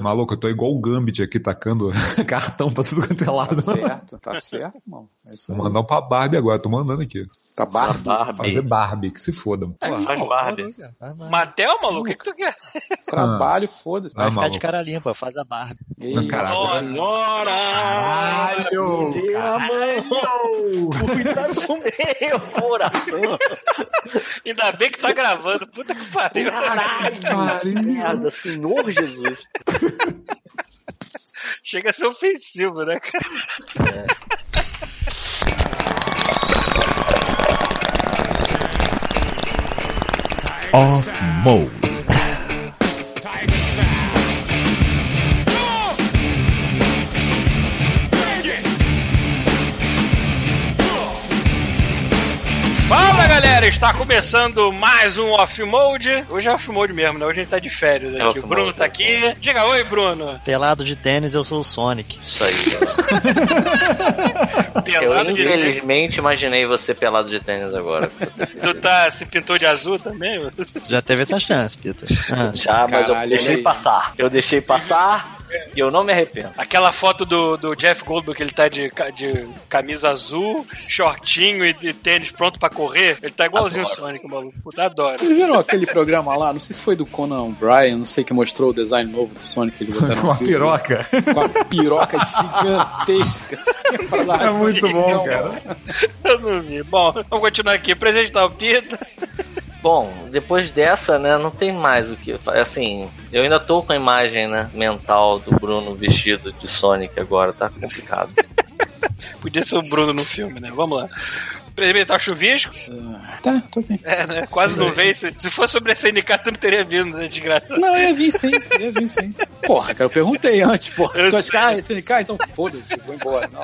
Maluco, eu tô igual o Gambit aqui, tacando cartão pra tudo quanto é lado. Tá certo, tá certo, mano. É Vou mandar um pra Barbie agora, tô mandando aqui. Tá barba. Barbie. Fazer Barbie, que se foda. É, faz Barbie. Matel, maluco, o que, que tu quer? Trabalho, foda-se. Ah, Vai ficar de maluco. cara limpa, faz a barba. Ei, Caralho. Senhora! Caralho! Cuidado com meu coração. Ainda bem que tá gravando. Puta que pariu. Caralho. Merda, Senhor Jesus. Chega a ser ofensivo, né, cara? Off Mode. Galera, está começando mais um Off Mode. Hoje é Off Mode mesmo, né? Hoje a gente tá de férias É aqui. off o Bruno tá é aqui. Diga oi, Bruno. Pelado de tênis, eu sou o Sonic. Isso aí. Eu Pelado de infelizmente imaginei você pelado de tênis agora. Tu tá, se pintou de azul também? já teve essa chance, Peter. Ah, Já, mas Caralho, eu deixei aí. passar. Eu deixei passar e eu não me arrependo. Aquela foto do, do Jeff Goldberg, que ele tá de, de camisa azul, shortinho e, e tênis pronto pra correr. Ele tá igualzinho o Adoro. Sonic, maluco. Puta, adoro. Vocês viram aquele programa lá? Não sei se foi do Conan O'Brien, não sei que mostrou o design novo do Sonic que eles botaram Com no a vídeo. piroca. Com a piroca gigantesca. assim, É muito bom, barrigão. cara. Eu não vi. Bom, vamos continuar aqui. Presente da Pita. Bom, depois dessa, né, não tem mais o que. Assim, eu ainda tô com a imagem, né, mental do Bruno vestido de Sonic agora, tá complicado. Podia ser o Bruno no filme, né? Vamos lá. Experimentar chuvisco? Tá, tô bem. É, né? Quase não veio. Se, se fosse sobre a SNK, tu não teria vindo, né? Desgraça. Não, eu ia vir sim, eu ia vir sim. Porra, cara, eu perguntei antes, porra. Eu Tu acha que, sei. ah, SNK, então foda-se, vou embora. Não,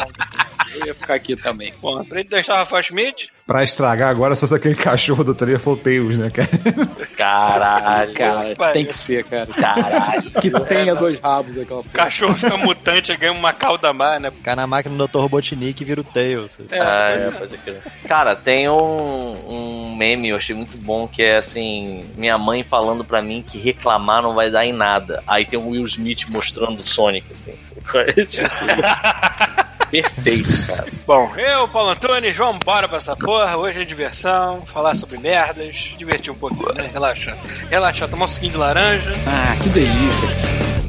eu ia ficar aqui também. Bom, deixar o Rafael Schmidt. Pra estragar agora, só se aquele cachorro do Triple Tales, né, cara? Caralho. Cara, tem que ser, cara. Caralho. Que tenha dois rabos aquela O porra. cachorro fica mutante, ganha uma cauda má, né? Cai na máquina do Dr. Robotnik e vira o Tails. É, Ah, é, pode crer. Cara, tem um, um meme, eu achei muito bom, que é assim, minha mãe falando pra mim que reclamar não vai dar em nada. Aí tem o Will Smith mostrando o Sonic, assim. Perfeito, cara. Bom, eu, Paulo Antunes, vamos embora pra essa porra. Hoje é diversão, falar sobre merdas, divertir um pouquinho, né? Relaxar. Relaxar, tomar um suquinho de laranja. Ah, que delícia.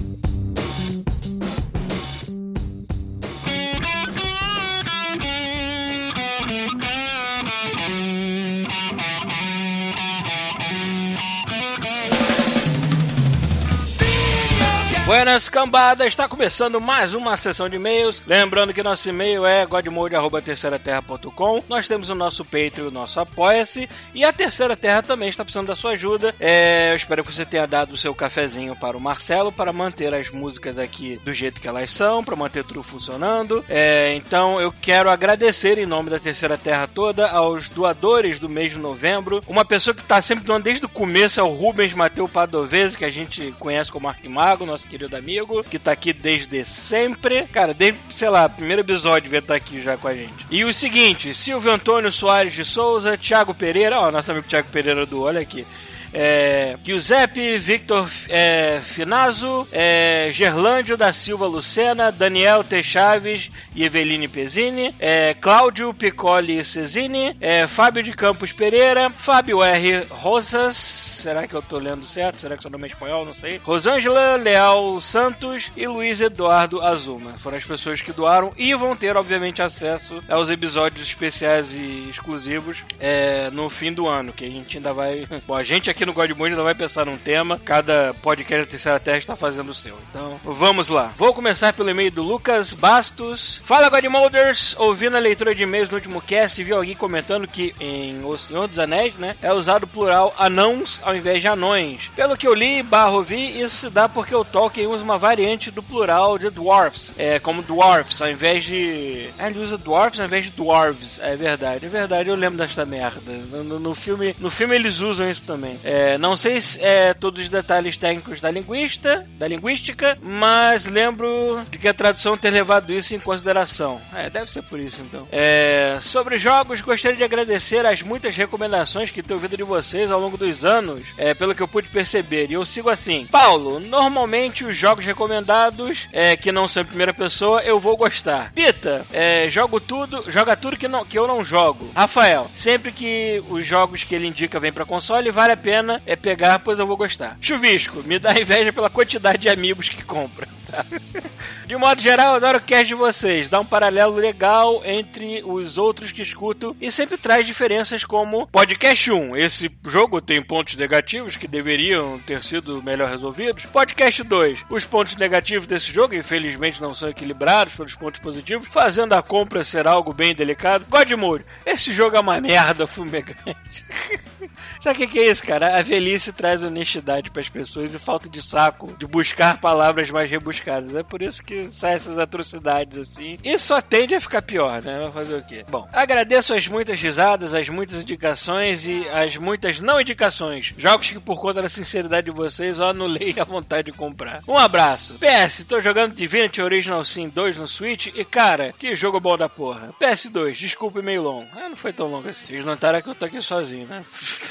Buenas cambadas, está começando mais uma sessão de e-mails. Lembrando que nosso e-mail é godmode.terceiraterra.com. Nós temos o nosso Patreon, o nosso Apoia-se. E a Terceira Terra também está precisando da sua ajuda. É, eu espero que você tenha dado o seu cafezinho para o Marcelo para manter as músicas aqui do jeito que elas são, para manter tudo funcionando. É, então eu quero agradecer em nome da Terceira Terra toda aos doadores do mês de novembro. Uma pessoa que está sempre doando desde o começo é o Rubens Mateu Padovese, que a gente conhece como Arquimago, nosso querido amigo, que tá aqui desde sempre. Cara, desde, sei lá, primeiro episódio devia estar aqui já com a gente. E o seguinte, Silvio Antônio Soares de Souza, Thiago Pereira, ó, nosso amigo Thiago Pereira do Olha aqui. É, Giuseppe, Victor é, Finazo, é, Gerlândio da Silva Lucena, Daniel T. Chaves e Eveline Pezzini, é, Cláudio Piccoli Cesini, é, Fábio de Campos Pereira, Fábio R. Rosas, será que eu tô lendo certo? Será que seu nome é espanhol? Não sei. Rosângela Leal Santos e Luiz Eduardo Azuma. Foram as pessoas que doaram e vão ter, obviamente, acesso aos episódios especiais e exclusivos é, no fim do ano, que a gente ainda vai... Bom, a gente aqui no Godmode ainda vai pensar num tema, cada podcast da Terceira Terra está fazendo o seu. Então, vamos lá. Vou começar pelo e-mail do Lucas Bastos. Fala, Godmolders! Ouvindo a leitura de e-mails no último cast, vi alguém comentando que em O Senhor dos Anéis, né, é usado o plural anãos ao invés de anões. Pelo que eu li barra ouvi, isso se dá porque o Tolkien usa uma variante do plural de dwarfs, é, como dwarfs, ao invés de... Ah, ele usa dwarfs ao invés de dwarves, é verdade, é verdade, eu lembro desta merda. No, no- no filme, no filme eles usam isso também. É, não sei se é todos os detalhes técnicos da linguista, da linguística, mas lembro de que a tradução ter levado isso em consideração. É, deve ser por isso então. É, sobre jogos, gostaria de agradecer as muitas recomendações que tenho ouvido de vocês ao longo dos anos. é, pelo que eu pude perceber. E eu sigo assim. Paulo, normalmente os jogos recomendados, é, que não são em primeira pessoa, eu vou gostar. Pita, é, jogo tudo, joga tudo que, não, que eu não jogo. Rafael, sempre que os jogos que ele indica vêm pra console, vale a pena é pegar, pois eu vou gostar. Chuvisco, me dá inveja pela quantidade de amigos que compra. tá? De modo geral, eu adoro o cast de vocês. Dá um paralelo legal entre os outros que escuto e sempre traz diferenças como Podcast 1. Esse jogo tem pontos negativos que deveriam ter sido melhor resolvidos. Podcast 2. Os pontos negativos desse jogo, infelizmente, não são equilibrados pelos pontos positivos, fazendo a compra ser algo bem delicado. Godmode. Esse jogo é uma merda fumegante. Sabe o que, que é isso, cara? A velhice traz honestidade para as pessoas e falta de saco de buscar palavras mais rebuscadas. É por isso que saem essas atrocidades assim. E só tende a ficar pior, né? Vai fazer o quê? Bom, agradeço as muitas risadas, as muitas indicações e as muitas não indicações. Jogos que, por conta da sinceridade de vocês, eu anulei a vontade de comprar. Um abraço. PS, tô jogando Divinity Original Sin 2 no Switch e, cara, que jogo bom da porra. PS2, desculpe meio longo. Ah, não foi tão longo assim. Vocês notaram que eu tô aqui sozinho, né?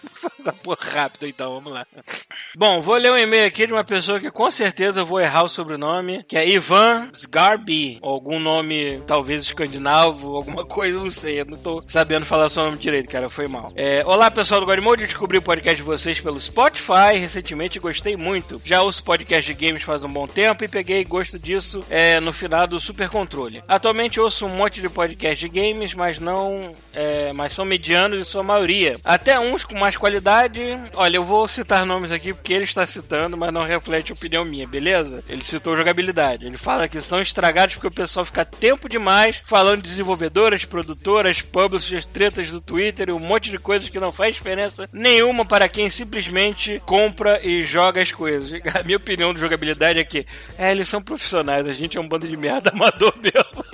Faz essa porra rápido então, vamos lá. Bom, vou ler um e-mail aqui de uma pessoa que com certeza eu vou errar o sobrenome, que é Ivan Sgarbi, algum nome talvez escandinavo, alguma coisa, não sei, eu não tô sabendo falar seu nome direito, cara, foi mal. É, Olá pessoal do Godmode, descobri o podcast de vocês pelo Spotify recentemente e gostei muito. Já ouço podcast de games faz um bom tempo e peguei gosto disso é, no final do Super Controle. Atualmente ouço um monte de podcast de games, mas não, é, mas são medianos em sua maioria. Até uns com mais qualidade. Olha, eu vou citar nomes aqui porque ele está citando, mas não reflete a opinião minha, beleza? Ele citou jogabilidade. Ele fala que são estragados porque o pessoal fica tempo demais falando de desenvolvedoras, produtoras, publishers, tretas do Twitter e um monte de coisas que não faz diferença nenhuma para quem simplesmente compra e joga as coisas. A minha opinião de jogabilidade é que é, eles são profissionais, a gente é um bando de merda amador mesmo.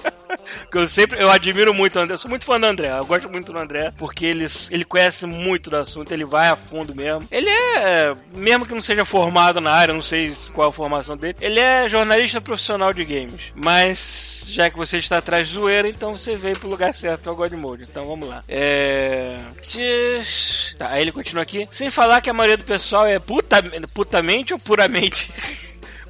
que eu sempre, eu admiro muito o André, eu sou muito fã do André, eu gosto muito do André, porque ele, ele conhece muito do assunto, ele vai a fundo mesmo. Ele é, mesmo que não seja formado na área, não sei qual a formação dele, ele é jornalista profissional de games, mas já que você está atrás de zoeira, então você veio pro lugar certo, que é o God Mode. Então vamos lá. É. Tá, aí ele continua aqui. Sem falar que a maioria do pessoal é puta, putamente ou puramente?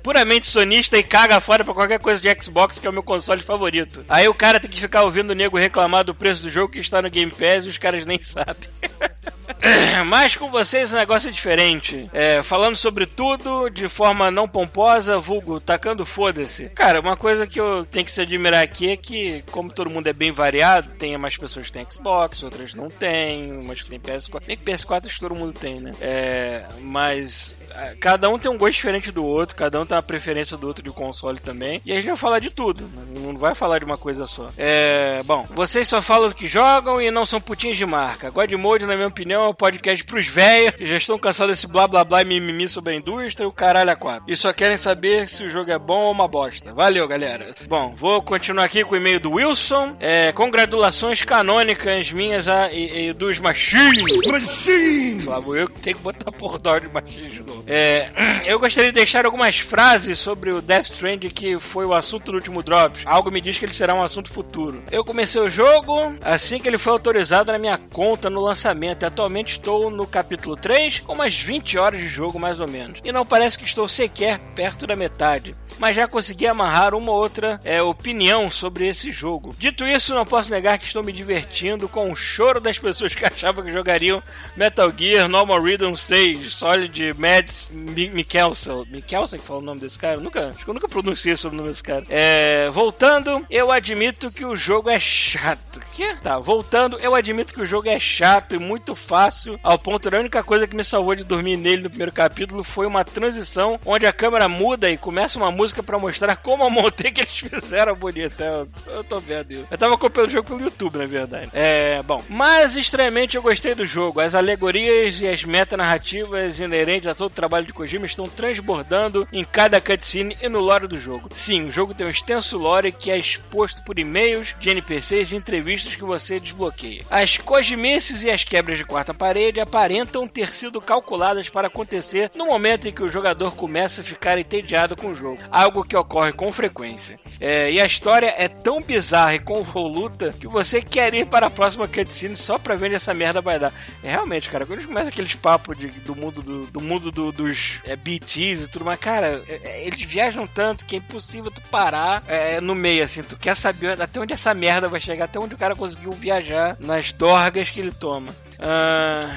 puramente sonista e caga fora pra qualquer coisa de Xbox, que é o meu console favorito. Aí o cara tem que ficar ouvindo o nego reclamar do preço do jogo que está no Game Pass e os caras nem sabem. Mas com vocês o negócio é diferente. É, falando sobre tudo de forma não pomposa, vulgo, tacando foda-se. Cara, uma coisa que eu tenho que se admirar aqui é que, como todo mundo é bem variado, tem mais pessoas que têm Xbox, outras não têm, umas que tem PS4. Nem que PS4 acho que todo mundo tem, né? É, mas cada um tem um gosto diferente do outro, cada um tem uma preferência do outro de console também. E a gente vai falar de tudo, não vai falar de uma coisa só. É, bom, vocês só falam do que jogam e não são putinhos de marca. God Mode, na minha opinião, é um podcast pros velhos que já estão cansados desse blá blá blá e mimimi sobre a indústria o caralho a quatro. E só querem saber se o jogo é bom ou uma bosta. Valeu, galera. Bom, vou continuar aqui com o e-mail do Wilson. É, congratulações canônicas minhas a, e, e dos Machine. Machine! Flávio, eu que tenho que botar por dó de Machine de novo. É, eu gostaria de deixar algumas frases sobre o Death Stranding que foi o assunto do último Drops. Algo me diz que ele será um assunto futuro. Eu comecei o jogo assim que ele foi autorizado na minha conta no lançamento. E atualmente estou no capítulo 3 com umas 20 horas de jogo mais ou menos. E não parece que estou sequer perto da metade. Mas já consegui amarrar uma outra é, opinião sobre esse jogo. Dito isso, não posso negar que estou me divertindo com o choro das pessoas que achavam que jogariam Metal Gear, Normal Rhythm 6, Solid, Mads, Mi- Mikkelsen. Mikkelsen que fala o nome desse cara? Eu nunca, acho que eu nunca pronunciei sobre o nome desse cara. É, voltando, eu admito que o jogo é chato. Tá, voltando, eu admito que o jogo é chato e muito fácil, ao ponto da única coisa que me salvou de dormir nele no primeiro capítulo foi uma transição onde a câmera muda e começa uma música pra mostrar como a montei que eles fizeram bonita. Eu, eu tô vendo isso. Eu tava acompanhando o jogo pelo YouTube, na verdade. É, bom. Mas estranhamente eu gostei do jogo. As alegorias e as metanarrativas inerentes a todo trabalho de Kojima estão transbordando em cada cutscene e no lore do jogo. Sim, o jogo tem um extenso lore que é exposto por e-mails de NPCs e entrevistas que você desbloqueia. As cojimices e as quebras de quarta parede aparentam ter sido calculadas para acontecer no momento em que o jogador começa a ficar entediado com o jogo, algo que ocorre com frequência. É, e a história é tão bizarra e convoluta que você quer ir para a próxima cutscene só pra ver onde essa merda vai dar. É, realmente, cara, quando começa aqueles papos de- do mundo, do, do mundo do- dos é, BTs e tudo mais, cara, é, é, eles viajam tanto que é impossível tu parar é, no meio, assim. Tu quer saber até onde essa merda vai chegar, até onde o cara conseguiu viajar nas dorgas que ele toma. Ah,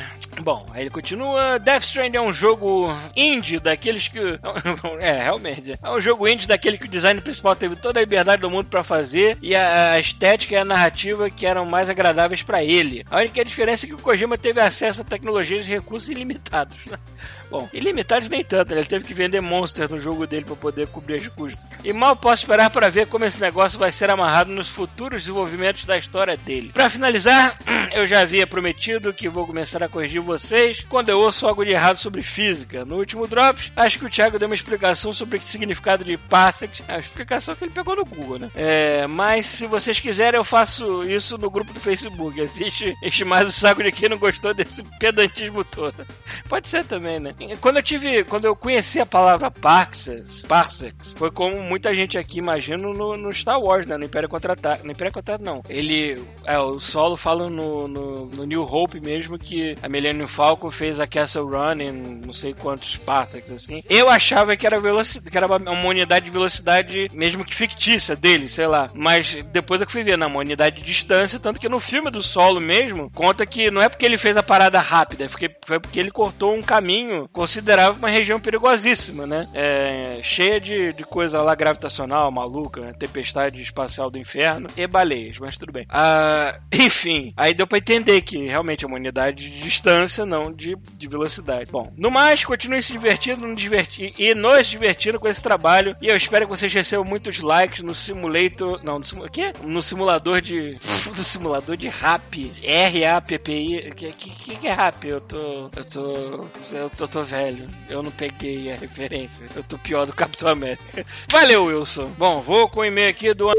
bom, aí ele continua. Death Stranding é um jogo indie daqueles que. É, realmente. É um jogo indie daquele que o design principal teve toda a liberdade do mundo pra fazer e a, a estética e a narrativa que eram mais agradáveis pra ele. A única diferença é que o Kojima teve acesso a tecnologias e recursos ilimitados. né? Bom, ilimitados nem tanto, né? ele teve que vender Monster no jogo dele pra poder cobrir as custas. E mal posso esperar para ver como esse negócio vai ser amarrado nos futuros desenvolvimentos da história dele. Pra finalizar, eu já havia prometido que vou começar a corrigir vocês quando eu ouço algo de errado sobre física. No último Drops, acho que o Thiago deu uma explicação sobre o significado de parsecs, a explicação que ele pegou no Google, né? É, mas se vocês quiserem, eu faço isso no grupo do Facebook. Assiste, enche mais o saco de quem não gostou desse pedantismo todo. Pode ser também, né? Quando eu tive, quando eu conheci a palavra parsecs, parsecs, foi como muita gente aqui imagina no, no Star Wars, né? No Império Contra-Ataque. No Império não. Ele, é, o Solo fala no, no, no New Hope mesmo que a Millennium Falcon fez a Castle Run em não sei quantos parsecs, assim. Eu achava que era velocidade, que era uma unidade de velocidade mesmo que fictícia dele, sei lá. Mas depois que fui ver, não, uma unidade de distância, tanto que no filme do Solo mesmo, conta que não é porque ele fez a parada rápida, é foi porque ele cortou um caminho considerável uma região perigosíssima, né? É, cheia de, de coisa lá gravitacional, maluca, né? tempestade espacial do inferno e baleias, mas tudo bem. Ah, enfim, aí deu pra entender que realmente é uma unidade de distância, não de, de velocidade. Bom, no mais, continue se divertindo nos diverti e nos divertindo com esse trabalho e eu espero que vocês recebam muitos likes no simulator, não, no, simu, o quê? no simulador de no simulador de rap, R-A-P-P-I, que, que, que é rap? Eu tô, eu tô, eu tô, tô velho, eu não peguei a referência, eu tô pior do Capitão América. Valeu, Wilson. Bom, vou com o e-mail aqui do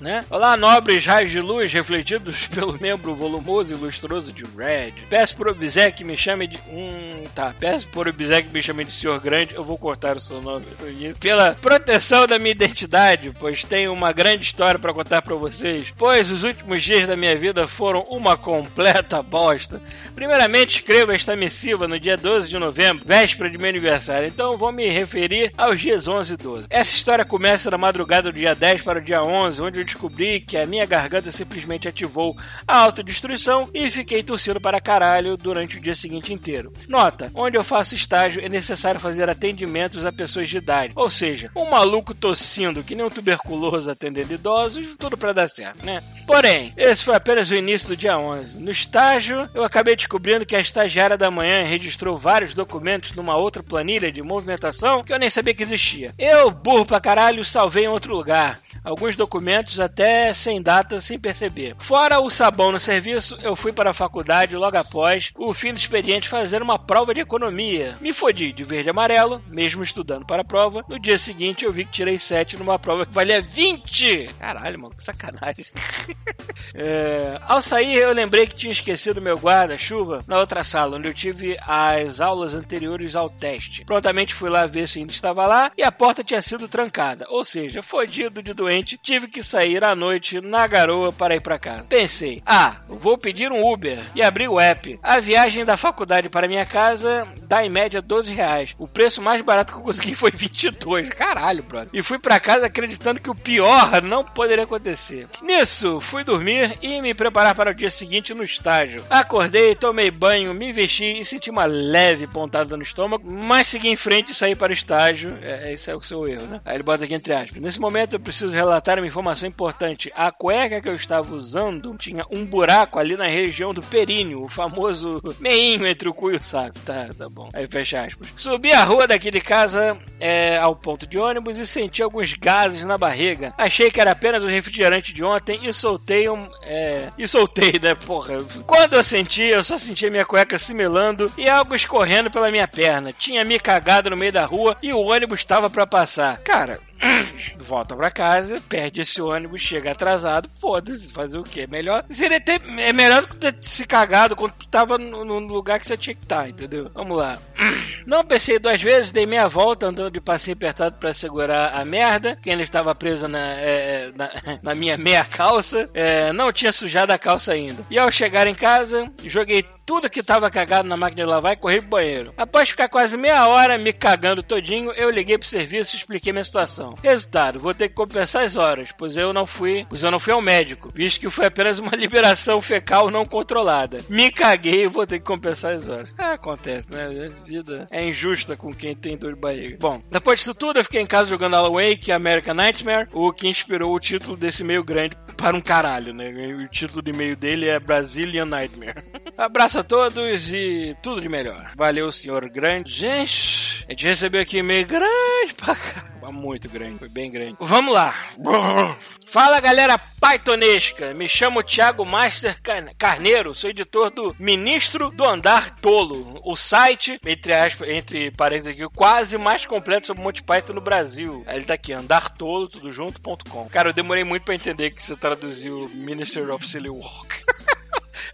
né? Olá, nobres raios de luz refletidos pelo membro volumoso e lustroso de Red. Peço por obséquio que me chame de. Hum, tá. Peço por obséquio que me chame de Senhor Grande. Eu vou cortar o seu nome. Pela proteção da minha identidade, pois tenho uma grande história para contar para vocês. Pois os últimos dias da minha vida foram uma completa bosta. Primeiramente, escrevo esta missiva no dia 12 de novembro, véspera de meu aniversário. Então, vou me referir aos dias 11 e 12. Essa história começa na madrugada do dia 10 para o dia 11, onde eu descobri que a minha garganta simplesmente ativou a autodestruição e fiquei tossindo para caralho durante o dia seguinte inteiro. Nota: onde eu faço estágio é necessário fazer atendimentos a pessoas de idade. Ou seja, um maluco tossindo que nem um tuberculoso atendendo idosos, tudo para dar certo, né? Porém, esse foi apenas o início do dia 11. No estágio, eu acabei descobrindo que a estagiária da manhã registrou vários documentos numa outra planilha de movimentação que eu nem sabia que existia. Eu, burro pra caralho, salvei em outro lugar. Alguns documentos até sem data, sem perceber. Fora o sabão no serviço, eu fui para a faculdade logo após o fim do expediente fazer uma prova de economia. Me fodi de verde e amarelo, mesmo estudando para a prova. No dia seguinte eu vi que tirei 7 numa prova que valia 20! Caralho, mano, que sacanagem. É, ao sair, eu lembrei que tinha esquecido meu guarda-chuva na outra sala, onde eu tive as aulas anteriores ao teste. Prontamente fui lá ver se ainda estava lá e a porta tinha sido trancada. Ou seja, fodido de doente, tive que sair à noite na garoa para ir para casa. Pensei, ah, vou pedir um Uber e abri o app. A viagem da faculdade para minha casa dá em média 12 reais. O preço mais barato que eu consegui foi 22. Caralho, brother. E fui para casa acreditando que o pior não poderia acontecer. Nisso, fui dormir e me preparar para o dia seguinte no estágio. Acordei, tomei banho, me vesti e senti uma leve pontada no estômago, mas segui em frente e saí para o estágio. É, esse é o seu erro, né? Aí ele bota aqui entre aspas. Nesse momento eu preciso relatar uma informação importante. A cueca que eu estava usando tinha um buraco ali na região do períneo, o famoso meinho entre o cu e o saco. Tá, tá bom. Aí fecha aspas. Subi a rua daqui de casa é, ao ponto de ônibus e senti alguns gases na barriga. Achei que era apenas o refrigerante de ontem e soltei um. É, e soltei, né, porra. Quando eu senti, eu só senti minha cueca se melando e algo escorrendo pela minha perna. Tinha me cagado no meio da rua e o ônibus estava para passar. Cara, volta pra casa, perde esse ônibus, chega atrasado, foda-se, fazer o quê? Melhor. Seria ter, é melhor que ter se cagado quando tu tava no, no lugar que você tinha que estar, entendeu? Vamos lá. Não pensei duas vezes, dei meia volta andando de passinho apertado para segurar a merda, que ele estava preso na, é, na, na, minha meia calça, é, não tinha sujado a calça ainda. E ao chegar em casa, joguei tudo que tava cagado na máquina de lavar e corri pro banheiro. Após ficar quase meia hora me cagando todinho, eu liguei pro serviço e expliquei minha situação. Resultado, vou ter que compensar as horas, pois eu não fui, pois eu não fui ao médico, visto que foi apenas uma liberação fecal não controlada. Me caguei e vou ter que compensar as horas. Ah, acontece, né? A vida é injusta com quem tem dor de barriga. Bom, depois disso tudo, eu fiquei em casa jogando Alan Wake, American Nightmare, o que inspirou o título desse meio grande para um caralho, né? O título de e-mail dele é Brazilian Nightmare. Abraço a todos e tudo de melhor. Valeu, senhor grande. Gente, a gente recebeu aqui e-mail grande pra cá. Muito grande, foi bem grande. Vamos lá. Fala galera Pythonesca, me chamo Thiago Master Carneiro, sou editor do Ministro do Andar Tolo, o site, entre aspas, entre parênteses aqui, quase mais completo sobre Monty Python no Brasil. Ele tá aqui, andartolo, tudo junto.com. Cara, eu demorei muito pra entender que você traduziu Minister of Silly Work.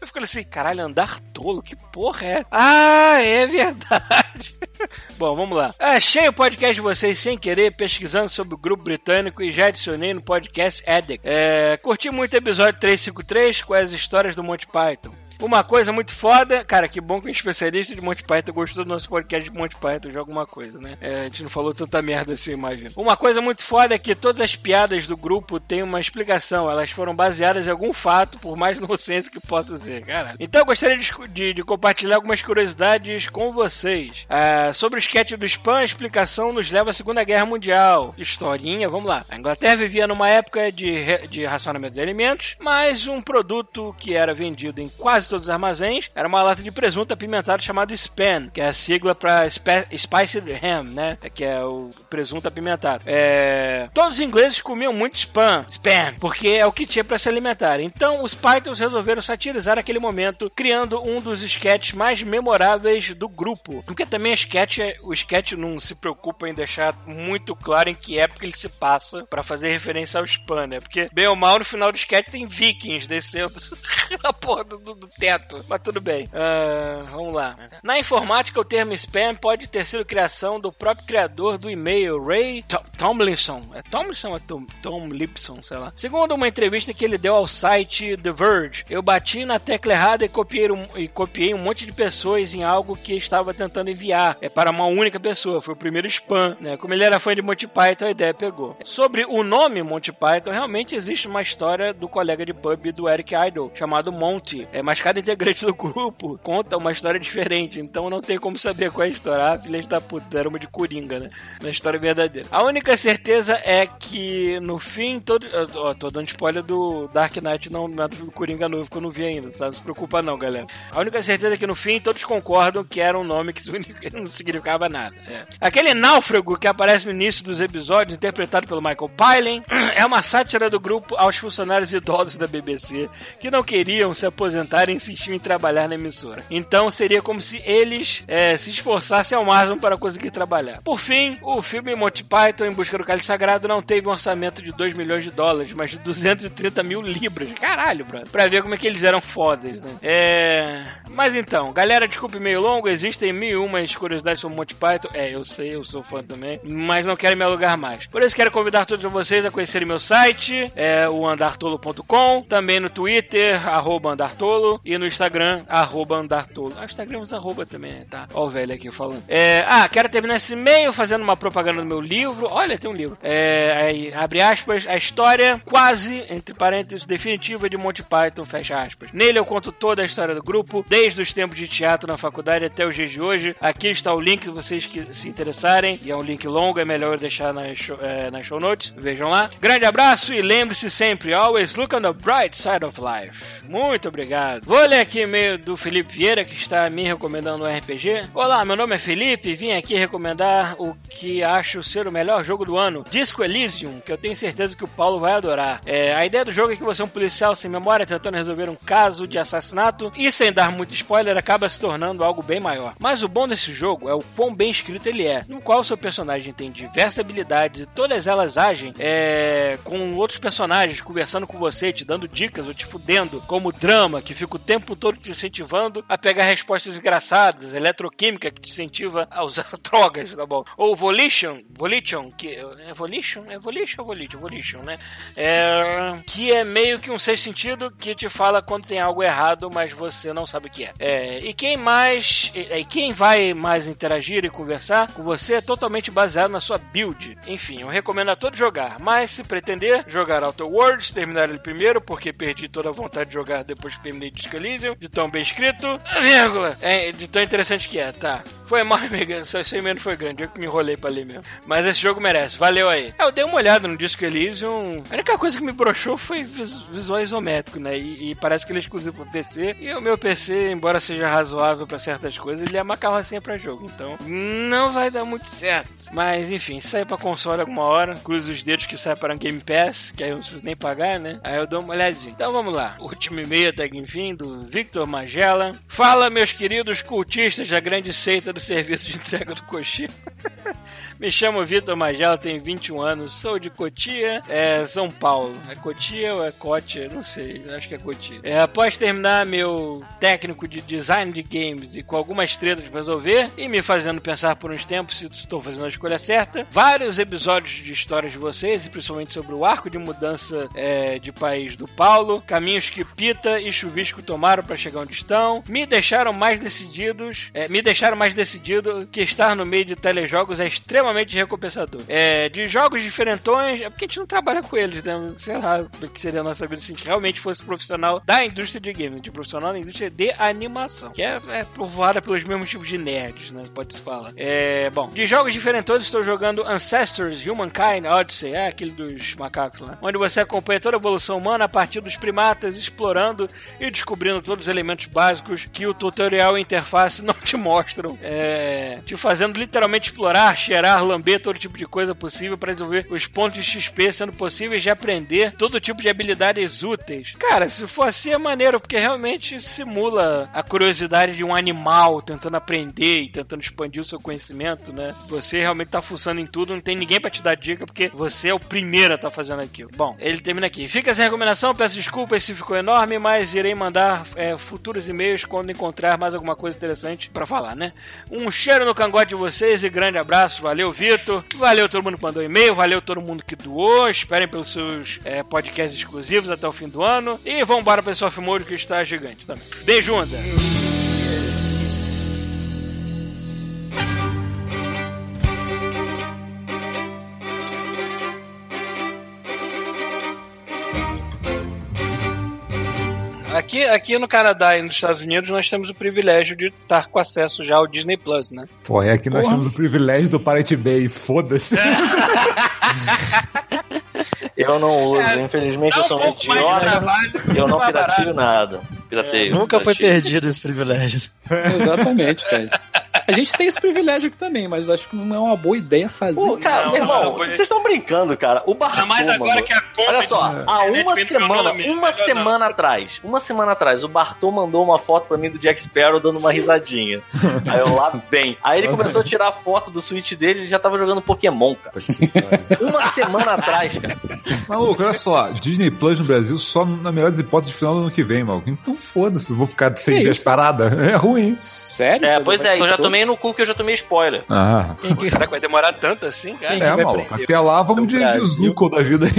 Eu fico assim, caralho, andar tolo, que porra é? Ah, é verdade. Bom, vamos lá. Achei o podcast de vocês sem querer, pesquisando sobre o grupo britânico e já adicionei no podcast Edec. É, curti muito o episódio 353 com as histórias do Monty Python. Uma coisa muito foda, cara, que bom que um especialista de Monty Python gostou do nosso podcast de Monty Python de alguma coisa, né? É, a gente não falou tanta merda assim, imagina. Uma coisa muito foda é que todas as piadas do grupo têm uma explicação, elas foram baseadas em algum fato, por mais inocente que possa ser, cara. Então eu gostaria de, de, de compartilhar algumas curiosidades com vocês. É, sobre o sketch do spam, a explicação nos leva à Segunda Guerra Mundial. Historinha, vamos lá. A Inglaterra vivia numa época de, de racionamento de alimentos, mas um produto que era vendido em quase quase todos os armazéns, era uma lata de presunto apimentado chamado Spam, que é a sigla para Spiced Ham, né? Que é o presunto apimentado. É... Todos os ingleses comiam muito spam, spam, porque é o que tinha para se alimentar. Então os Pythons resolveram satirizar aquele momento, criando um dos sketches mais memoráveis do grupo. Porque também a sketch, o sketch não se preocupa em deixar muito claro em que época ele se passa para fazer referência ao spam, né? Porque bem ou mal no final do sketch tem vikings descendo na porra do, do teto. Mas tudo bem. Uh, vamos lá. Na informática, o termo spam pode ter sido criação do próprio criador do e-mail, Ray Tomlinson. É Tomlinson ou é Tom, Tom Lipson, sei lá. Segundo uma entrevista que ele deu ao site The Verge, eu bati na tecla errada e copiei um, e copiei um monte de pessoas em algo que estava tentando enviar. É para uma única pessoa. Foi o primeiro spam, né? Como ele era fã de Monty Python, a ideia pegou. Sobre o nome Monty Python, realmente existe uma história do colega de pub do Eric Idle, chamado Monty. É, mas cada integrante do grupo conta uma história diferente, então não tem como saber qual é a história. Ah, filha da puta, era uma de Coringa, né? Na história verdadeira. A única certeza é que no fim, todo. Ó, tô dando spoiler do Dark Knight, não, não é do Coringa novo, que eu não vi ainda, tá? Não se preocupa não, galera. A única certeza é que no fim todos concordam que era um nome que não significava nada. É. Aquele náufrago que aparece no início dos episódios, interpretado pelo Michael Palin, é uma sátira do grupo aos funcionários idosos da BBC que não queriam se aposentar e insistiam em trabalhar na emissora. Então seria como se eles é, se esforçassem ao máximo para conseguir trabalhar. Por fim, o filme Monty Python em Busca do Cálice Sagrado não teve um orçamento de 2 milhões de dólares, mas de 230 mil libras. Caralho, brother. Pra ver como é que eles eram fodas, né? É... Mas então, galera, desculpe meio longo, existem mil umas curiosidades sobre Monty Python. É, eu sei, eu sou fã também, mas não quero me alugar mais. Por isso quero convidar todos vocês a conhecerem meu site, é o andartolo.com, também no Twitter, arroba andartolo, e no Instagram, arroba andartolo. Ah, Instagram usa arroba também, tá? Ó o velho aqui falando. É, ah, quero terminar esse e-mail fazendo uma propaganda do meu livro. Olha, tem um livro. É, aí, abre aspas, a história quase, entre parênteses, definitiva de Monty Python, fecha aspas. Nele eu conto toda a história do grupo, desde os tempos de teatro na faculdade até os dias de hoje. Aqui está o link se vocês que se interessarem, e é um link longo, é melhor deixar nas show, é, nas show notes. Vejam lá. Grande abraço e lembre-se sempre, always look on the bright side of life. Muito obrigado. Ler aqui e-mail do Felipe Vieira, que está me recomendando um RPG. Olá, meu nome é Felipe vim aqui recomendar o que acho ser o melhor jogo do ano, Disco Elysium, que eu tenho certeza que o Paulo vai adorar. É, a ideia do jogo é que você é um policial sem memória tentando resolver um caso de assassinato e, sem dar muito spoiler, acaba se tornando algo bem maior. Mas o bom desse jogo é o quão bem escrito ele é, no qual seu personagem tem diversas habilidades e todas elas agem é, com outros personagens conversando com você, te dando dicas ou te fudendo, como drama, que fica o tempo todo te incentivando a pegar respostas engraçadas, eletroquímica, que te incentiva a usar drogas, tá bom? Ou Volition, Volition, que é Volition? É Volition Volition? Volition, né? É, que é meio que um sexto sentido que te fala quando tem algo errado, mas você não sabe o que é. é e quem mais, e, e quem vai mais interagir e conversar com você é totalmente baseado na sua build. Enfim, eu recomendo a todos jogar, mas se pretender jogar Outer Worlds, terminar ele primeiro, porque perdi toda a vontade de jogar depois que terminei Elysium, de tão bem escrito, vírgula, é, de tão interessante que é, tá. Foi mal, amiga, só e-mail não foi grande, eu que me enrolei pra ler mesmo. Mas esse jogo merece, valeu aí. É, eu dei uma olhada no Disco Elysium, a única coisa que me broxou foi vis visual isométrico, né, e, e, parece que ele é exclusivo pra PC, e o meu PC, embora seja razoável pra certas coisas, ele é uma carrocinha pra jogo, então não vai dar muito certo. Mas enfim, se sair pra console alguma hora, cruza os dedos que sai para um Game Pass, que aí eu não preciso nem pagar, né? Aí eu dou uma olhadinha. Então vamos lá. Último e-mail até que enfim, do Victor Magela. Fala, meus queridos cultistas da grande seita do serviço de entrega do Coxinha. Me chamo Vitor Magela, tenho 21 anos, sou de Cotia, é, São Paulo. É Cotia ou é Cotia? Não sei, acho que é Cotia. É, após terminar meu técnico de design de games e com algumas tretas para resolver e me fazendo pensar por uns tempos se estou fazendo a escolha certa, vários episódios de histórias de vocês, e principalmente sobre o arco de mudança é, de país do Paulo, caminhos que Pita e Chuvisco tomaram para chegar onde estão, me deixaram mais decididos, é, me deixaram mais decidido que estar no meio de telejogos é extremamente recompensador. É, de jogos diferentões, é porque a gente não trabalha com eles, né? Sei lá o que seria a nossa vida se a gente realmente fosse profissional da indústria de games, de profissional da indústria de animação, que é, é povoada pelos mesmos tipos de nerds, né? Pode-se falar. É, bom, de jogos diferentões, estou jogando Ancestors Humankind Odyssey, é aquele dos macacos lá, onde você acompanha toda a evolução humana a partir dos primatas, explorando e descobrindo todos os elementos básicos que o tutorial e interface não te mostram, é, te fazendo literalmente explorar, cheirar, lamber todo tipo de coisa possível para desenvolver os pontos de XP sendo possíveis de aprender todo tipo de habilidades úteis. Cara, se for assim é maneiro, porque realmente simula a curiosidade de um animal tentando aprender e tentando expandir o seu conhecimento, né? Você realmente tá fuçando em tudo, não tem ninguém para te dar dica, porque você é o primeiro a tá fazendo aquilo. Bom, ele termina aqui. Fica essa recomendação, peço desculpas se ficou enorme, mas irei mandar é, futuros e-mails quando encontrar mais alguma coisa interessante para falar, né? Um cheiro no cangote de vocês e grande abraço, valeu, Vitor. Valeu todo mundo que mandou e-mail, valeu todo mundo que doou. Esperem pelos seus é, podcasts exclusivos até o fim do ano. E vamos embora para esse que está gigante também. Beijo, onda! Aqui, aqui no Canadá e nos Estados Unidos nós temos o privilégio de estar com acesso já ao Disney Plus, né? Pô, é aqui nós Porra. temos o privilégio do Pirate Bay, foda-se. Eu não uso, É, infelizmente eu sou um idiota. Eu não pirateio nada. Pirateio. Nunca foi pirateio. perdido esse privilégio. Exatamente, cara. A gente tem esse privilégio aqui também, mas acho que não é uma boa ideia fazer. Pô, cara, Não, meu irmão, não, vocês estão brincando, cara. O Bartô, Ainda mais agora mano, que a conta Olha só, de há uma semana, uma semana atrás, uma semana atrás, o Bartô mandou uma foto pra mim do Jack Sparrow dando uma risadinha. Aí eu lá bem. Aí ele começou a tirar a foto do Switch dele e ele já tava jogando Pokémon, cara. Uma semana atrás, cara. Maluco, olha só, Disney Plus no Brasil só na melhor das hipóteses final do ano que vem, maluco. Então foda-se, eu vou ficar sem ver parada. É ruim. Sério? É, pois é, eu já todo- tomei no cu que eu já tomei spoiler. Ah. Será que vai demorar tanto assim, cara? Quem É, maluco. Até lá vamos de. Zuko da vida aí.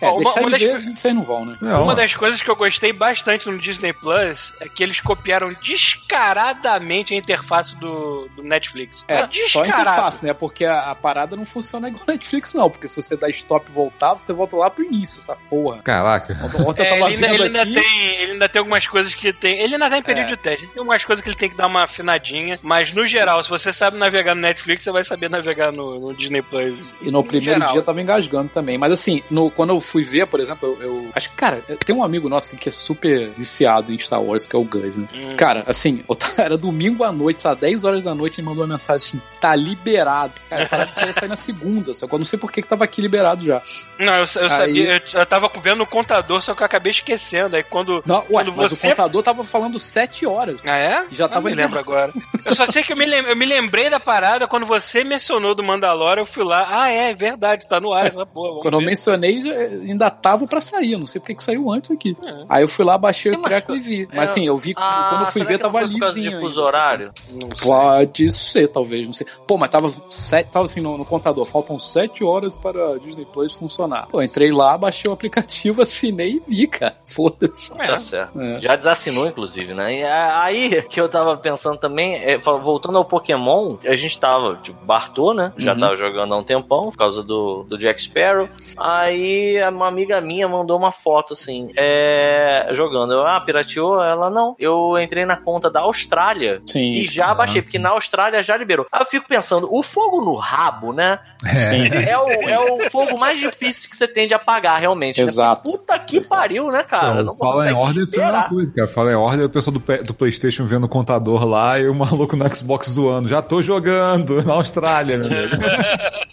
É, Uma- uma das- ver, não vão, né? É, Uma das coisas que eu gostei bastante no Disney Plus é que eles copiaram descaradamente a interface do, do Netflix. É, só a descarado. interface, né? Porque a, a parada não funciona igual Netflix, não. Porque se você dá stop e voltar, você volta lá pro início, essa porra. Caraca. Ontem, É, ele, ainda, ele ainda aqui... tem, ele ainda tem algumas coisas que tem. Ele ainda tá em período É. de teste. Tem algumas coisas que ele tem que dar uma afinadinha. Mas no geral, se você sabe navegar no Netflix, você vai saber navegar no, no Disney Plus. E no Em primeiro geral, dia eu tava engasgando também. Mas assim, no, quando eu fui ver, por exemplo, eu, eu- Acho que, cara, tem um amigo nosso que é super viciado em Star Wars, que é o Gus, né? Hum. Cara, assim, eu era domingo à noite, às 10 horas da noite, ele mandou uma mensagem assim: tá liberado. Cara, a parada só ia sair na segunda, só que eu não sei por que, que tava aqui liberado já. Não, eu, eu Aí- sabia, eu, eu tava vendo o contador, só que eu acabei esquecendo. Aí quando. Não, ué, Quando mas você- o contador tava falando 7 horas. Ah, é? Já Eu tava não me lembro agora. Eu só sei que eu me, lem- eu me lembrei da parada quando você mencionou do Mandalorian, eu fui lá. Ah, é, é verdade, tá no ar essa porra. Quando eu ver. mencionei, já- ainda tava pra sair. Eu não sei porque que saiu antes aqui. É. Aí eu fui lá, baixei Tem o treco co- e vi. É, Mas assim, eu vi. Ah, quando eu fui ver, não tava foi por causa lisinho. fuso horário? Não sei. Pode ser, talvez, não sei. Pô, mas tava, sete, tava assim no, no contador, faltam sete horas para a Disney Plus funcionar. Pô, entrei lá, baixei o aplicativo, assinei e vi, cara. Foda-se. É. Tá certo. É. Já desassinou, inclusive, né? E a- aí que eu tava pensando também, é, fal- voltando ao Pokémon, a gente tava, tipo, Bartô, né? Já Uhum. tava jogando há um tempão, por causa do, do Jack Sparrow. Aí uma amiga minha mandou uma foto, assim, é, jogando. Eu, ah, pirateou? Ela, não. Eu entrei na conta da Austrália Sim. e já baixei, porque na Austrália já liberou. Aí eu fico pensando, o fogo no rabo, né? É. É o, é o fogo mais difícil que você tem de apagar, realmente. né? Exato. Puta que pariu, né, cara? Não, fala em ordem foi a mesma coisa, cara. Fala em ordem, o pessoal do, do PlayStation vendo o contador lá e o maluco no Xbox zoando. Já tô jogando na Austrália, meu amigo.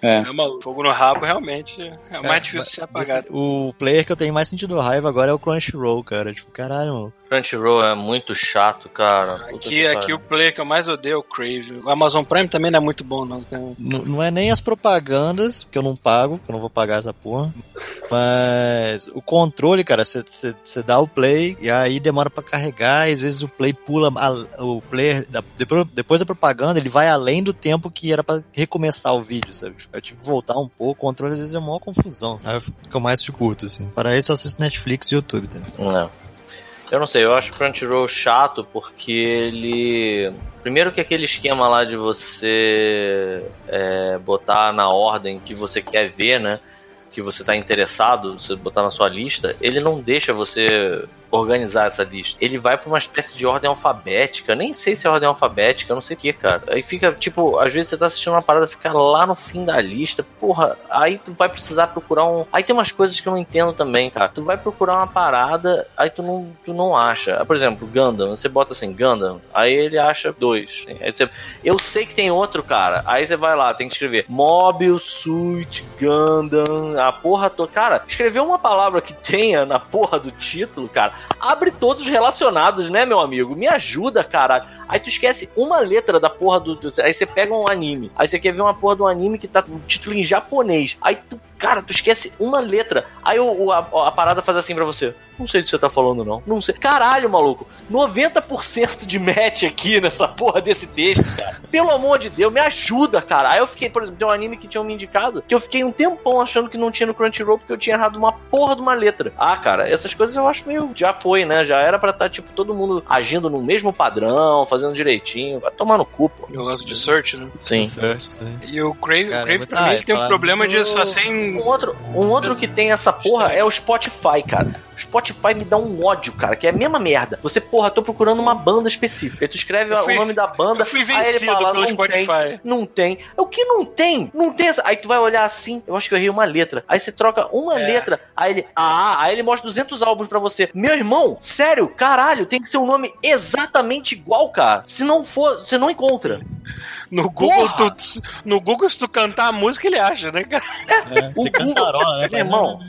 É. É maluco. Fogo no rabo realmente é mais difícil de ser apagado. O player que eu tenho mais sentido raiva agora é o Crunchyroll, cara. Tipo, caralho, mano. Crunchyroll é muito chato, cara. Puta Aqui, que aqui o player que eu mais odeio é o Crave. O Amazon Prime também não é muito bom, não. Tem- N- não é nem as propagandas, que eu não pago, que eu não vou pagar essa porra. Mas o controle, cara, você dá o play e aí demora pra carregar, e às vezes o play pula, a- o player, da- depois, depois da propaganda, ele vai além do tempo que era pra recomeçar o vídeo, sabe? Eu tive que voltar um pouco, o controle às vezes é uma maior confusão. Aí fica eu mais te curto, assim. Para isso eu assisto Netflix e YouTube, tá? Não. Eu não sei, eu acho o Crunchyroll chato porque ele. Primeiro que aquele esquema lá de você é, botar na ordem que você quer ver, né? Que você tá interessado, você botar na sua lista, ele não deixa você organizar essa lista. Ele vai pra uma espécie de ordem alfabética. Nem sei se é ordem alfabética, não sei o que, cara. Aí fica, tipo, às vezes você tá assistindo uma parada, fica lá no fim da lista. Porra, aí tu vai precisar procurar um. Aí tem umas coisas que eu não entendo também, cara. Tu vai procurar uma parada, aí tu não, tu não acha. Por exemplo, Gundam, você bota assim, Gundam, aí ele acha dois. Aí você- eu sei que tem outro, cara. Aí você vai lá, tem que escrever Mobile Suit Gundam, a porra toda. Cara, escrever uma palavra que tenha na porra do título, cara, abre todos os relacionados, né, meu amigo? Me ajuda, caralho. Aí tu esquece uma letra da porra do. aí você pega um anime. Aí você quer ver uma porra do anime que tá com o título em japonês. Aí tu, cara, tu esquece uma letra. Aí o, o- a, a parada faz assim pra você. Não sei do que você tá falando, não. Não sei. Caralho, maluco. 90% de match aqui nessa porra desse texto, cara. Pelo amor de Deus, me ajuda, cara. Aí eu fiquei, por exemplo, tem um anime que tinham me indicado que eu fiquei um tempão achando que não tinha no Crunchyroll porque eu tinha errado uma porra de uma letra. Ah, cara, essas coisas eu acho meio. Já foi, né? Já era pra estar, tipo, todo mundo agindo no mesmo padrão, fazendo direitinho. Vai tomar no cu, pô. E o lance de search, né? Sim. Certo, sim. E o Crave, Cara, o Crave mas- pra ah, mim é, tem um problema de só sem. Um outro, um outro que tem essa porra é o Spotify, cara. O Spotify me dá um ódio, cara, que é a mesma merda. Você, porra, tô procurando uma banda específica. Aí tu escreve fui- o nome da banda, eu fui aí ele vencido fala, pelo não tem, Spotify. não tem. O que não tem? Não tem essa... Aí tu vai olhar assim, eu acho que eu errei uma letra. Aí você troca uma É. letra, aí ele, ah, aí ele mostra 200 álbuns pra você. Meu irmão, sério, caralho, tem que ser um nome exatamente igual, cara. Se não for, você não encontra. No Google, tu, no Google, se tu cantar a música, ele acha, né, cara? É, O você Google- cantarola, né? Meu irmão,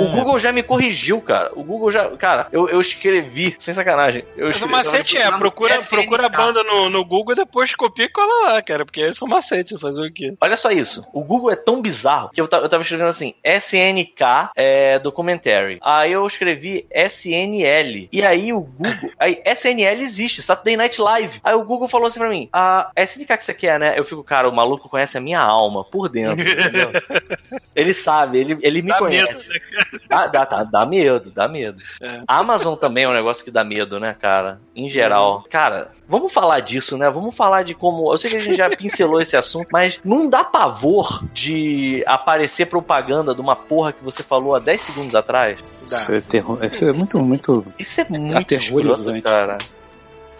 O Google já me corrigiu, cara. O Google já. Cara, eu, eu escrevi, sem sacanagem. Eu Mas o macete é, procura, SNK. procura a banda no, no Google e depois copia e cola lá, cara, porque esse é o macete, fazer o quê? Olha só isso. O Google é tão bizarro que eu, eu tava escrevendo assim: SNK é, documentary. Aí eu escrevi SNL. E aí o Google. Aí SNL existe, Saturday Night Live. Aí o Google falou assim pra mim: Ah, SNK que você quer, né? Eu fico, cara, o maluco conhece a minha alma por dentro. entendeu? ele sabe, ele, ele me Dá conhece. medo, né, Dá, dá, dá, dá medo, dá medo. É. A Amazon também é um negócio que dá medo, né, cara? Em geral. Cara, vamos falar disso, né? Vamos falar de como. Eu sei que a gente já pincelou esse assunto, mas não dá pavor de aparecer propaganda de uma porra que você falou há 10 segundos atrás? Isso é, terror, isso é muito, muito. Isso é muito escroto, Aterrorizante. cara.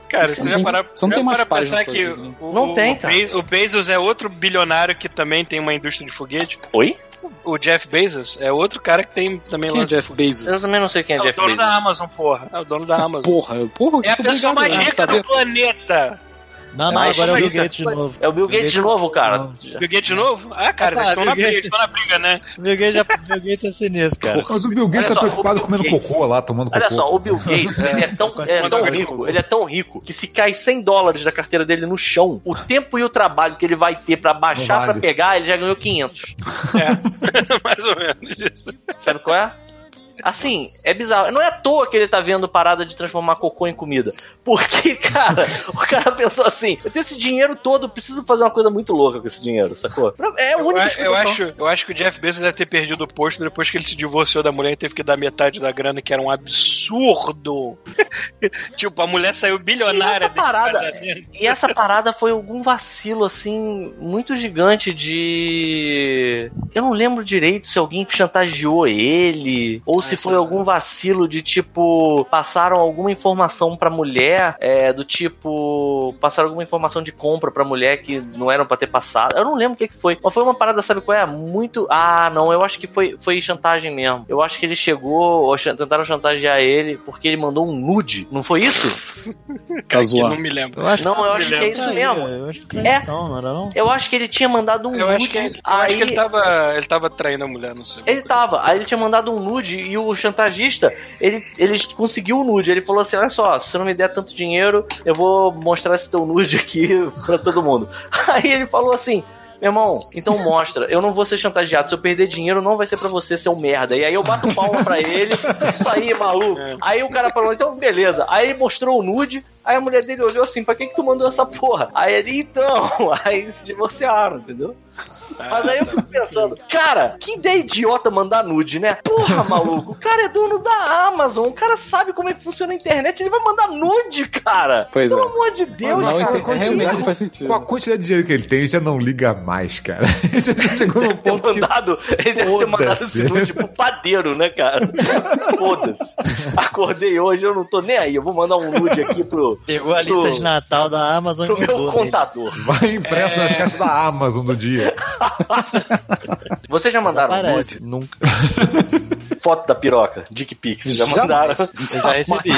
Cara, Você você não já tem- para, você não tem mais para pensar pra que né? o, Não o- tem, o cara. Be- o Bezos é outro bilionário que também tem uma indústria de foguete. Oi? O Jeff Bezos é outro cara que tem também Quem é lança- Jeff Bezos? Eu também não sei quem é, É o Jeff dono Bezos. da Amazon, porra. É o dono da Amazon. Porra, porra, É a que pessoa mais rica do planeta. Não, não, agora é o Bill Gates de novo. É o Bill Gates de novo, cara. Bill Gates de novo? Ah, cara, eles estão na briga, estão na briga, né? Bill Gates, já, Bill Gates é sinistro, cara. Mas o Bill Gates Olha tá só, preocupado o Bill comendo Gates- cocô lá, tomando cocô. Olha só, o Bill Gates, ele é tão, é tão rico, ele é tão rico que se cai 100 dólares da carteira dele no chão, o tempo e o trabalho que ele vai ter pra baixar pra pegar, ele já ganhou 500. É. Mais ou menos isso. Sabe qual é? Assim, é bizarro. Não é à toa que ele tá vendo parada de transformar cocô em comida. Porque, cara, o cara pensou assim: eu tenho esse dinheiro todo, preciso fazer uma coisa muito louca com esse dinheiro, sacou? É a Eu, única eu, explicação. acho, eu acho que o Jeff Bezos deve ter perdido o posto depois que ele se divorciou da mulher e teve que dar metade da grana, que era um absurdo. tipo, a mulher saiu bilionária E essa parada-. E essa parada foi algum vacilo, assim, muito gigante de. Eu não lembro direito se alguém chantageou ele, ou se Ah, foi algum vacilo de tipo. Passaram alguma informação pra mulher, é, do tipo. Passaram alguma informação de compra pra mulher que não eram pra ter passado. Eu não lembro o que, que foi. Mas foi uma parada, sabe qual é? Muito. Ah, não, eu acho que foi, foi chantagem mesmo. Eu acho que ele chegou, ou chan- tentaram chantagear ele porque ele mandou um nude. Não foi isso? Que zoando. não me lembro. Eu acho Não, eu me acho que é isso mesmo. Eu acho que traição, não era não? Eu acho que ele tinha mandado um Eu nude. acho que, eu aí acho que ele, tava, ele tava traindo a mulher, não sei. ele tava. Aí ele tinha mandado um nude e o chantagista, ele, ele conseguiu o nude. Ele falou assim: Olha só, se você não me der tanto dinheiro, eu vou mostrar esse teu nude aqui pra todo mundo. Aí ele falou assim. Meu irmão, então mostra. Eu não vou ser chantageado. Se eu perder dinheiro, não vai ser pra você, seu merda. E aí eu bato palma pra ele. Isso aí, maluco. É. Aí o cara falou, então beleza. Aí ele mostrou o nude. Aí a mulher dele olhou assim, pra que, que tu mandou essa porra? Aí ele, então. Aí se divorciaram, entendeu? Mas aí eu fico pensando, cara, que ideia idiota mandar nude, né? Porra, maluco, o cara é dono da Amazon, o cara sabe como é que funciona a internet, ele vai mandar nude, cara. Pois Pelo é. amor de Deus, Não, cara. quantidade- realmente faz sentido. Com a quantidade de dinheiro que ele tem, ele já não liga mais, cara. Ele já chegou ter ponto que... mandado, ele deve ter mandado esse nude pro padeiro, né, cara? Foda-se. Acordei hoje, eu não tô nem aí. Eu vou mandar um nude aqui pro, Pegou a pro- lista de Natal da Amazon pro e meu nele. contador. Vai impresso É. nas caixas da Amazon do dia. Vocês já mandaram Aparece, nude? nunca. Foto da piroca, dick pics, já Jamais. mandaram? Eu já recebi.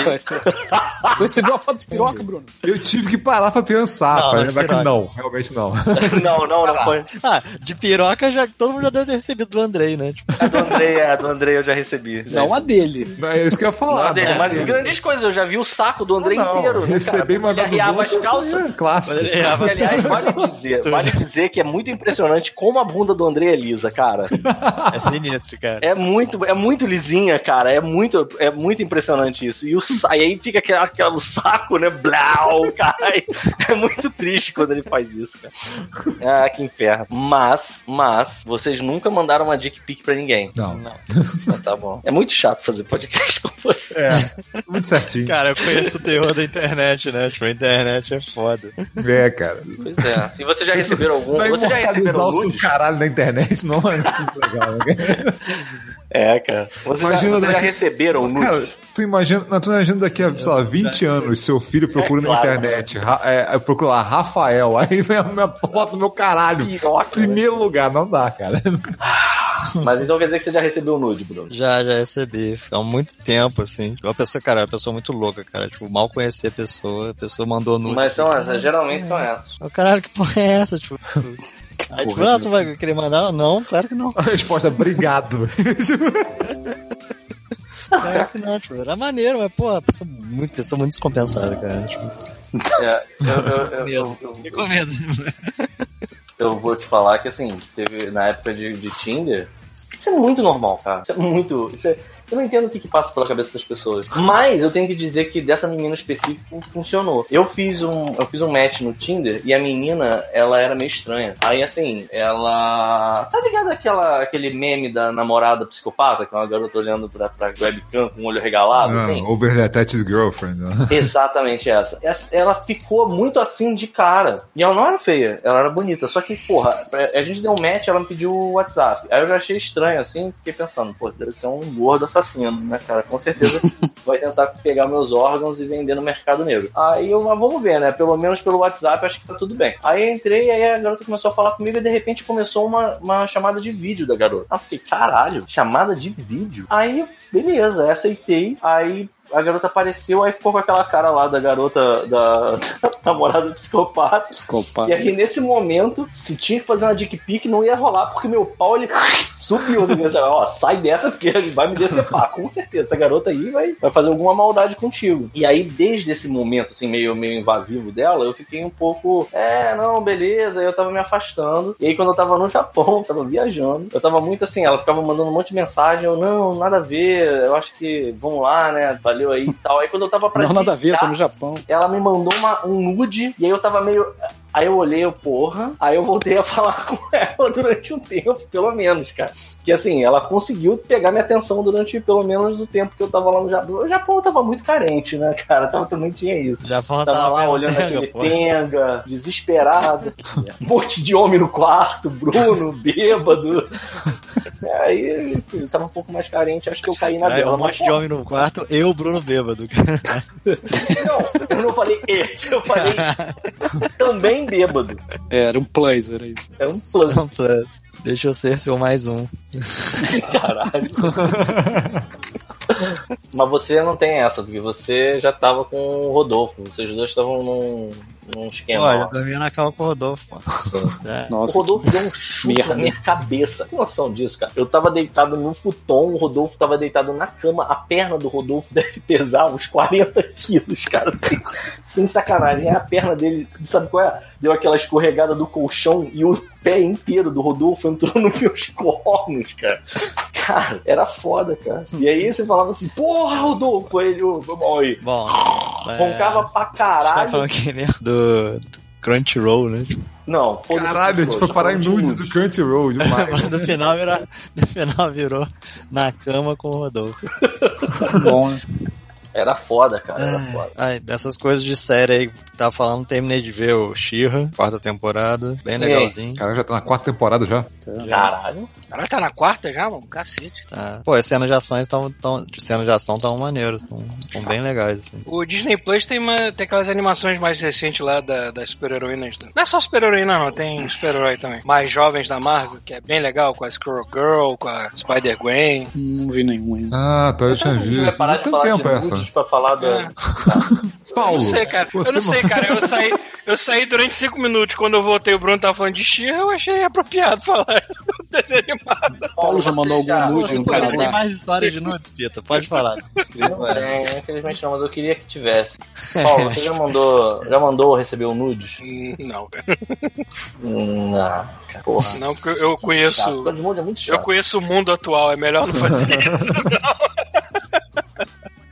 Tu recebeu uma foto de piroca, Bruno? Eu tive que parar pra pensar, Não, pra é lembrar que não, realmente não. não, não, não foi. Ah, de piroca já, todo mundo já deve ter recebido do Andrei, né? Tipo, A do Andrei, a do Andrei eu já recebi. Já Não a dele. Não, é isso que eu ia Não, falar. a dele, não. mas grandes coisas, eu já vi o saco do Andrei Não, inteiro. né, receber cara? e mandar Ele dos arriava as outros, calças. é clássico. ele errava E, aliás, vale dizer, vale dizer que é muito impressionante como a bunda do André é lisa, cara. É sinistro, cara. É muito, é muito lisinha, cara. É muito, é muito impressionante isso. E, o, e aí fica aquele, aquele o saco, né? Blau, cai. É muito triste quando ele faz isso, cara. Ah, que inferno. Mas, mas, vocês nunca mandaram uma dick pic pra ninguém. Não, Não. Ah, tá bom. É muito chato fazer podcast com você. é, muito certinho. Cara, eu conheço o terror da internet, né? Tipo, a internet é foda. É, cara. Pois é. E vocês já receberam algum? Vai Vocês já imortalizar receberam o seu caralho na internet, não é muito legal, né? É, cara. Vocês, já, Imagina vocês já daqui- receberam nudes? Cara, tu imagina, tu imagina daqui a, sei lá, 20 anos, seu filho procura É, na claro. internet, ra, é, procura lá, Rafael, aí vem a minha foto do meu caralho. Piroca, né? Primeiro lugar, não dá, cara. Mas então quer dizer que você já recebeu nude, Bruno? Já, já recebi. Há muito tempo, assim. Uma pessoa, cara, uma pessoa muito louca, cara. Tipo, mal conhecer a pessoa, a pessoa mandou nude. Mas são essas, geralmente são essas. "Caralho, Caralho, que porra é essa? Tipo. Aí, tipo, ah, vai querer mandar? Não, claro que não. A resposta, obrigado. Claro que não, tipo, era maneiro, mas, pô, pessoa muito, pessoa muito descompensada, cara. Tipo, É, eu, eu, eu, medo. eu, Fiquei com medo. eu vou te falar que assim, teve na época de, de Tinder. Isso é muito normal, cara. Isso é muito. Isso é- eu não entendo o que, que passa pela cabeça das pessoas. Mas eu tenho que dizer que dessa menina específica funcionou. Eu fiz um, eu fiz um match no Tinder e a menina, ela era meio estranha. Aí assim, ela. Sabe ligado aquela, aquele meme da namorada psicopata, que é uma garota olhando pra, pra webcam com o olho regalado, assim? Não, over the attached girlfriend. né? Exatamente essa. Essa- Ela ficou muito assim de cara. E ela não era feia, ela era bonita. Só que, porra, a gente deu um match, ela me pediu o WhatsApp. Aí eu já achei estranho assim, fiquei pensando, pô, deve ser um gordo assassino, né, cara? Com certeza vai tentar pegar meus órgãos e vender no mercado negro. Aí eu, mas vamos ver, né? Pelo menos pelo WhatsApp, acho que tá tudo bem. Aí eu entrei, aí a garota começou a falar comigo e de repente começou uma, uma chamada de vídeo da garota. Ah, fiquei, caralho, chamada de vídeo? Aí, beleza, aceitei. Aí a garota apareceu, aí ficou com aquela cara lá da garota da namorada do psicopata. Psicopata. E aí, nesse momento, se tinha que fazer uma dick pic, não ia rolar, porque meu pau ele subiu. Ó, sai dessa, porque ele vai me decepar. Com certeza, essa garota aí vai, vai fazer alguma maldade contigo. E aí, desde esse momento, assim, meio, meio invasivo dela, eu fiquei um pouco, é, não, beleza. Aí eu tava me afastando. E aí, quando eu tava no Japão, tava viajando, eu tava muito assim, ela ficava mandando um monte de mensagem. Eu, não, nada a ver, eu acho que vamos lá, né? Valeu aí e tal. Aí quando eu tava pra Não, nada a ver, tô no Japão. ela me mandou uma, um nude e aí eu tava meio. Aí eu olhei, eu, porra. Aí eu voltei a falar com ela durante um tempo, pelo menos, cara. Que assim, ela conseguiu pegar minha atenção durante pelo menos o tempo que eu tava lá no Japão. O Japão tava muito carente, né, cara? Tava, também tinha isso. Já Tava tava lá olhando Tenga, aquele tenga, desesperado. Um monte de homem no quarto, Bruno, bêbado. Aí enfim, tava um pouco mais carente, acho que eu caí na Aí, dela. um monte de homem no quarto, eu, Bruno Bêbado. Não, eu não falei e, eu falei também bêbado. É, era um plus, era isso. É um plus. Plus. Deixa eu ser seu mais um. Caralho. Mas você não tem essa, porque você já tava com o Rodolfo. Vocês dois estavam num, num esquema. Olha, eu dormia na cama com o Rodolfo, pô. É. O Nossa, Rodolfo deu um chute merda. na minha cabeça. Tem noção disso, cara? Eu tava deitado no futon, o Rodolfo tava deitado na cama. A perna do Rodolfo deve pesar uns 40 quilos, cara. Sem, sem sacanagem. Aí a perna dele, sabe qual é? Deu aquela escorregada do colchão e o pé inteiro do Rodolfo entrou nos meus cornos, cara. Cara, era foda, cara. E aí você falava assim, porra, Rodolfo, Aí ele, foi mal aí. Bom, é, Roncava pra Você tá caralho. falando que nem do, do Crunchyroll, né? Não, foda-se Caralho, a gente foi parar em nudes do Crunchyroll demais. mas no final, virou, no final virou na cama com o Rodolfo. bom, né? Era foda, cara, era Ai, foda. ai, dessas coisas de série aí que tava falando, terminei de ver o She-Ra, quarta temporada, bem legalzinho. Cara, já tá na quarta temporada já. Caralho. Caralho, tá na quarta já, mano? Cacete. Tá. Pô, as cenas de ações estão tão, de cenas de ação tão maneiras, tão, tão bem legais, assim. O Disney Plus tem, uma, tem aquelas animações mais recentes lá da, das super-heroínas. Não é só super-heroína, não, tem super-herói também. Mais jovens da Marvel, que é bem legal, com a Squirrel Girl, com a Spider-Gwen. Não vi nenhum ainda. Ah, tá, eu tinha visto. Não tem tempo de essa. Nudes pra falar da... É. Paulo. Eu não sei, cara. eu não sei, cara. Eu saí, eu saí durante cinco minutos. Quando eu voltei, o Bruno tava falando de Xia, eu achei apropriado falar desenho animado. Paulo já mandou algum nude no cara, tem mais histórias de nudes, Pita, pode falar. Não tem, infelizmente não, mas eu queria que tivesse. Paulo, você já mandou, já mandou ou recebeu nudes? Hum, Não, cara. Hum, Não, cara, porra. Não, porque eu- conheço. É Eu conheço o mundo atual, é melhor não fazer isso.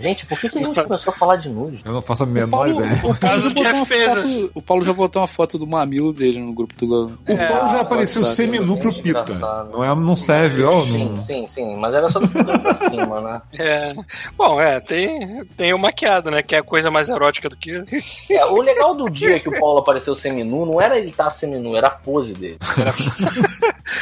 Gente, por que, que a gente começou a falar de nudes? Eu não faço a O menor Paulo, ideia. o, Paulo já do botou uma foto, o Paulo já botou uma foto do mamilo dele no grupo do. O Paulo já apareceu seminu pro Pita. engraçado. Não, é, não serve, ó. Sim, Não... sim, sim, mas era só do cintura pra cima, né? É. Bom, é, tem, tem o maquiado, né? Que é a coisa mais erótica do que. É, o legal do dia que o Paulo apareceu seminu não era ele estar seminu, era a pose dele.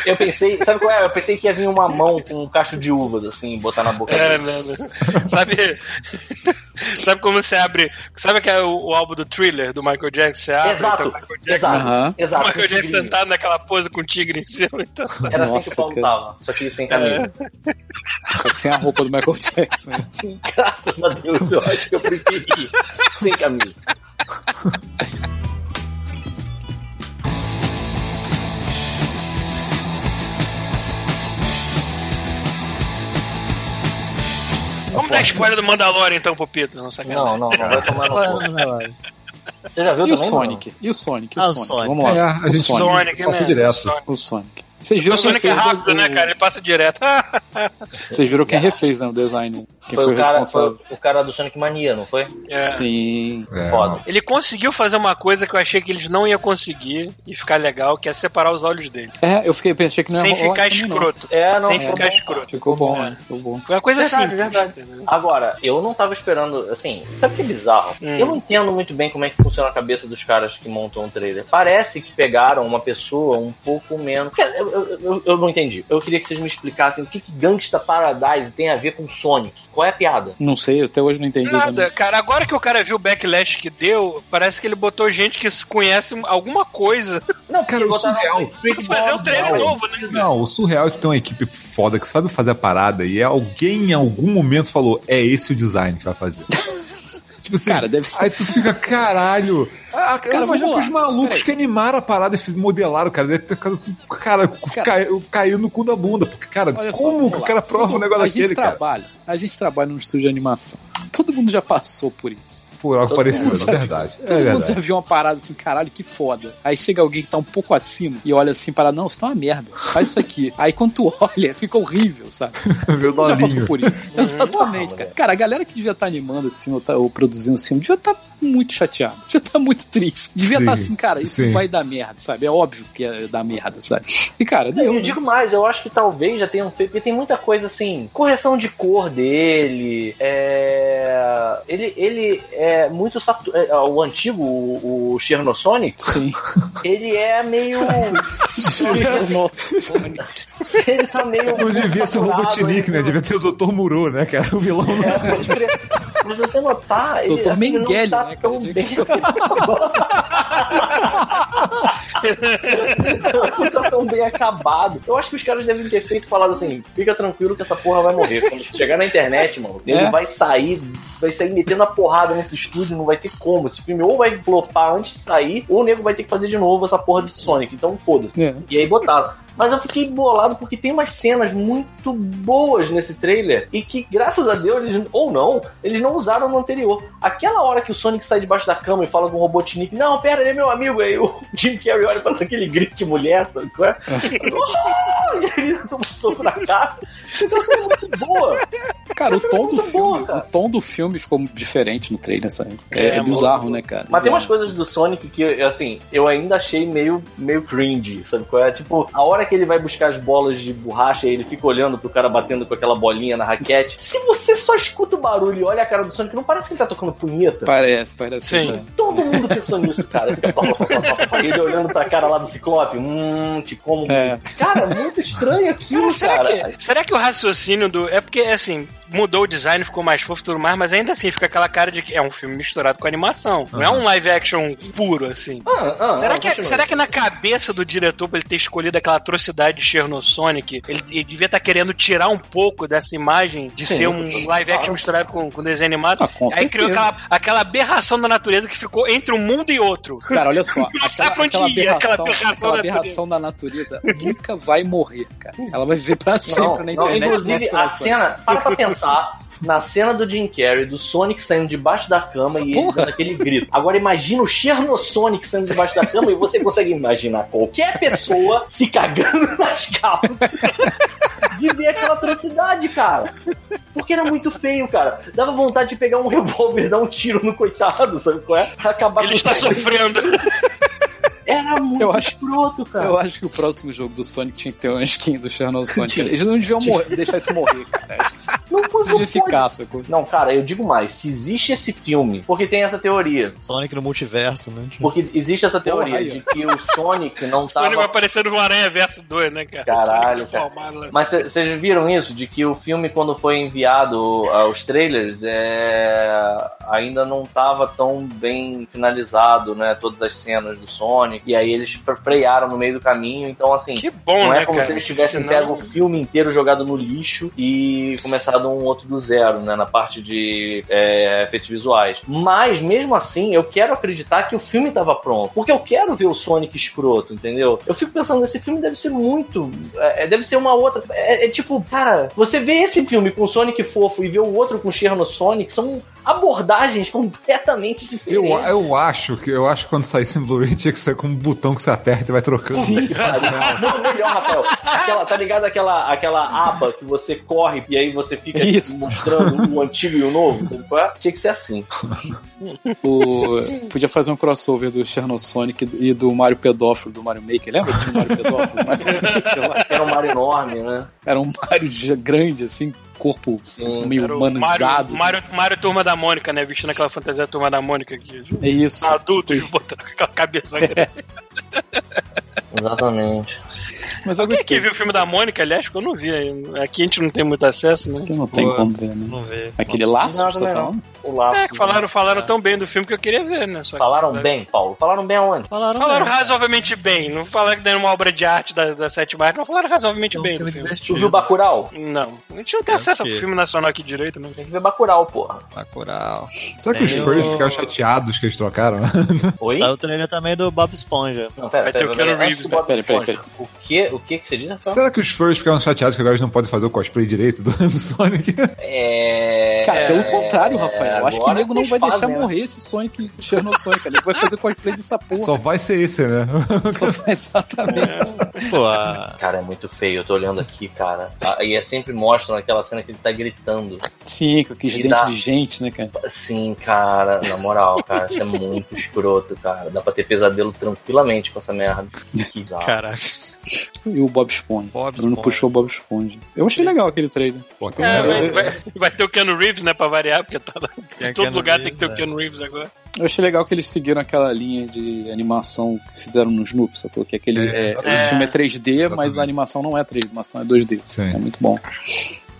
Eu pensei, sabe qual é? Eu pensei que ia vir uma mão com um cacho de uvas, assim, botar na boca É, dele. né, né? Sabe. sabe como você abre. Sabe que é o, o álbum do thriller do Michael Jackson? Você abre, Exato, então, Michael Jackson, exato, o exato. Michael Jackson sentado naquela pose com o tigre em cima, então. Era assim Nossa, que o Paulo cara. tava, só que sem camisa. Só que sem a roupa do Michael Jackson. Graças a Deus, eu acho que eu preferi sem camisa. Vamos dar spoiler do Mandalorian então pro Pito, não sacanagem. Não, não, não vai tomar no. Você já viu E o também? Sonic? E o Sonic? E o Ah, o Sonic? Sonic. Vamos lá. É, a o gente- Sonic. Sonic, né? direto. Sonic. O Sonic. Vocês viram O Sonic é rápido, o- né, cara? Ele passa direto. Vocês viram quem refez, né, o design? Quem Foi, foi, o, o cara, responsável? foi o cara do Sonic Mania, não foi? É. Sim. É, Foda. Ele conseguiu fazer uma coisa que eu achei que eles não iam conseguir e ficar legal, que é separar os olhos dele. É, eu fiquei pensei que não sem ia rolar ficar não. escroto. É, não, sem ficar bom. escroto. Ficou bom, É. né? Ficou bom. Foi uma coisa Verdade, assim. verdade. Agora, eu não tava esperando, assim, sabe o que é bizarro? Hum. Eu não entendo muito bem como é que funciona a cabeça dos caras que montam um trailer. Parece que pegaram uma pessoa um pouco menos. Eu, eu, eu, eu não entendi. Eu queria que vocês me explicassem o que, que Gangsta Paradise tem a ver com Sonic. Qual é a piada? Não sei, até hoje não entendi. Nada, também. cara. Agora que o cara viu o backlash que deu, parece que ele botou gente que se conhece alguma coisa. Não, Cara, o surreal. Fazer um Ball. novo, né? Não, o surreal é de ter uma equipe foda que sabe fazer a parada e alguém em algum momento falou: é esse o design que vai fazer. tipo assim, Cara, deve ser- aí tu fica, caralho. Ah, cara, imagina que os malucos que animaram a parada e fiz- modelaram, cara, deve ter ficado, cara, Cara. caiu, caiu no cu da bunda. Porque, cara, Olha como que o cara prova Todo- um negócio a daquele, gente cara? trabalha, a gente trabalha num estúdio de animação. Todo mundo já passou por isso. Por algo Todo parecido, mundo já é verdade. É Todo mundo verdade. já viu uma parada assim, caralho, que foda. Aí chega alguém que tá um pouco acima e olha assim para não, isso tá uma merda. Faz isso aqui. Aí quando tu olha, fica horrível, sabe? Meu mundo já passou por isso. Exatamente, cara. Cara, a galera que devia estar animando esse filme ou, tá- ou produzindo esse filme devia estar muito chateado. Devia estar muito triste. Devia estar assim, cara, isso sim. vai dar merda, sabe? É óbvio que ia dar merda, sabe? E cara, deu. Eu né? digo mais, eu acho que talvez já tenham feito, porque tem muita coisa assim, correção de cor dele, é... ele, ele é muito satu... é, o antigo, o, o Chernosonic, Sim. ele é meio ele tá meio Não devia ser o Robotnik, né? ele- Devia ter o Dr. Muro, né, cara? O vilão É, pode crer. Mas se você notar, ele, Dr. assim, Mengele, não tá né, cara? bem. que não tá tão bem acabado. Eu acho que os caras devem ter feito falado assim: fica tranquilo que essa porra vai morrer. Quando chegar na internet, mano, ele É. vai sair, vai sair metendo a porrada nesse estúdio, não vai ter como. Esse filme ou vai flopar antes de sair, ou o nego vai ter que fazer de novo essa porra de Sonic. Então foda-se. É. E aí botaram. Mas eu fiquei bolado porque tem umas cenas muito boas nesse trailer e que, graças a Deus, eles, ou não, eles não usaram no anterior. Aquela hora que o Sonic sai debaixo da cama e fala com o Robotnik, não, pera, ele é meu amigo, aí o Jim Carrey olha pra aquele grito de mulher, sabe qual é? E ele toma um soco na cara. Então, assim, é muito boa. Cara, o é tom do muito filme, boa, cara. o tom do filme ficou diferente no trailer, sabe? É, É, é bizarro, né, cara? Mas tem umas Bizarro. coisas do Sonic que, assim, eu ainda achei meio, meio cringe, sabe qual é? Tipo, a hora que ele vai buscar as bolas de borracha e ele fica olhando pro cara batendo com aquela bolinha na raquete. Se você só escuta o barulho e olha a cara do Sonic, não parece que ele tá tocando punheta? Parece, parece. Sim. né? Todo mundo pensou nisso, cara. Fica pá, pá, pá, pá, pá, ele olhando pra cara lá do Ciclope. Hum, te como. É. Cara, muito estranho aquilo, Será cara. que, será que o raciocínio do. É porque, assim, mudou o design, ficou mais fofo e tudo mais, mas ainda assim fica aquela cara de que é um filme misturado com animação. Não é um live action puro, assim. Ah, ah, Será ah, que, será que na cabeça do diretor, pra ele ter escolhido aquela atrocidade de Chernosonic, ele, ele devia estar querendo tirar um pouco dessa imagem de Sim, ser um live action claro. misturado com, com desenho animado? Ah, com Aí criou certeza. aquela, aquela aberração da natureza que ficou entre um mundo e outro. Cara, olha só, Não sabe aquela, onde aquela ir, aquela aberração, aberração aquela da aberração da natureza nunca vai morrer, cara. Ela vai viver pra sempre Não, na não, internet. nos inclusive, a cena, para pra pensar, na cena do Jim Carrey, do Sonic saindo debaixo da cama e ele Porra. dando aquele grito. Agora imagina o Chernosonic saindo debaixo da cama e você consegue imaginar qualquer pessoa se cagando nas calças de ver aquela atrocidade, cara. Porque era muito feio, cara. Dava vontade de pegar um revólver e dar um tiro no coitado, sabe qual é? Acabar Ele com está sofrendo. Era muito Eu acho- escroto, cara. Eu acho que o próximo jogo do Sonic tinha que ter uma skin do Chernobyl Sonic. Eles não deviam morrer, deixar isso morrer, cara. Não, isso não pode. sacou? Não, cara, eu digo mais. Se existe esse filme, porque tem essa teoria. Sonic no multiverso, né? Porque existe essa teoria Porra, de que o Sonic não O Sonic vai tava. aparecer no Aranha Verso 2, né, cara? Caralho, cara. formado lá. Mas vocês viram isso? De que o filme, quando foi enviado aos trailers, é... ainda não tava tão bem finalizado, né? Todas as cenas do Sonic. E aí eles frearam no meio do caminho. Então, assim. Que bom, Não né, é como cara? se eles tivessem Senão- pego o filme inteiro jogado no lixo e começado um outro do zero, né? Na parte de é, efeitos visuais. Mas, mesmo assim, eu quero acreditar que o filme estava pronto. Porque eu quero ver o Sonic escroto, entendeu? Eu fico pensando, esse filme deve ser muito. é, deve ser uma outra. É, é tipo, cara, você vê esse filme com o Sonic fofo e vê o outro com o Cherno Sonic, são abordagens completamente Eu, diferentes. eu acho que eu acho que quando saísse em Blu-ray tinha que ser com um botão que você aperta e vai trocando. Sim, cara. Não, melhor, Rafael. Aquela, tá ligado aquela, aquela aba que você corre e aí você fica Isso. mostrando o antigo e o novo? Sabe qual é? Tinha que ser assim. O- podia fazer um crossover do Chernosonic e do Mario Pedófilo do Mario Maker. Lembra que tinha o Mario Pedófilo? Mario Maker? Era um mar enorme, né? Era um Mario de- grande, assim, corpo Sim. meio humanizado. Mário, assim. Mário, Mário Turma da Mônica, né? Vestindo aquela fantasia da Turma da Mônica aqui. É isso. Adulto, e botando aquela cabeça grande. Exatamente. Mas eu Quem gostei. que viu o filme da Mônica, aliás, porque eu não vi ainda. Aqui a gente não tem muito acesso, né? Que não tem Pô, como ver, né? Não vê. Aquele laço Não, que você tá falando? O laço. É, que falaram, falaram tão bem do filme que eu queria ver, né? Só que- Falaram bem, Paulo? Falaram bem aonde? Falaram, Falaram mesmo. razoavelmente bem. Não falaram que deu uma obra de arte da, da Sete Marcas, mas falaram razoavelmente É um bem do filme. Tu viu. Bacurau? Não. A gente não tem acesso ao filme nacional aqui direito, né? Tem que ver Bacurau, porra. Bacurau. Será que os fãs ficaram chateados que eles trocaram? Oi? Saiu o trailer também do Bob Esponja. Não, pera, Vai ter pera, o pera, pera, pera. O que, o que que você diz, Rafael? Será que os fãs ficaram chateados que agora eles não podem fazer o cosplay direito do, do Sonic? É... Cara, pelo contrário, Rafael. Eu acho que o nego não vai deixar fazem, né? morrer esse Sonic Chernosonic. Ele vai fazer cosplay dessa porra. Só vai ser esse, né? Só vai exatamente. Pô, a... Cara, é muito feio. Eu tô olhando aqui, cara. E é sempre mostram aquela cena que ele tá gritando. Sim, com aqueles dentes dá- de gente, né, cara? Sim, cara, na moral, cara, isso é muito escroto, cara. Dá pra ter pesadelo tranquilamente com essa merda. Que. Caraca. E o Bob Esponja. Bob O Bruno Esponja. puxou o Bob Esponja. Eu achei legal aquele trailer. Pô, É, é, vai, vai- vai ter o Keanu Reeves, né, pra variar, porque tá lá. Em todo Keanu lugar Reeves, tem que ter o é. Keanu Reeves agora. Eu achei legal que eles seguiram aquela linha de animação que fizeram no Snoop, sacou? Que aquele, É, é, é. o filme é 3D, mas a animação não é 3D, a animação é 2D. Sim. É muito bom.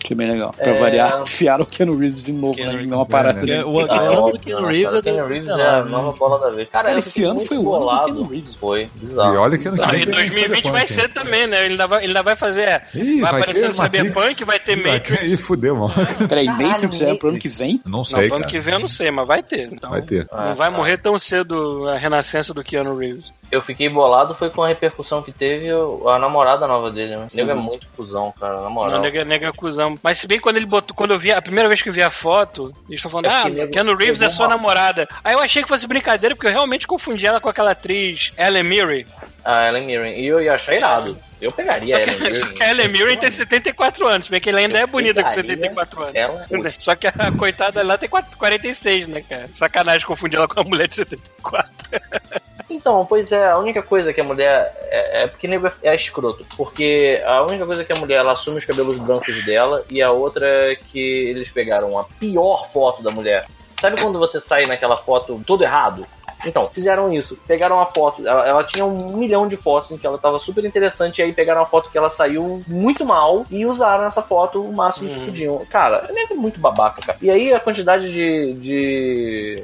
Achei bem legal. Pra É. variar, enfiaram o Keanu Reeves de novo, Keanu né? Uma parada. né? Porque dele. o do Keanu né, Reeves cara? é Keanu Reeves é a 19, nova né? bola da vez. Cara, Cara, esse ano foi o ano do bolado. Keanu Reeves. Foi, bizarro. E olha que ano que Não, vem e tem 2020 vai ser também, né? Ele ainda vai, ele ainda vai fazer. Ih, vai vai aparecer ter no Cyberpunk, vai ter Matrix. ter- Ih, fudeu, mano. Peraí, Matrix é pro ano que vem? Não Não, sei, pro ano que vem eu não sei, mas vai ter. Então, Vai ter. Ah, Não vai morrer tão cedo a renascença do Keanu Reeves. Eu fiquei bolado foi com a repercussão que teve a namorada nova dele, né? O nego é muito cuzão, cara, na moral. Não, nega, nega cuzão. Mas se bem quando ele botou, quando eu vi, a primeira vez que eu vi a foto, eles estão falando, É ah, nego Keanu Reeves é sua namorada. Aí eu achei que fosse brincadeira, porque eu realmente confundi ela com aquela atriz Ellen Mirren. A Ellen Mirren. E eu ia achar irado. Eu pegaria Só a Ellen que, só Mirren. que a Ellen Mirren tem 74 anos, bem que ela ainda é bonita com pegaria 74 anos. Ela Só que a coitada lá tem 4 46, né, cara? Sacanagem confundir ela com a mulher de 74. Então, pois é, a única coisa que a mulher. É, é porque nego é, é escroto. Porque a única coisa que a mulher ela assume os cabelos brancos dela e a outra é que eles pegaram a pior foto da mulher. Sabe quando você sai naquela foto todo errado? Então, fizeram isso. Pegaram a foto. Ela, ela tinha um milhão de fotos em que ela tava super interessante. E aí pegaram a foto que ela saiu muito mal e usaram essa foto o máximo que Uhum. podiam. Cara, é muito babaca, cara. E aí a quantidade de. de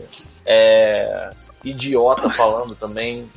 é, idiota falando também.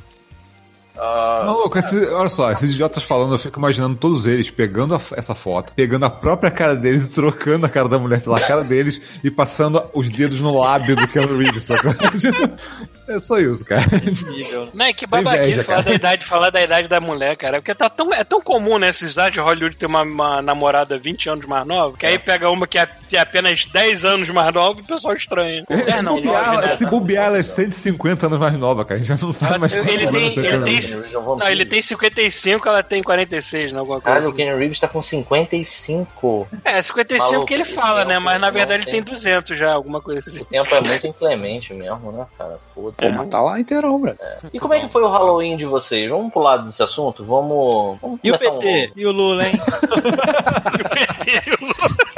Ah, Maluco, olha só, esses idiotas falando, eu fico imaginando todos eles pegando a- essa foto, pegando a própria cara deles trocando a cara da mulher pela cara deles e passando os dedos no lábio do Keanu Reeves, É só isso, cara. Nível. Não, é que babaquice falar cara. da idade, falar da idade da mulher, cara. Porque tá tão, é tão comum nessa idade de Hollywood ter uma, uma namorada 20 anos mais nova, que aí pega uma que é, tem apenas 10 anos mais nova e o pessoal estranha. É, É, se, não, bobear, nove, né? se bobear, ela é 150 anos mais nova, cara. A gente já não sabe mais Ele quantos tem- ele tem- é. Não, ele tem 55, ela tem 46, né? Alguma coisa Caralho, o assim. Keanu Reeves tá com 55. É, 55 Maluco, que ele esse fala, né? Mas na verdade ele tem. tem 200 já, alguma coisa Esse assim. tempo é muito inclemente mesmo, né, cara? Pô, Foda-se. mas tá lá inteirão, velho. E como é que foi o Halloween de vocês? Vamos pular desse assunto? Vamos. vamos E o um PT? novo. E o Lula, hein?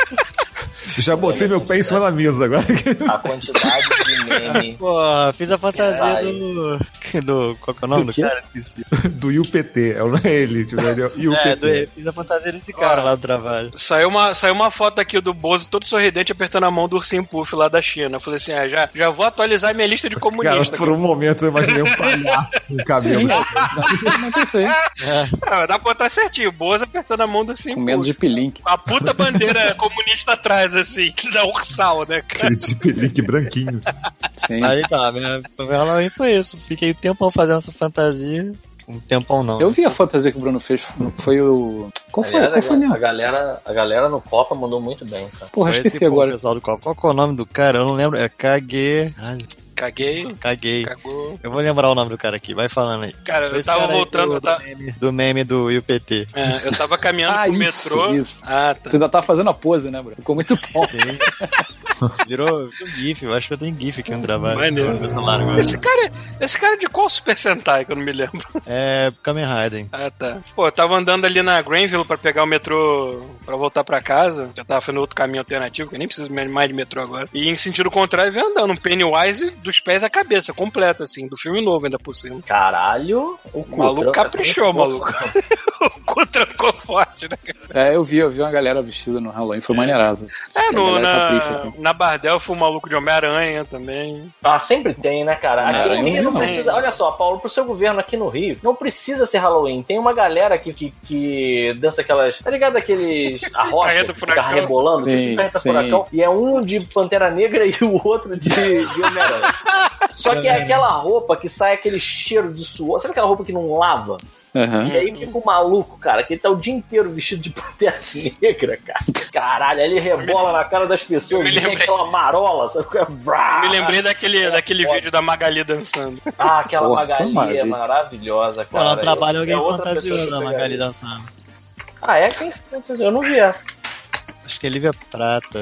Já botei meu pé em cima da mesa agora. A quantidade de meme. Pô, fiz a fantasia do. do. Qual que é o nome Do do cara? Esqueci. do IUPT, é o- não é ele, tipo, ele é É, do, fiz a fantasia desse cara lá do trabalho. Saiu uma, saiu uma foto aqui do Bozo todo sorridente apertando a mão do ursinho puff lá da China. Eu falei assim, ah, já, já vou atualizar minha lista de Cara, comunistas. por um momento eu imaginei um palhaço com cabelo. Sim, dá pra acontecer. Ah, dá pra botar certinho, o Bozo apertando a mão do ursinho Com medo de pilink. Com a puta bandeira comunista atrás, assim, da ursal, né, cara? Aquele tipo link branquinho. Sim. Aí tá, minha, meu Halloween foi isso. Fiquei um tempão fazendo essa fantasia. Um tempão não. Eu vi a fantasia que o Bruno fez. Foi o. Qual foi? Aliás, Qual foi a, mesmo? a galera, a galera no Copa mandou muito bem, cara. Porra, Foi esqueci agora. pessoal do copo. Qual que é o nome do cara? Eu não lembro. É Kage. Caralho, Caguei, Caguei. cagou. Eu vou lembrar o nome do cara aqui. Vai falando aí. Cara, eu tava voltando, do, tava, do, meme, do meme do é, eu tava caminhando Ah, pro isso, metrô. isso. Ah, tá. Você ainda tá fazendo a pose, né, bro? Ficou muito bom. Virou um GIF. Eu acho que eu tenho GIF aqui no trabalho. Maneiro. No meu celular agora. Esse cara, esse cara é de qual Super Sentai que eu não me lembro? É Kamen Rider. Ah, tá. Pô, eu tava andando ali na Granville pra pegar o metrô pra voltar pra casa. Já tava fazendo outro caminho alternativo, que eu nem preciso mais de metrô agora. E em sentido contrário, veio andando um Pennywise dos pés à cabeça, completa, assim, do filme novo ainda por cima. Caralho, o O maluco caprichou, maluco. o cu trancou forte, né? É, eu vi, eu vi uma galera vestida no Halloween, foi maneirado. É, no, na, capricha aqui. na Bardel foi o maluco de Homem-Aranha também. Ah, sempre tem, né, cara? Aqui no Rio eu não não. precisa. Olha só, Paulo, pro seu governo aqui no Rio, não precisa ser Halloween. Tem uma galera que, que, que dança aquelas. Tá ligado aqueles. A rocha Carreta que fica rebolando, Sim, tipo sim. furacão. E é um de Pantera Negra e o outro de, de Homem-Aranha. Só que é aquela roupa que sai aquele cheiro de suor. Sabe aquela roupa que não lava? Aham. E aí fica o maluco, cara, que ele tá o dia inteiro vestido de Pantera Negra, cara. Caralho, aí ele rebola na cara das pessoas, Eu me e tem lembrei. aquela marola, sabe? Brá. Me lembrei daquele, daquele vídeo da Magali dançando. Ah, aquela Porra, Magali é maravilha. maravilhosa, Pô, cara. lá no trabalho Eu- alguém é da eu Magali dançando. Ah, é? Quem se fantasiou? Eu não vi essa. Acho que é Lívia Prata.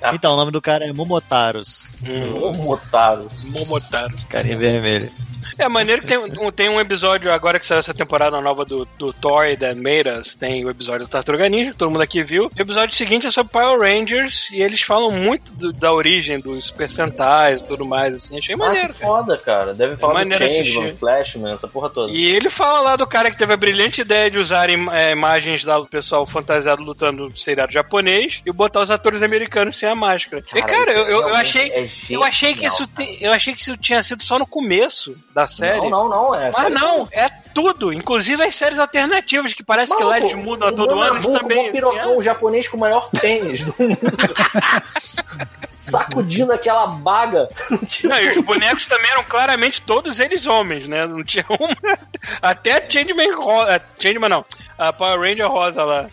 Ah. Então, o nome do cara é Momotaros. Hum, Ô, Motaro. Momotaro. Carinha vermelha. É maneiro que tem, um- tem um episódio agora que saiu essa temporada nova do, do Thor e da Meiras, tem o episódio do Tartaruga Ninja, que todo mundo aqui viu. O episódio seguinte é sobre Power Rangers e eles falam muito do- da origem dos Super Sentais e tudo mais, assim. Achei Ah, maneiro, cara. foda, cara. Deve falar do maneiro Changeman. Flashman, essa porra toda. E ele fala lá do cara que teve a brilhante ideia de usar im- é, imagens do pessoal fantasiado lutando no seriado japonês e botar os atores americanos sem a máscara. e cara, eu, eu- eu achei. é Eu achei que isso cara. te- eu achei que isso tinha sido só no começo da série. Não, não, não. É, Mas sério. não, é tudo, inclusive as séries alternativas, que parece que lá eles mudam a o todo ano, eles também. o assim, pirocão japonês com o maior tênis do mundo. Sacudindo aquela baga. é. Não, e os bonecos também eram claramente todos eles homens, né? Não tinha uma. Até a Changeman rosa. Changeman não. A Power Ranger rosa lá.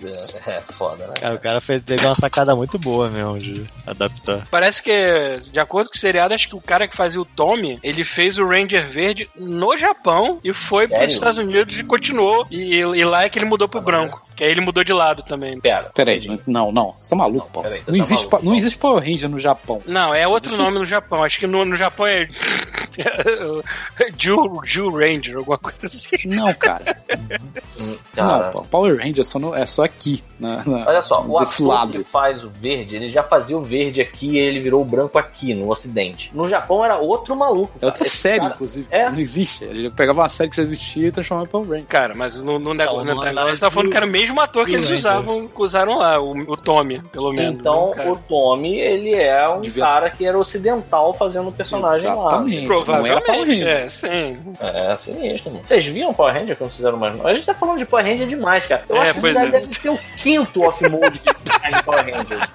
É, foda, né? Cara, o cara fez, teve uma sacada muito boa mesmo de adaptar. Parece que, de acordo com o seriado, acho que o cara que fazia o Tommy, ele fez o Ranger Verde no Japão e foi Sério? pros Estados Unidos e continuou. E, e lá é que ele mudou pro branco. Que aí ele mudou de lado também. Pera. Peraí, não, não. Você tá maluco, Paulo. peraí, você não, tá existe, maluco, pa- não existe Power Ranger no Japão. Não, é outro Existe nome isso? no Japão. Acho que no, no Japão é. Jill, Jill Ranger, alguma coisa assim. Não, cara. Cara, Não, pô, Power Ranger é só, no- é só aqui. Na, na- Olha só, o desse ator lado. que faz o verde, ele já fazia o verde aqui e ele virou o branco aqui, no ocidente. No Japão era outro maluco. É outra cara. Esse série, cara- inclusive. É. Não existe. Ele pegava uma série que já existia e transformava em Power Ranger. Cara, mas no, no negócio Não, no negócio, você tá falando que era o mesmo ator que eles Ranger. usavam, que usaram lá, o, o Tommy, pelo menos. Então, né, o Tommy, ele é um Devia- cara que era ocidental fazendo o personagem Exatamente. lá. Não era Power Provavelmente, é, sim. É, sinistro, mano. Vocês viam Power Ranger quando fizeram mais A gente tá falando de Power Ranger demais, cara. Eu É, acho que isso é. deve ser o quinto off-mode que de Power Ranger.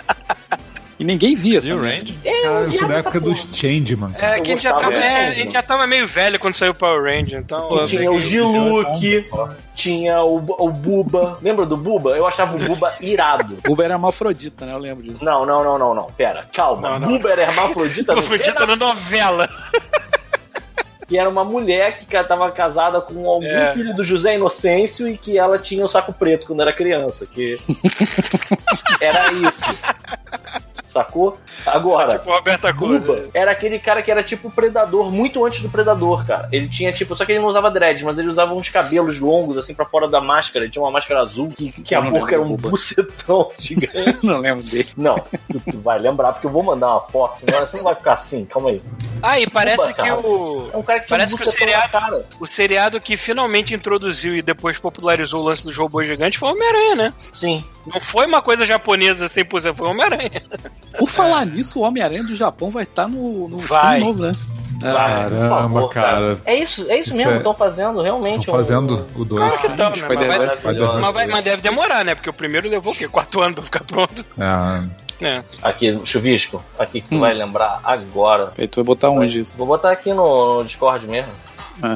E ninguém via Zero. Range? É, Cara, eu sou da essa época dos Changeman. É, que a gente, já tava, é, a gente já tava meio velho quando saiu o Power Ranger, então. E tinha o Giluque, tinha o, o Buba. Lembra do Buba? Eu achava o Buba irado. Buba era hermafrodita, né? Eu lembro disso. Não, não, não, não, não. Pera, calma. Não, não. Buba era hermafrodita, Eu fui dito na novela. que era uma mulher que estava casada com algum É. filho do José Inocêncio e que ela tinha o saco preto quando era criança. Que era isso. Sacou? Agora, Tipo, Roberta Cruz. Buba era aquele cara que era tipo o Predador, muito antes do Predador, cara. Ele tinha tipo, só que ele não usava dread, mas ele usava uns cabelos longos assim pra fora da máscara. Ele tinha uma máscara azul que, que a boca era um do Buba. bucetão gigante. não lembro dele. Não, tu, tu vai lembrar porque eu vou mandar uma foto, senão você não vai ficar assim. Calma aí. Ah, e parece Buba, que cara. o. É um cara que Parece um que o seriado-. O seriado que finalmente introduziu e depois popularizou o lance dos robôs gigantes foi o Homem-Aranha, né? Sim. Não foi uma coisa japonesa 100%, foi o Homem-Aranha. Por falar nisso, o Homem-Aranha do Japão vai estar no, no Vai. filme novo, né? É. Vai, Caramba, favor, cara. É isso, é isso, Isso mesmo, é- estão fazendo realmente. Estão fazendo o 2. Claro que estão, né? Mas, vai- mas vai- mas deve demorar, né? Porque o primeiro levou o quê? Quatro anos pra ficar pronto. É, É. Aqui, chuvisco, aqui que tu Hum. vai lembrar agora. Aí tu vai botar onde isso? Vou botar aqui no, no Discord mesmo.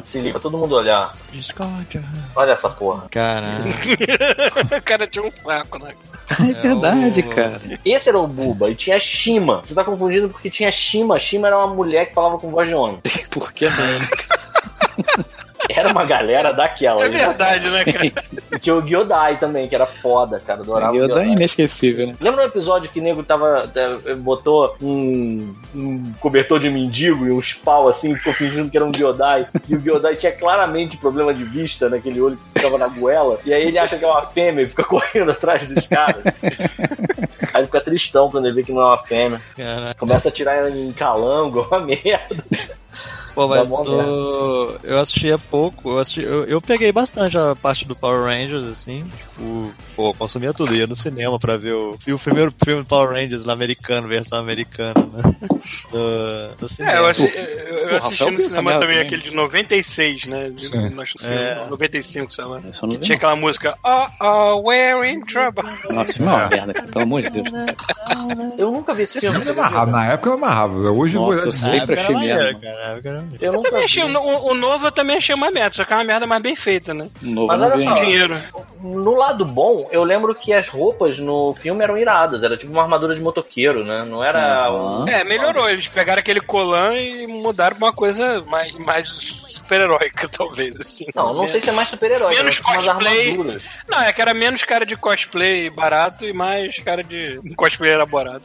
Se liga, pra todo mundo olhar. Discórdia. Olha essa porra. Caralho. o cara tinha um saco, né? É verdade, o- cara. Esse era o Buba e tinha Shima. Você tá confundindo porque tinha Shima. Shima era uma mulher que falava com voz de homem. Por que não? Era uma galera daquela. É verdade, né, cara? E tinha o Gyodai também, que era foda, cara. Adorava o Yoda é inesquecível, né? Lembra um episódio que o nego tava. eh, botou um, um cobertor de mendigo e uns pau assim, ficou fingindo que era um Gyodai. E o Gyodai tinha claramente problema de vista naquele olho que ficava na goela. E aí ele acha que é uma fêmea e fica correndo atrás dos caras. Aí ele fica tristão quando ele vê que não é uma fêmea. Caralho. Começa a tirar em calango, uma merda. Pô, mas do... eu assistia pouco, eu, assisti... eu, eu peguei bastante a parte do Power Rangers, assim, tipo, pô, consumia tudo, ia no cinema pra ver o, vi o primeiro filme do Power Rangers lá americano, versão americana, né? No, no cinema. É, eu, assi eu, eu assisti no cinema também, também. aquele de 96, né? De, Sim. nós- É. 95, sei lá. Eu não Que tinha aquela música Oh, oh, we're in trouble. Nossa, isso não é uma merda. Pelo amor de Deus. Eu nunca vi esse filme. Eu me amarrava. Na época eu amarrava. Hoje eu vou Nossa, eu Na sempre achei merda. Eu Eu nunca também vi. achei, o, o novo eu também achei uma merda, só que é uma merda mais bem feita, né? Novo Mas não olha só. Dinheiro. No lado bom, eu lembro que as roupas no filme eram iradas. Era tipo uma armadura de motoqueiro, né? Não era. Uhum. um- É, melhorou. Eles pegaram aquele colan e mudaram pra uma coisa mais, mais super-heróica, talvez, assim. Não, não sei se é mais super-herói. Menos Menos umas cosplay. Não, é que era menos cara de cosplay barato e mais cara de cosplay elaborado.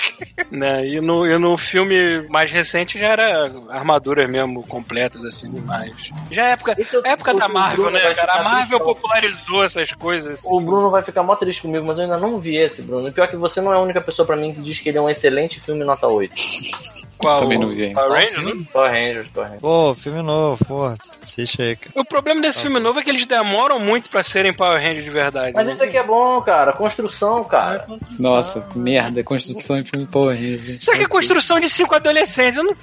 né? e, no, e no filme mais recente já era armaduras mesmo completas, assim, mais. Já é época, Esse época da Marvel, né, cara? A Marvel popularizou essas coisas. assim. O Bruno vai ficar mó triste comigo, mas eu ainda não vi esse, Bruno. E pior que você não é a única pessoa pra mim que diz que ele é um excelente filme nota 8. Qual? Também não vi ainda. Power Rangers, né? Power Rangers, Power Rangers. Pô, filme novo, porra, assiste aí, cara. O problema desse filme novo é que eles demoram muito pra serem Power Rangers de verdade. Mas né? isso aqui é bom, cara. Construção, cara. Nossa, merda, construção em filme Power Rangers. Isso aqui é construção de cinco adolescentes. Eu não.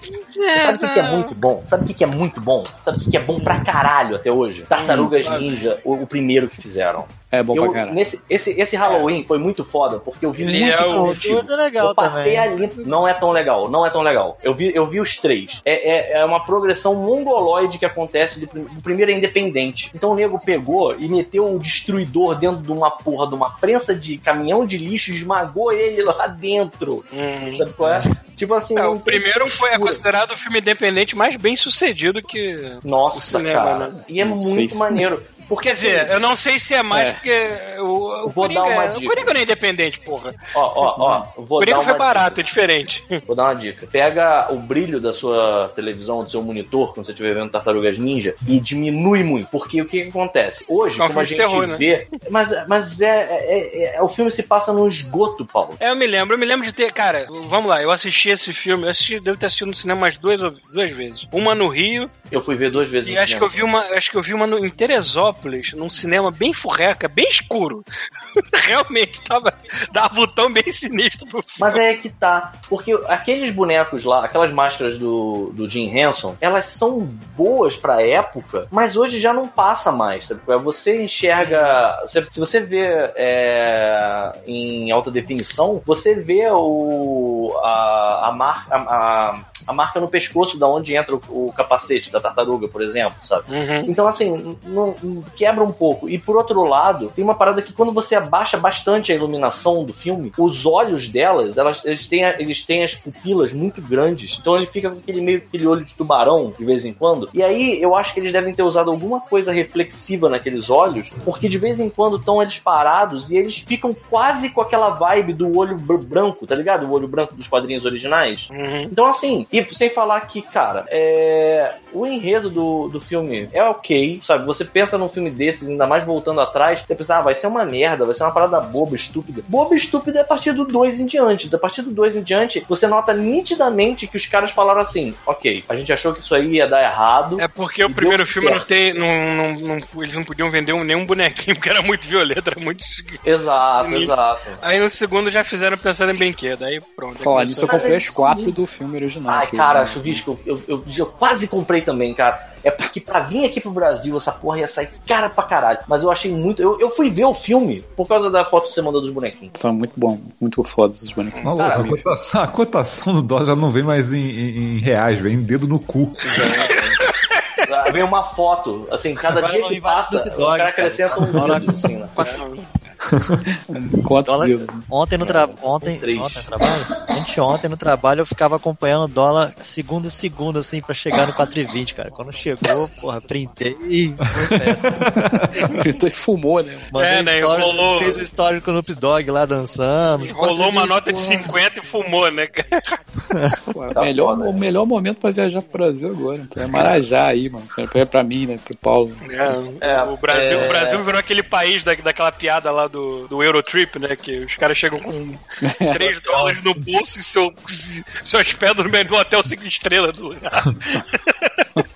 É, Sabe o que, que é muito bom? Sabe o que, que é muito bom? Sabe o que, que é bom pra caralho até hoje? Tartarugas Hum, Ninja, o, o primeiro que fizeram. É bom Eu, pra caralho. nesse, esse, esse Halloween foi muito foda, porque eu vi Ele muito é o- filme O antigo. dois é legal eu passei também. ali. Não é tão legal, não é tão legal. Eu vi, eu vi os três. É, é, é uma progressão mongoloide que acontece. Do, do primeiro é independente. Então o nego pegou e meteu o destruidor dentro de uma porra de uma prensa de caminhão de lixo e esmagou ele lá dentro. Hum. Sabe qual é? Tipo assim. É, o primeiro foi é considerado o filme independente mais bem sucedido que. Nossa, o cinema, cara. né? E é Não muito se- maneiro. Porque, Quer dizer, eu não sei se é mais É. porque o, o Vou Coringa, dar uma é- o dica. Coringa não é independente, porra. ó, ó, ó, O vou Coringa dar foi uma barato, dica. é diferente. Vou dar uma dica. Pega o brilho da sua televisão, do seu monitor, quando você estiver vendo Tartarugas Ninja, e diminui muito. Porque o que, que acontece? Hoje, É um como a gente terror, né? vê. Mas, mas é, é- é- O filme se passa no esgoto, Paulo. É, eu me lembro, eu me lembro de ter. Cara, vamos lá, eu assisti esse filme, eu assisti, devo ter assistido no cinema umas duas, duas vezes. Uma no Rio, Eu fui ver duas vezes e no acho que eu cinema. vi uma. Acho que eu vi uma no, em Teresópolis, num cinema bem furreca, bem escuro. Realmente tava. Dava botão bem sinistro pro filme. Mas é que tá. Porque aqueles bonecos lá, aquelas máscaras do, do Jim Henson, elas são boas pra época, mas hoje já não passa mais, sabe? Você enxerga. você- se você vê é, em alta definição, você vê o, a, a, marca, a, a marca no pescoço da onde entra o, o capacete da tartaruga, por exemplo, sabe? Uhum. Então, assim, não- quebra um pouco. E por outro lado, tem uma parada que quando você abaixa bastante a iluminação do filme, os olhos delas, elas, eles, têm, eles têm as pupilas muito grandes. Então ele fica com aquele meio que aquele olho de tubarão de vez em quando. E aí eu acho que eles devem ter usado alguma coisa reflexiva naqueles olhos, porque de vez em quando estão eles parados e eles ficam quase com aquela vibe do olho br- branco, tá ligado? O olho branco dos quadrinhos originais. Uhum. Então, assim, e sem falar que, cara, é... o enredo do, do filme é ok, sabe? Você pensa num filme desses, ainda mais voltando atrás, você pensa, ah, vai ser uma merda, vai ser uma parada boba, estúpida. Boba e estúpida é a partir do 2 em diante. A partir do 2 em diante, você nota nitidamente que os caras falaram assim: ok, a gente achou que isso aí ia dar errado. É porque o primeiro filme não tem. Não, não, não- eles não podiam vender um- nenhum bonequinho, porque era muito violento, era muito. Exato, Sinistro. exato. Aí no segundo já fizeram pensando em brinquedo. Aí pronto. Falar começou- nisso, eu comprei as quatro do filme original. Ai, cara, eu- chuvisco, eu, eu, eu quase comprei também, cara. É porque pra vir aqui pro Brasil, essa porra ia sair cara pra caralho. Mas eu achei muito. Eu, eu fui ver o filme por causa da foto que você mandou dos bonequinhos. São muito bom, muito fodas os bonequinhos. Maluco, a, cotação, a cotação do dólar já não vem mais em, em- em reais, vem em dedo no cu. Vem uma foto, assim, cada Agora dia que passa, o cara cara. acrescenta um dedo, assim, né? Quantos Dólar- dedos? Ontem no, tra... ontem, três. ontem no trabalho, anteontem no trabalho eu ficava acompanhando o dólar segundo a segundo, assim, pra chegar no 4,20, cara. Quando chegou, porra, printei e. Gritou e fumou, né? Mandei É, né, stories, rolou- fez o story com o Snoop Dogg lá dançando. Rolou uma 4,20, nota de porra. 50 e fumou, né, cara? Pô, Tá melhor, foda, o melhor momento pra viajar pro Brasil agora. Então é Marajá aí, mano. Pra, pra mim, né? Pro Paulo. É, É, o, Brasil, é. o Brasil virou aquele país da, daquela piada lá do, do Eurotrip, né? Que os caras chegam com 3 dólares no bolso e seu, se hospedam no no hotel 5 estrelas do lugar.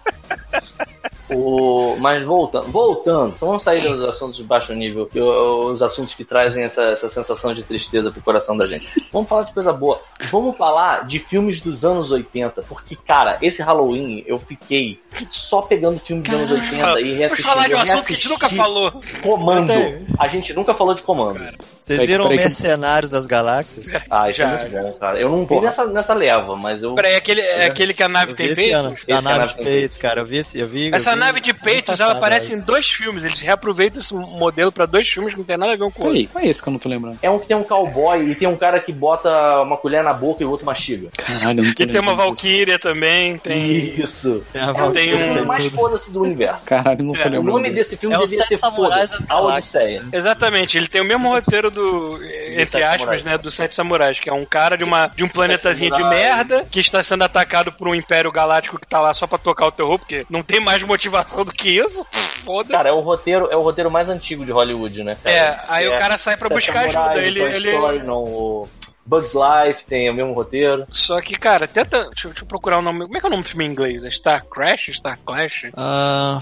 O, mas voltando, voltando, só vamos sair dos assuntos de baixo nível, que os assuntos que trazem essa, essa sensação de tristeza pro coração da gente. Vamos falar de coisa boa. Vamos falar de filmes dos anos 80, porque, cara, esse Halloween eu fiquei só pegando filmes dos anos 80 e Vamos reassistindo. falar de um assunto que a gente nunca falou. Comando. A gente nunca falou de comando. Vocês Peraí, viram peraí que- Mercenários das Galáxias? Ah, isso Já. é muito bom, cara. Eu não vi nessa, nessa leva, mas eu. Peraí, aquele, é aquele que a nave Eu tem esse peito? ano, Esse da é nave de tem peitos, cara. Eu vi esse, eu vi. eu Essa vi nave de peitos, ela aparece né? em dois filmes. Eles reaproveitam esse modelo pra dois filmes que não tem nada a ver um com o outro. Qual é esse que eu não tô lembrando? É um que tem um cowboy e tem um cara que bota uma colher na boca e o outro mastiga. Caralho, eu não tô E tem uma. Valkyria também, tem... Isso. Tem a É o Tem Valkyria, filme um- mais foda-se do universo. Caralho, eu não tô É, O lembrando. nome desse. filme É devia ser Samurais foda da A Galáxia. Odisseia. Exatamente, ele tem o mesmo roteiro do, entre aspas, Samurais. né, do Sete Samurais, que é um cara de, uma, de um planetazinho de merda que está sendo atacado por um império galáctico que tá lá só pra tocar o terror, porque não tem mais motivação do que isso. Foda-se. Cara, é o roteiro, é o roteiro mais antigo de Hollywood, né? cara? É, aí o cara sai pra buscar Samurais, ajuda. Ele, ele... Story, não, o Bugs Life tem o mesmo roteiro. Só que, cara, tenta. Deixa, eu- deixa eu procurar o nome. Como é que é o nome do filme em inglês? É Star Crash? Star Clash? Ah.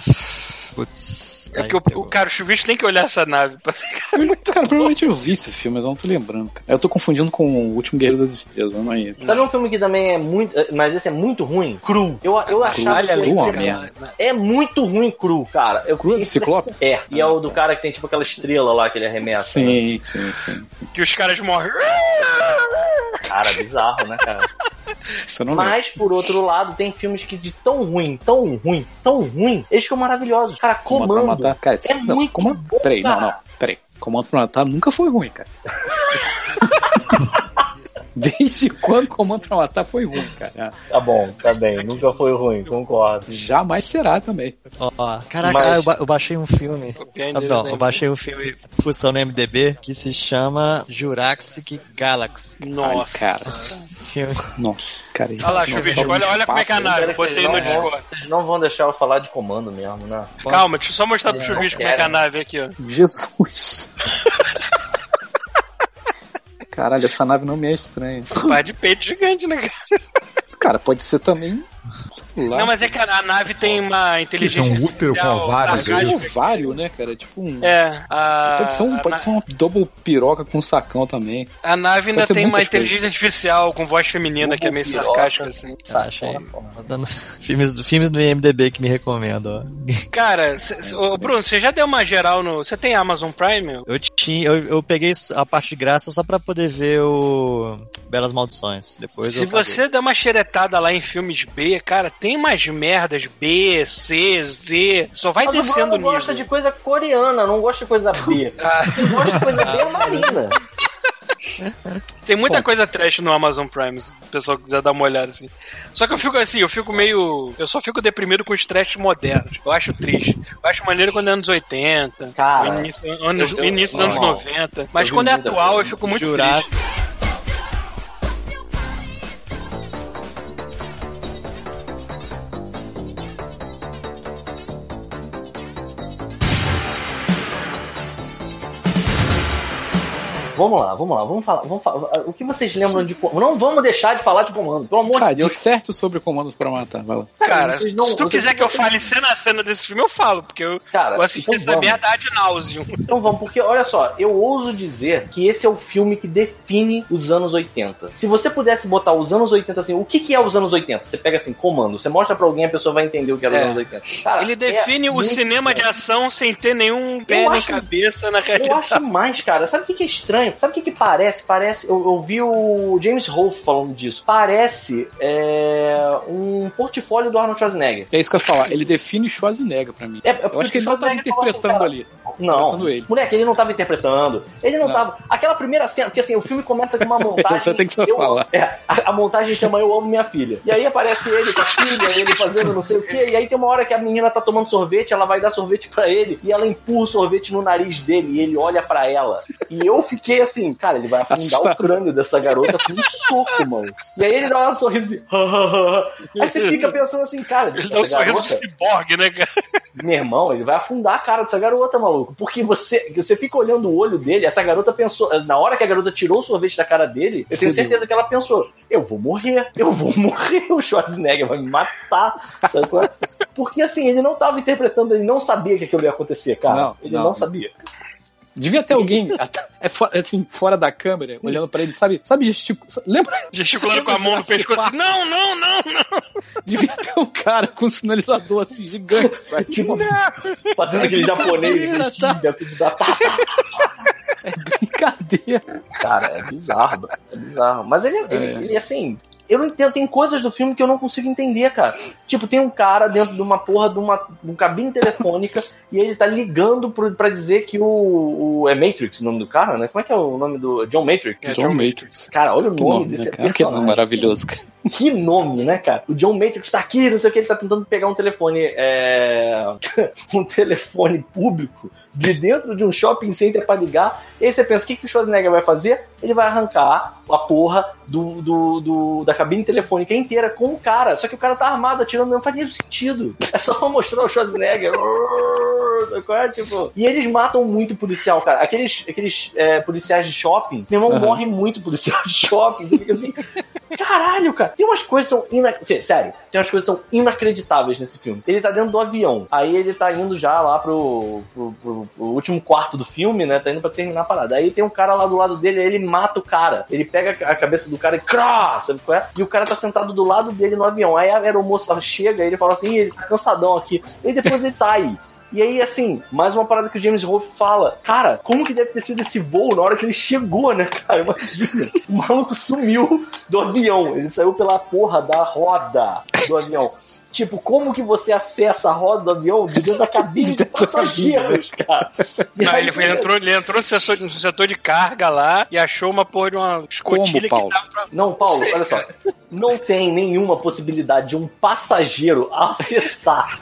Putz. É porque o, o cara, o chuvisco tem que olhar essa nave pra Cara, provavelmente eu vi esse filme, mas eu não tô lembrando. Cara. Eu tô confundindo com o Último Guerreiro das Estrelas, mas não é esse. Sabe um filme que também é muito. Mas esse é muito ruim? Cru. Eu, eu achava que uma é- merda. É muito ruim cru, cara. Eu, Cru é do Ciclope? É, e é Ah, o do tá. cara que tem tipo aquela estrela lá que ele arremessa. né? Sim, sim, sim, sim. que os caras morrem. Cara, bizarro, né, cara? Não. Mas, por outro lado, tem filmes que de tão ruim, tão ruim, tão ruim, eles ficam maravilhosos. Cara, Comando comando. matar. Cara, é não, muito comando... bom, Peraí, não, cara. não. Peraí. Comando pra matar nunca foi ruim, cara. Desde quando Comando pra Matar foi ruim, cara? Tá bom, tá bem. Nunca foi ruim, concordo. Jamais será também. Ó, ó, caraca, Mas- ah, eu, ba- eu baixei um filme. Não, né? eu baixei um filme função no MDB que se chama Jurassic Galaxy. Nossa. cara. Filme. Nossa, cara. Olha lá, algum Olha, olha como é que é a nave. Botei vocês no não, vão, Discord. vocês não vão deixar eu falar de comando mesmo, né? Calma, deixa eu só mostrar pro chuvisco como é que é a nave aqui, ó. Jesus. Caralho, essa nave não me é estranha. Par de peito gigante, né, cara? Cara, pode ser também. Não, mas é que a a nave tem uma Que isso, é inteligência. um útero com artificial ovários, é é um ovário, né, cara? É tipo um. É, a, Pode ser, um, pode na- ser uma double piroca com sacão também. a nave ainda tem uma inteligência artificial com voz feminina que é meio Piroca. sarcástica, assim. Ah, achei. Mandando filmes, do, filmes do IMDB que me recomendo, ó. Cara, cê- cê- ô, Bruno, você já deu uma geral no. Você tem Amazon Prime? Eu tinha, eu, eu peguei a parte de graça só pra poder ver o Belas Maldições. Depois Se você der uma xeretada lá em filmes B, cara, tem umas merdas B, C, Z. Só vai Mas descendo Bruno o nível. gosta de coisa coreana, não gosta de coisa B. Ah, Quem gosta de coisa B é marina. tem muita coisa trash no Amazon Prime, se o pessoal quiser dar uma olhada assim. Só que eu fico assim, eu fico meio. Eu só fico deprimido com os trash modernos. Eu acho triste. Eu acho maneiro quando é anos 80, Cara, início, anos, eu- eu- início dos anos não. 90. Mas Eu quando é atual, eu fico muito Jurassic. triste. Vamos lá, vamos lá, vamos falar, vamos falar. O que vocês lembram de comando? Não vamos deixar de falar de comando, pelo amor Cara, de Deus. certo sobre comandos pra matar, vai lá. Cara, vocês não- se tu quiser não- que eu fale cena a cena desse filme, eu falo, porque eu, Cara, eu assisti então essa merda de náusea. Então vamos, porque olha só, eu ouso dizer que esse é o filme que define os anos 80. Se você pudesse botar os anos 80 assim, o que, que é os anos 80? Você pega assim, comando, você mostra pra alguém, a pessoa vai entender o que era É. os anos 80. Cara, Ele define é o cinema bom. de ação sem ter nenhum pé nem acho- cabeça na Eu realidade. acho mais, cara. Sabe o que que é estranho? Estranho. Sabe o que que parece? Parece. Eu, eu vi o James Rolfe falando disso. Parece é, um portfólio do Arnold Schwarzenegger. É isso que eu ia falar. Ele define Schwarzenegger pra mim. É, é Eu acho que ele não tava assim, interpretando cara, ali. Não, ele. moleque, ele não tava interpretando. Ele não, Não. tava. Aquela primeira cena, porque assim, o filme começa com uma montagem. Você tem que só eu- falar. É, a, a montagem chama Eu Amo Minha Filha. E aí aparece ele com a filha, ele fazendo não sei o quê. E aí tem uma hora que a menina tá tomando sorvete, ela vai dar sorvete pra ele. E ela empurra o sorvete no nariz dele. E ele olha pra ela. E eu fiquei assim, cara, ele vai afundar o Assustado. crânio dessa garota com um soco, mano. E aí ele dá uma sorriso. aí você fica pensando assim, cara, Ele dá um sorriso de ciborgue, né, cara? meu irmão, ele vai afundar a cara dessa garota, maluco. Porque você, você fica olhando o olho dele, essa garota pensou, na hora que a garota tirou o sorvete da cara dele, eu tenho certeza que ela pensou, eu vou morrer, eu vou morrer, o Schwarzenegger vai me matar. É? Porque assim, ele não tava interpretando, ele não sabia que aquilo ia acontecer, cara. Não, ele não. não sabia. Devia ter alguém é, assim, fora da câmera, olhando pra ele, sabe? Sabe gesticu... Lembra? Gesticulando com a mão no Jurassic pescoço assim, não, não, não, não. Devia ter um cara com um sinalizador assim, gigante, sabe? Tipo, fazendo aquele japonês, tá? tudo da Brincadeira. Cara, é bizarro, é bizarro. Mas ele, ele, É. ele, assim, eu não entendo, tem coisas do filme que eu não consigo entender, cara. Tipo, tem um cara dentro de uma porra de uma, de uma cabine telefônica e ele tá ligando pro, pra dizer que o, o. É Matrix o nome do cara, né? Como é que é o nome do. John Matrix? É, John John Matrix. Cara, olha o nome, nome, desse né, cara? Que personagem. nome maravilhoso, cara. Que nome, né, cara? O John Matrix tá aqui, não sei o que, ele tá tentando pegar um telefone. É... um telefone público de dentro de um shopping center pra ligar. E aí você pensa, o que, que o Schwarzenegger vai fazer? Ele vai arrancar a porra do, do, do- da cabine telefônica inteira com o cara. Só que o cara tá armado, atirando, não faz nenhum sentido. É só pra mostrar o Schwarzenegger. É? Tipo, e eles matam muito policial, cara. Aqueles, aqueles é, policiais de shopping, meu irmão, Aham. morre muito policial de shopping. Você fica assim, Caralho, cara. Tem umas coisas que são ina... Sé- Sério, tem umas coisas que são inacreditáveis nesse filme. Ele tá dentro do avião. Aí ele tá indo já lá pro, pro, pro- pro último quarto do filme, né? Tá indo pra terminar a parada. Aí tem um cara lá do lado dele, ele mata o cara. Ele pega a cabeça do cara e crá, sabe qual é? E o cara tá sentado do lado dele no avião. Aí a aeromoça chega e ele fala assim, "Ih, ele tá cansadão aqui. E depois ele sai. E aí, assim, mais uma parada que o James Rolfe fala. Cara, como que deve ter sido esse voo na hora que ele chegou, né, cara? Imagina. O maluco sumiu do avião. Ele saiu pela porra da roda do avião. Tipo, como que você acessa a roda do avião de dentro da cabine de passageiros, cara? E Não, aí, ele, ele entrou, ele entrou no setor, no setor de carga lá e achou uma porra de uma escotilha que Paulo? dava pra. Não, Paulo, Sei, olha só. Não tem nenhuma possibilidade de um passageiro acessar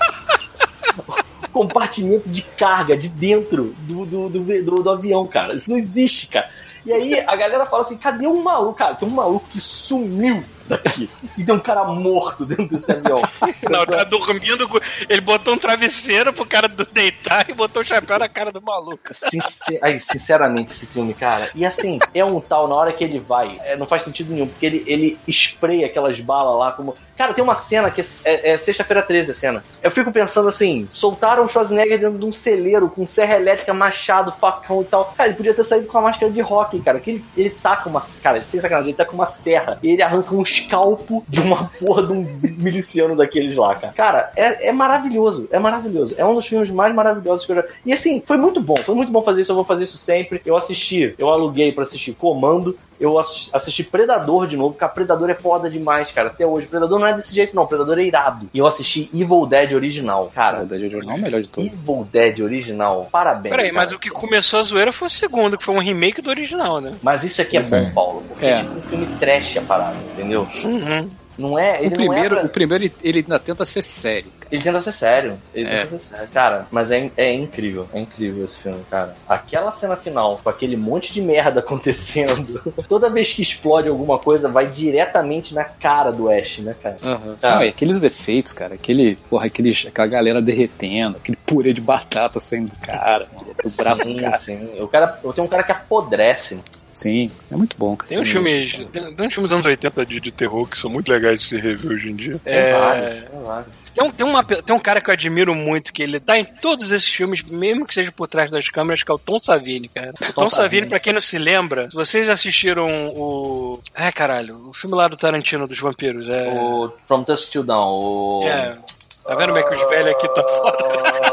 o compartimento de carga de dentro do, do, do, do- do avião, cara. Isso não existe, cara. E aí a galera fala assim: cadê um maluco? Cara, tem um maluco que sumiu daqui. E tem um cara morto dentro desse avião. Não, tá dormindo. Ele botou um travesseiro pro cara do- deitar e botou o chapéu na cara do maluco. Sincer... Ai, sinceramente, esse filme, cara. E assim, é um tal, na hora que ele vai, é, não faz sentido nenhum, porque ele, ele espreia aquelas balas lá como. Cara, tem uma cena que é, é- é sexta-feira 13 a cena. Eu fico pensando assim: soltaram o Schwarzenegger dentro de um celeiro com serra elétrica, machado, facão e tal. Cara, ele podia ter saído com a máscara de rock, cara. Que ele, ele tá com uma. Cara, sem sacanagem, ele tá com uma serra. E ele arranca um escalpo de uma porra de um miliciano daqueles lá, cara. Cara, é, é maravilhoso. É maravilhoso. É um dos filmes mais maravilhosos que eu já. E assim, foi muito bom. Foi muito bom fazer isso. Eu vou fazer isso sempre. Eu assisti, eu aluguei pra assistir Comando. Eu ass- assisti Predador de novo, porque Predador é foda demais, cara. Até hoje. Predador não é desse jeito, não. Predador é irado. E eu assisti Evil Dead original. Cara, A verdade, o jornal é o melhor de todos. Evil Dead original. Parabéns. Peraí, mas cara. o que começou a zoeira foi o segundo, que foi um remake do original, né? Mas isso aqui é Isso bom, Paulo. Porque É. é tipo um filme trash a parada, entendeu? Uhum. Não é. Ele O primeiro, não é o primeiro ele, ele ainda tenta ser sério. cara. Ele tenta ser sério. Ele É. tenta ser sério. Cara, mas é, é incrível. É incrível esse filme, cara. Aquela cena final, com aquele monte de merda acontecendo. Toda vez que explode alguma coisa, vai diretamente na cara do Ash, né, cara? Tá. Não, e aqueles defeitos, cara, aquele, porra, aqueles, aquela galera derretendo, aquele purê de batata saindo do cara, do braço sim, do cara. sim. O cara, eu tenho um cara que apodrece. Sim, é muito bom, cara. Tem uns filmes. Tem, tem uns filmes anos 80 de, de terror que são muito legais de se rever hoje em dia. Tem É, vários, tem um, tem, uma, tem um cara que eu admiro muito, que ele tá em todos esses filmes, mesmo que seja por trás das câmeras, que é o Tom Savini, cara. O Tom, Savini, Savini. pra quem não se lembra, vocês assistiram o. Ai, caralho, o filme lá do Tarantino dos vampiros. É. O From Dusk Till Dawn, o... é tá vendo como é que os velhos aqui tá foda?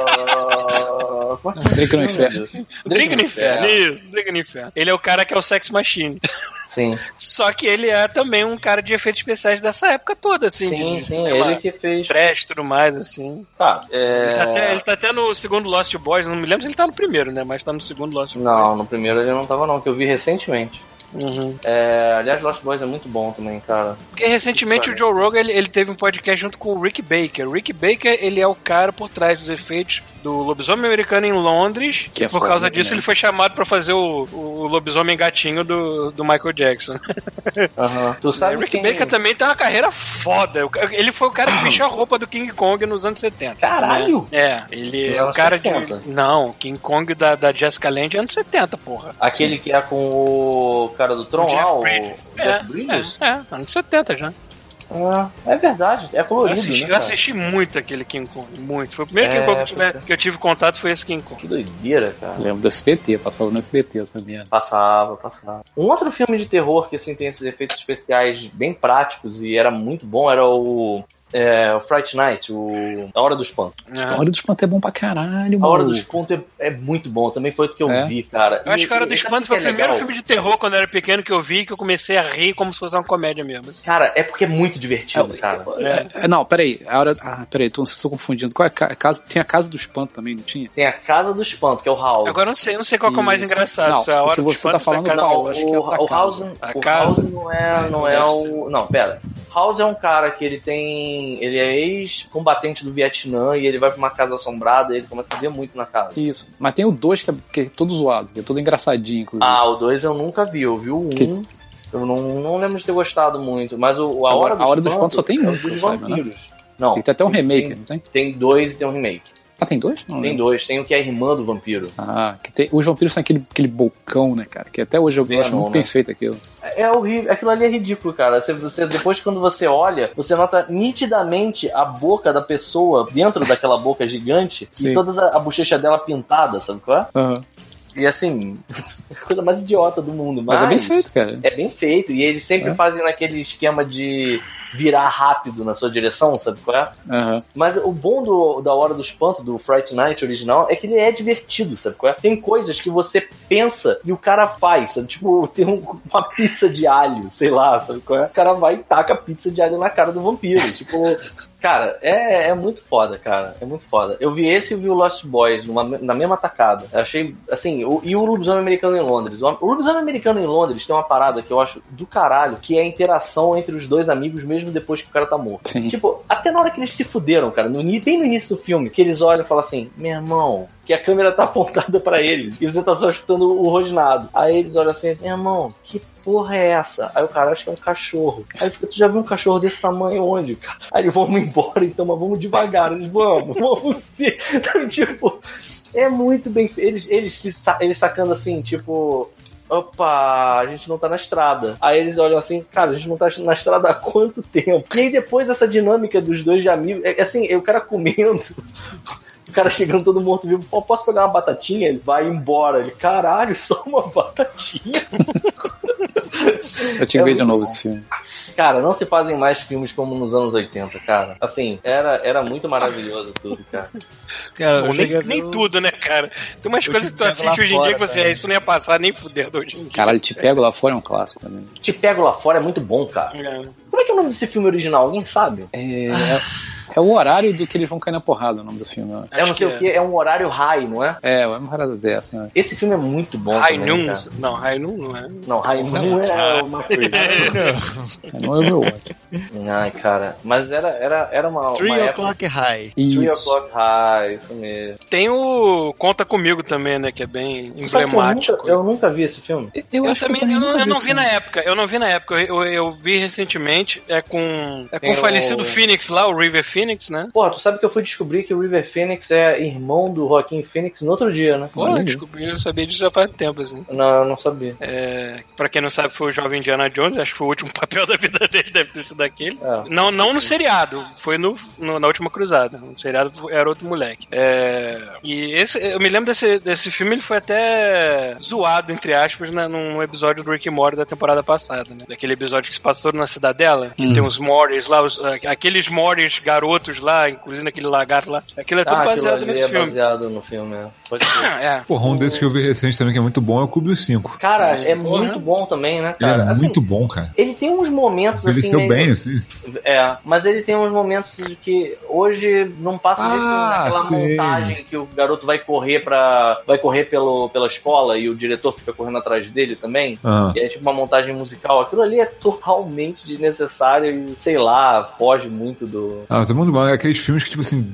Drink no Inferno. Drink no Inferno, isso, Drink no Inferno. Ele é o cara que é o Sex Machine. Sim, Só que ele é também um cara de efeitos especiais dessa época toda, assim. sim, de sim, ele que fez. Trash e tudo mais, assim. Tá, é... Ele, tá até, ele tá até no segundo Lost Boys, não me lembro se ele tá no primeiro, né? Mas tá no segundo Lost Boys. Não, no primeiro ele não tava não, que eu vi recentemente. Uhum. É, aliás, Lost Boys é muito bom também, cara. Porque recentemente o Joe Rogan ele, ele teve um podcast junto com o Rick Baker. O Rick Baker ele é o cara por trás dos efeitos do lobisomem americano em Londres. Que é por foda, causa né? disso ele foi chamado pra fazer o, o lobisomem gatinho do, do Michael Jackson. Aham. Tu o sabe Rick quem... Baker também tem uma carreira foda. O Ele foi o cara que vestiu a roupa do King Kong nos anos 70. Caralho! né? É, ele é o cara 60. de. Não, King Kong da, da Jessica Lange é anos 70, porra. Aquele que é com o cara do Tron lá, o Bridges. Jeff Bridges? É, é, anos 70 já. Ah, é verdade, é Eu colorido, assisti, né, eu assisti muito aquele King Kong, muito. Foi o primeiro É, King Kong que eu, tive, que eu tive contato foi esse King Kong. Que doideira, cara. Lembro do SBT, passava no SBT essa merda. Passava, passava. Um outro filme de terror que assim tem esses efeitos especiais bem práticos e era muito bom era o é, o Fright Night, o A Hora do Espanto. É. A Hora do Espanto é bom pra caralho, A Hora mano. do Espanto é, é muito bom, também foi o que eu É? vi, cara. Eu acho que a Hora do Espanto foi o é primeiro filme de terror quando eu era pequeno que eu vi que eu comecei a rir como se fosse uma comédia mesmo. Cara, é porque é muito divertido, cara. É, é, não, peraí. A hora, ah, peraí, tô, tô confundindo. Qual é a ca- casa? Tinha a Casa do Espanto também, não tinha? Tem a Casa do Espanto, que é o House. Agora eu não sei, eu não sei qual que é o mais engraçado. Não, se é a o Hora que do você Espanto tá é falando qual? Não, acho que é o, o House, casa. A o casa. House não é, não é o. Não, pera. House é um cara que ele tem. Ele é ex-combatente do Vietnã e ele vai pra uma casa assombrada e ele começa a ver muito na casa. Isso. Mas tem o 2 que, é, que é todo zoado, que é todo engraçadinho, inclusive. Ah, o 2 eu nunca vi, eu vi o 1. Que- Eu não, não lembro de ter gostado muito, mas o, a Hora Agora, do A Hora do Espanto só tem é um, o dos eu saiba, né? vampiros. Não, Tem até um remake, tem, não tem? tem dois e tem um remake. Ah, tem dois? Não Tem lembro. dois, tem o que é a irmã do vampiro. Ah, que tem, os vampiros são aquele, aquele bocão, né, cara? Que até hoje eu Venom, acho muito né? bem feito aquilo. É é horrível, aquilo ali é ridículo, cara. Você, você, depois, quando você olha, você nota nitidamente a boca da pessoa dentro daquela boca gigante Sim. e toda a, a bochecha dela pintada, sabe qual é? Aham. E assim, a coisa mais idiota do mundo. Mas, Mas é bem feito, cara. É bem feito. E eles sempre É. fazem naquele esquema de virar rápido na sua direção, sabe qual é? Aham. Mas o bom do, da Hora do Espanto, do Fright Night original, é que ele é divertido, sabe qual é? Tem coisas que você pensa e o cara faz, sabe? Tipo, tem um- uma pizza de alho, sei lá, sabe qual é? O cara vai e taca a pizza de alho na cara do vampiro. Tipo, cara, é, é muito foda, cara. É muito foda. Eu vi esse e vi o Lost Boys numa- na mesma tacada. Eu achei, assim, o- e o Lobisomem Americano em Londres. O, o Lobisomem Americano em Londres tem uma parada que eu acho do caralho, que é a interação entre os dois amigos mesmo depois que o cara tá morto. Sim. Tipo, até na hora que eles se fuderam, cara, no, bem no início do filme, que eles olham e falam assim, meu irmão, que a câmera tá apontada pra eles, e você tá só escutando o rosnado. Aí eles olham assim, meu irmão, que porra é essa? Aí o cara acha que é um cachorro. Aí fica, tu já viu um cachorro desse tamanho onde, cara? Aí eles vamos embora, então, mas vamos devagar. Eles, vamos, vamos ser. Então, tipo, é muito bem feito. Eles, eles, se eles sacando assim, tipo, Opa, a gente não tá na estrada. Aí eles olham assim, cara, a gente não tá na estrada há quanto tempo? E aí depois essa dinâmica dos dois de amigos, é assim, é o cara comendo, o cara chegando todo morto vivo, pô, posso pegar uma batatinha? Ele vai embora. Ele, caralho, só uma batatinha. Eu tinha que ver de novo esse filme. Cara, não se fazem mais filmes como nos anos 80, cara. Assim, era, era muito maravilhoso tudo, cara. Cara, Bom, nem, nem tudo, né, cara? Tem umas Eu coisas que tu assiste hoje em dia que você. "É, isso não ia passar nem fudendo hoje em dia. Caralho, Te Pego Lá Fora é um clássico também. Te Pego Lá Fora é muito bom, cara. É. Como é que é o nome desse filme original? Alguém sabe? É, é o horário do que eles vão cair na porrada, o nome do filme. ó. É não sei que o que, é um horário high, não é? É, é uma parada dessa, né? Esse filme é muito bom High também, Noon. Não, High Noon não é. Não, High Noon é uma coisa. É no Overwatch. Ai, cara. Mas era, era, era uma, Three uma época... O'Clock High. Three Isso. O'Clock High, isso mesmo. Tem o Conta Comigo também, né? Que é bem que eu, emblemático. nunca, eu nunca vi esse filme. Eu, Eu também, eu, não, eu não vi na época, eu não vi na época, eu, eu, eu vi recentemente, é com, é com Tem o falecido o- Phoenix lá, o River Phoenix, né? Porra, tu sabe que eu fui descobrir que o River Phoenix é irmão do Joaquim Phoenix no outro dia, né? Pô, Olha eu descobri, eu sabia disso já faz tempo, assim. Não, eu não sabia. É, pra quem não sabe, foi o jovem Indiana Jones, acho que foi o último papel da vida dele, deve ter sido aquele. É. Não, não no seriado, foi no, no- na última cruzada. No seriado era outro moleque. É, e esse, eu me lembro desse, desse filme, ele foi até zoado, entre aspas, né, num episódio do Rick and Morty da temporada passada, né? Daquele episódio que se passou na cidadela, que Hum. tem os Mortys lá, os- aqueles Mortys garotos lá, inclusive aquele lagarto lá. Aquilo é tudo Ah, baseado nesse é filme. baseado no filme, é. Pode ser. É. Porra, um desses que eu vi recente também que é muito bom é o Clube dos Cinco. Cara, é Porra. muito bom também, né, Ele cara? é Assim, muito bom, cara. ele tem uns momentos assim. Envelheceu meio- bem, assim. É, mas ele tem uns momentos de que hoje não passa de Ah, aquela sim. montagem que o garoto vai correr para vai correr pelo, pela escola e o diretor fica correndo atrás dele também. Ah. E é tipo uma montagem musical. Aquilo ali é totalmente desnecessário e, sei lá, foge muito do. Ah, mas é muito bom. É aqueles filmes que, tipo assim,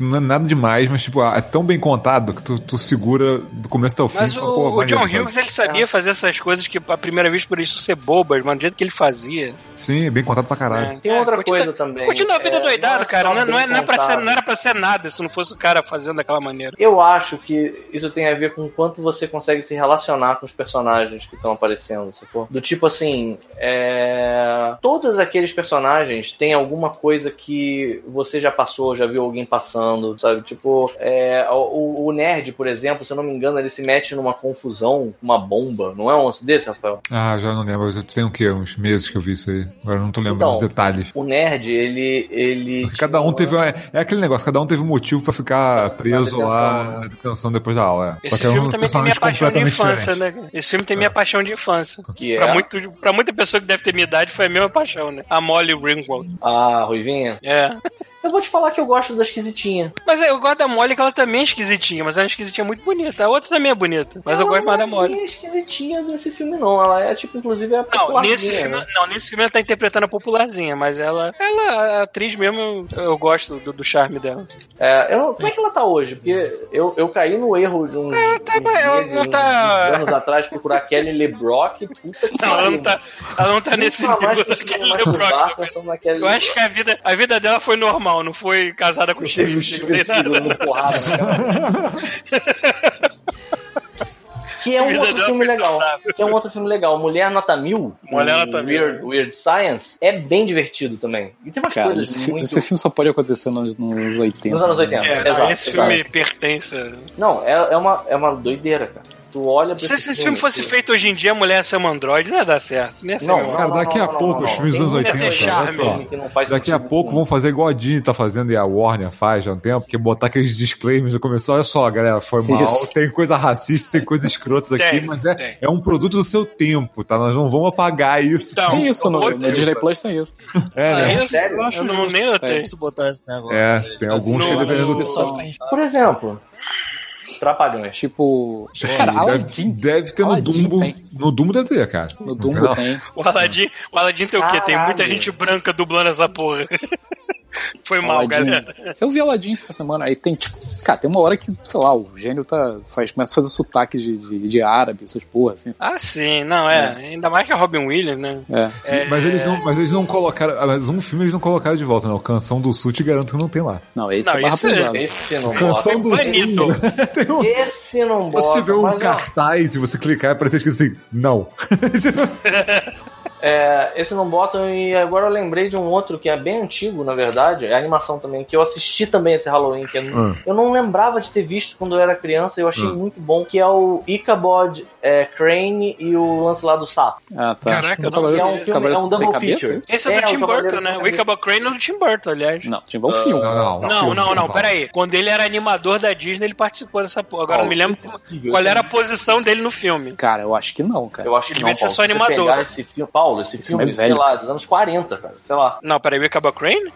não é nada demais, mas, tipo, é tão bem contado que tu, tu segura do começo até o fim. Mas o, o John? Hughes, ele sabia fazer essas coisas que, à primeira vista, por isso ser bobas, mas do jeito que ele fazia. Sim, é bem contado pra caralho. É. Tem outra continua- coisa também. Continua a vida É, doidado, é cara. só Não, é- não, é, não, é pra ser, não era pra ser nada se não fosse o cara fazendo daquela maneira. Eu acho que isso tem a ver com quanto você consegue se relacionar com os personagens que estão aparecendo, sacou? Do tipo assim, é... todos aqueles personagens têm alguma coisa que você já passou, já viu alguém passando, sabe? Tipo, é... o, o nerd, por exemplo, se eu não me engano, ele se mete numa confusão, uma bomba. Não é um lance desse, Rafael? Ah, já não lembro. Já tem o quê? Uns meses que eu vi isso aí. Agora eu não tô lembrando Então, detalhes. O nerd, ele. ele Porque cada um teve. uma- É aquele negócio, cada um teve um motivo pra ficar preso lá né? na detenção depois da aula. É. Esse Só que é filme um também tem minha personagem paixão de infância, diferente. né? Esse filme tem minha paixão de infância. Que Pra, é muito, pra muita pessoa que deve ter minha idade, foi a mesma paixão, né? A Molly Ringwald. a Ruivinha. É. Eu vou te falar que eu gosto da esquisitinha. Mas eu gosto da Molly, que ela também é esquisitinha, mas ela é uma esquisitinha muito bonita. A outra também é bonita, mas eu Ela gosto mais da não Molly. é esquisitinha nesse filme, não. Ela é, tipo, inclusive, a Não, popularzinha, nesse filme, né? não, nesse filme ela tá interpretando a popularzinha, mas ela, ela a atriz mesmo, eu, eu gosto do, do charme dela. É, eu não- como é que ela tá hoje? Porque eu, eu caí no erro de uns, tá, uns ela meses, não uns- tá- uns anos atrás procurar Kelly LeBrock. Puta que Não, ela não tá, ela não tá nesse nível LeBron. pensando naquele- Eu acho que a vida, a vida dela foi normal, não foi casada com Teve chifre nada. dando porrada naquela- Que é um vida outro filme legal. saudável. Que é um outro filme legal. Mulher Nota Mil. Mulher Nota Mil. Weird, Weird Science. É bem divertido também. E tem umas Cara, coisas esse, muito... esse filme só pode acontecer nos, nos 80. Nos anos 80. É, exato, esse exato. filme pertence. a- Não, é, é, uma, é uma doideira, cara. Tu olha pra Se esse filme fosse feito hoje em dia, a mulher ser uma androide, não ia dar certo. Não ia ser Não. Cara, daqui a pouco, os filmes dos anos Tem muita 80, coisa olha só. que Daqui a pouco vão fazer igual a Disney tá fazendo e a Warner faz já há um tempo, que é botar aqueles disclaimers no começo. Olha só, galera, foi mal, Isso. tem coisa racista, tem coisa escrota aqui, Tem, mas é, tem. é um produto do seu tempo, tá? Nós não vamos apagar isso. Então, Tem isso no, Disney Plus, tem isso. É, né? isso? Sério? Eu acho Eu não, nem notei. Justo botar esse negócio. É, tem alguns que dependendo o do. Por exemplo, Trapalhões. Tipo. Cara, deve, Aladdin. deve ter no Aladdin Dumbo. tem. No Dumbo deve ter, cara. No Dumbo não? tem. O Aladdin, o Aladdin tem o quê? Tem muita Caralho. gente branca dublando essa porra. Foi mal, Aladdin. galera. Eu vi Aladdin essa semana. Aí tem, tipo, cara, tem uma hora que, sei lá, o gênio tá, faz, começa a fazer sotaque de, de, de árabe, essas porra, assim. Ah, sim, não, é. Ainda mais que a Robin Williams, né? É. É, Mas eles, não, mas eles não colocaram. Mas um filme eles não colocaram de volta, não. Canção do Sul te garanto que não tem lá. Não, esse Não, é barra esse é- pesada. Esse não Canção bota. do. Sul. tem um, Esse não se bota. você tiver um mas, ó, cartaz e você clicar, aparece escrito assim, não. é, esse não botam e agora eu lembrei de um outro que é bem antigo, na verdade. É animação também, que eu assisti também esse Halloween. Que é- Hum. Eu não lembrava de ter visto quando eu era criança e eu achei Hum. muito bom. Que é o Ichabod é, Crane e o lance lá do sapo. Ah, tá. Caraca, O não, é um filme- é um double feature. Esse é do É, Tim Burton, né? O. Ichabod Crane é do Tim Burton, aliás. Não, tinha um filme. Não, não. Não, não, peraí. Quando ele era animador da Disney, ele participou dessa porra. Agora eu não me lembro qual era a posição dele no filme. Cara, eu acho que não, cara. Eu acho que Ele não, devia ser só animador. pegar esse filme, Paulo, esse Esse filme, é sei velho. lá, dos anos 40, cara. Sei lá. Não, peraí, o Ichabod Crane?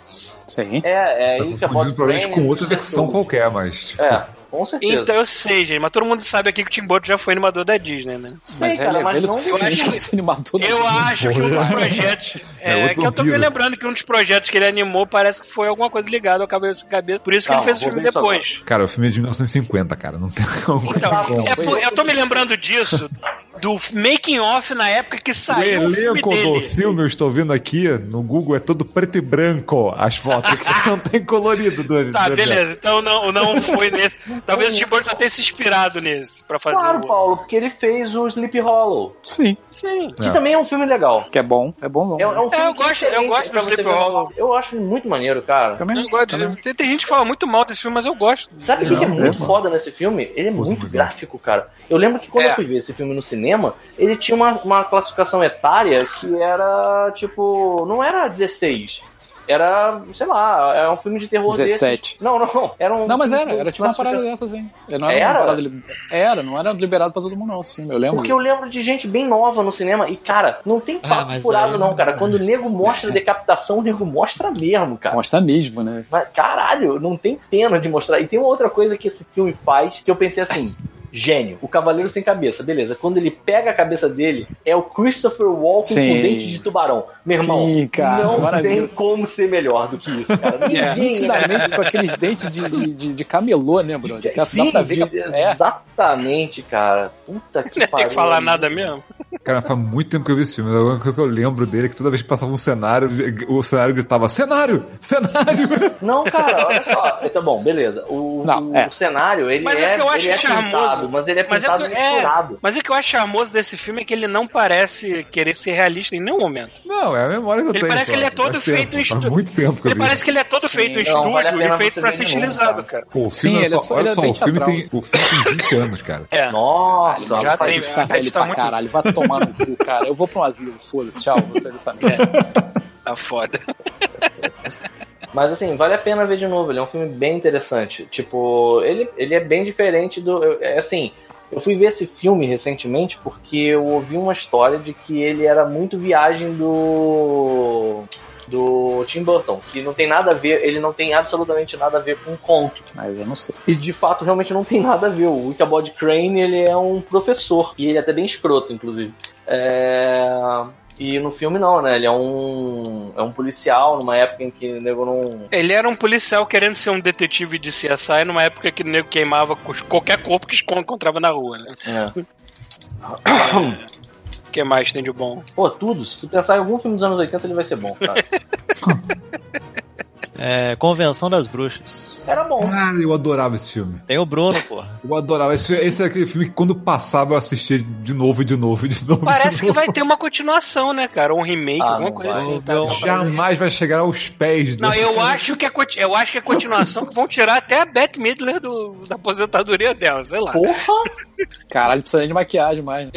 Sim. É, é Tá confundindo provavelmente Crane, com outra Christopher versão qualquer, mas. tipo, É, com certeza. Então eu sei, gente, mas todo mundo sabe aqui que o Tim Burton já foi animador da Disney, né? Sei, Mas cara, ele é mas não acho- ser animador. da Eu acho que um dos projetos. É É, que eu tô me lembrando que um dos projetos que ele animou parece que foi alguma coisa ligada ao cabeça cabeça. Por isso que Não, ele fez o filme depois. Cara, o filme é de 1950, cara. Não tem como. Então, é eu tô me lembrando disso, do making off na época que O saiu o filme elenco do filme, eu estou vendo aqui no Google, é todo preto e branco as fotos. não tem colorido do Tá, do beleza. Então não, não foi nesse. Talvez o Tim Burton tenha se inspirado nesse pra fazer Claro, o. Paulo, porque ele fez o Sleep Hollow, Sim. Sim. que É. também é um filme legal. Que é bom. É bom, bom. É, é um filme eu que é gosto- eu gosto do Sleep Hollow. Eu acho muito maneiro, cara. Também. Eu gosto. também. Tem, tem gente que fala muito mal desse filme, mas eu gosto. Sabe o que, é Não, muito é, foda nesse filme? Ele é Pô, muito é. gráfico, cara. Eu lembro que quando É. eu fui ver esse filme no cinema, ele tinha uma, uma classificação etária que era, tipo, não era 16. Era, sei lá, era um filme de terror 17. desses. Não, não, não. Era um Não, mas era, era tipo uma parada dessas, hein? Não era, Era? Parada li- era, não era liberado pra todo mundo, não, sim, eu lembro. Porque eu lembro de gente bem nova no cinema e, cara, não tem Ah, papo mas furado, aí- não, cara. Quando o nego mostra decapitação, o nego mostra mesmo, cara. Mostra mesmo, né? Mas, caralho, não tem pena de mostrar. E tem uma outra coisa que esse filme faz que eu pensei assim. Gênio, o Cavaleiro Sem Cabeça, beleza. Quando ele pega a cabeça dele, é o Christopher Walken Sim. com dente de tubarão. Meu irmão, Sim, cara, não maravilha. tem como ser melhor do que isso, cara. Ninguém, né? Nitidamente com aqueles dentes de, de, de, de camelô, né, brother? Sim, de- que é. exatamente, cara. Puta que Não tem pariu. que falar nada mesmo. Cara, faz muito tempo que eu vi esse filme. A única coisa que eu lembro dele é que toda vez que passava um cenário, o cenário gritava: Cenário! Cenário! Não, cara, olha só. Tá bom, beleza. O, Não, o- é. o cenário, ele Mas é é, que eu acho é charmoso. Pintado, mas ele é Mas é, pintado é, misturado. mas o que eu acho charmoso desse filme é que ele não parece querer ser realista em nenhum momento. Não, é a memória que eu Ele tenho. parece só. que ele é todo Faz feito tempo, em estu- muito tempo que eu Ele vi. parece que ele é todo Sim. feito em vale estúdio pena e feito pra ser estilizado, cara. Pô, o Sim, filme, ele é é só, só- olha é só, o filme, teatral. tem, o filme tem 20 anos, cara. É. Nossa, Já tem- isso. Velho tá pra caralho, vai tomar no cu, cara. Eu vou pra um asilo, foda-se, tchau, você dessa merda. Tá foda. Mas assim, vale a pena ver de novo. Ele é um filme bem interessante. Tipo, ele, ele é bem diferente do. É assim. Eu fui ver esse filme recentemente porque eu ouvi uma história de que ele era muito viagem do. do Tim Burton, que não tem nada a ver, ele não tem absolutamente nada a ver com o conto. Mas eu não sei. E de fato realmente não tem nada a ver. O Ichabod Crane, ele é um professor, e ele é até bem escroto, inclusive. É... E no filme não, né? Ele é um, é um policial numa época em que o nego não. Ele era um policial querendo ser um detetive de CSI numa época que o nego queimava qualquer corpo que encontrava na rua, né? É. O que mais tem de bom? Pô, tudo. Se tu pensar em algum filme dos anos 80, ele vai ser bom, cara. É, Convenção das Bruxas. Era bom. Cara, eu adorava esse filme. Tem o Bruno, porra. Eu adorava. Esse, esse era aquele filme que quando passava eu assistia de novo e de novo e de novo. Parece de que novo. vai ter uma continuação, né, cara? Um remake, Ah, alguma coisa vai. assim. tá? Jamais vai chegar aos pés Não, eu acho que é, eu acho que é continuação que vão tirar até a Beth Midler do, da aposentadoria dela, sei lá. Porra! Caralho, precisa nem de maquiagem mais. né?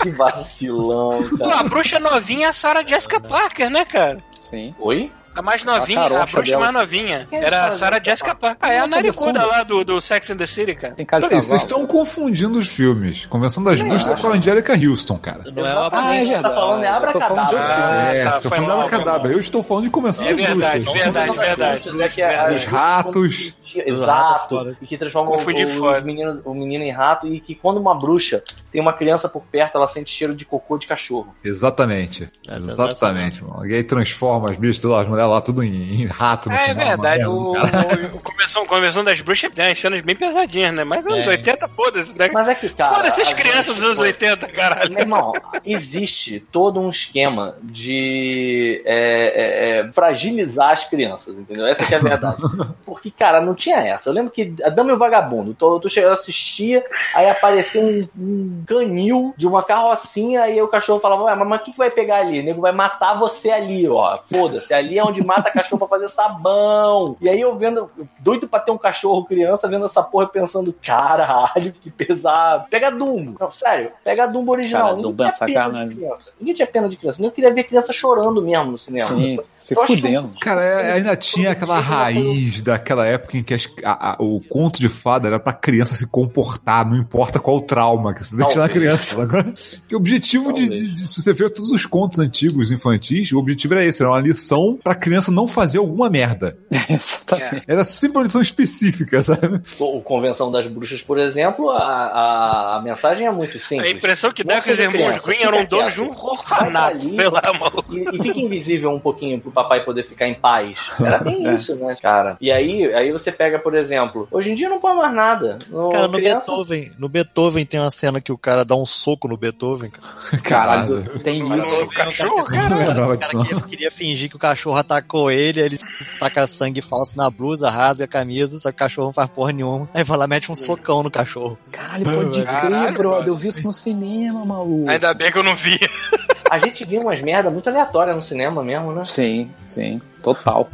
Que vacilão, Pô, cara. a bruxa novinha é a Sarah Jessica Parker, né, cara? Sim. Oi? A mais novinha, A a, bruxa dela. mais novinha. Quem é Era a Sarah Jessica Parker. Ah, é a Ela é naricuda lá do, do Sex and the City, cara. Tem cara de Peraí, vocês estão confundindo os filmes. Convenção das Bruxas é com a Angélica Houston, cara. Não é uma Ah, é Você verdade. tá falando é Eu tô falando de outro Abracadabra. filme. é, tá, você tá falando mal, da Cadabra. Eu estou falando de Convenção É das verdade, Bruxas. verdade, verdade. É que a- Dos ratos. Exato. E que transforma os meninos, o menino em rato. E que quando uma bruxa tem uma criança por perto, ela sente cheiro de cocô de cachorro. Exatamente. É Exatamente, mano. E aí transforma as bichas, todas as mulheres lá, tudo em, em rato no É, final, verdade, uma o, o, o Convenção, Convenção das Bruxas tem umas cenas bem pesadinhas, né? Mas anos É. 80, foda-se, né? Mas é que, cara. Foda-se as crianças dos anos foi- 80, caralho. Meu irmão, existe todo um esquema de é, é, é, fragilizar as crianças, entendeu? Essa que é a verdade. Porque, cara, não tinha essa. Eu lembro que a Dama e o Vagabundo, tu, tu chegou, assistia, aí aparecia um, um canil de uma carrocinha, aí o cachorro falava, ué, mas mas o que, que vai pegar ali? O nego vai matar você ali, ó. Foda-se, ali é onde mata cachorro pra fazer sabão. E aí eu vendo, doido pra ter um cachorro criança, vendo essa porra e pensando, caralho, que pesado. Pega Dumbo. Não, sério, pega Dumbo original. Cara, Ninguém Dumbo é tinha pena sacanagem. de criança. Ninguém tinha pena de criança. Nem queria ver criança chorando mesmo no cinema. Sim, se Eu acho que- fudendo. Cara, é- ainda tinha aquela raiz daquela época em que as- a- a- o conto de fada era pra criança se comportar, não importa qual o trauma que você deixa na criança. Que o objetivo de, de- de- se você ver todos os contos antigos infantis, o objetivo era esse, era uma lição pra criança não fazer alguma merda. Exatamente. Era sempre uma lição específica, sabe? O, o Convenção das Bruxas, por exemplo, a, a, a mensagem é muito A simples. impressão que dá é que os irmãos Green eram donos de um orfanato, sei lá, maluco. E, e fica invisível um pouquinho pro papai poder ficar em paz. Era bem É. isso, né, cara? E aí, aí você pega, por exemplo, hoje em dia não põe mais nada. No, Cara, no criança, Beethoven, no Beethoven tem uma cena que o cara dá um soco no Beethoven, cara. Caralho, tem isso. o cachorro, cara. queria fingir que o cachorro atacou ele, ele taca sangue falso na blusa, rasga a camisa, só que o cachorro não faz porra nenhuma. Aí vai lá, mete um socão no cachorro. Caralho, pode crer, brother. Eu vi isso no cinema, maluco. Ainda bem que eu não vi. A gente via umas merda muito aleatórias no cinema mesmo, né? Sim, sim. Total.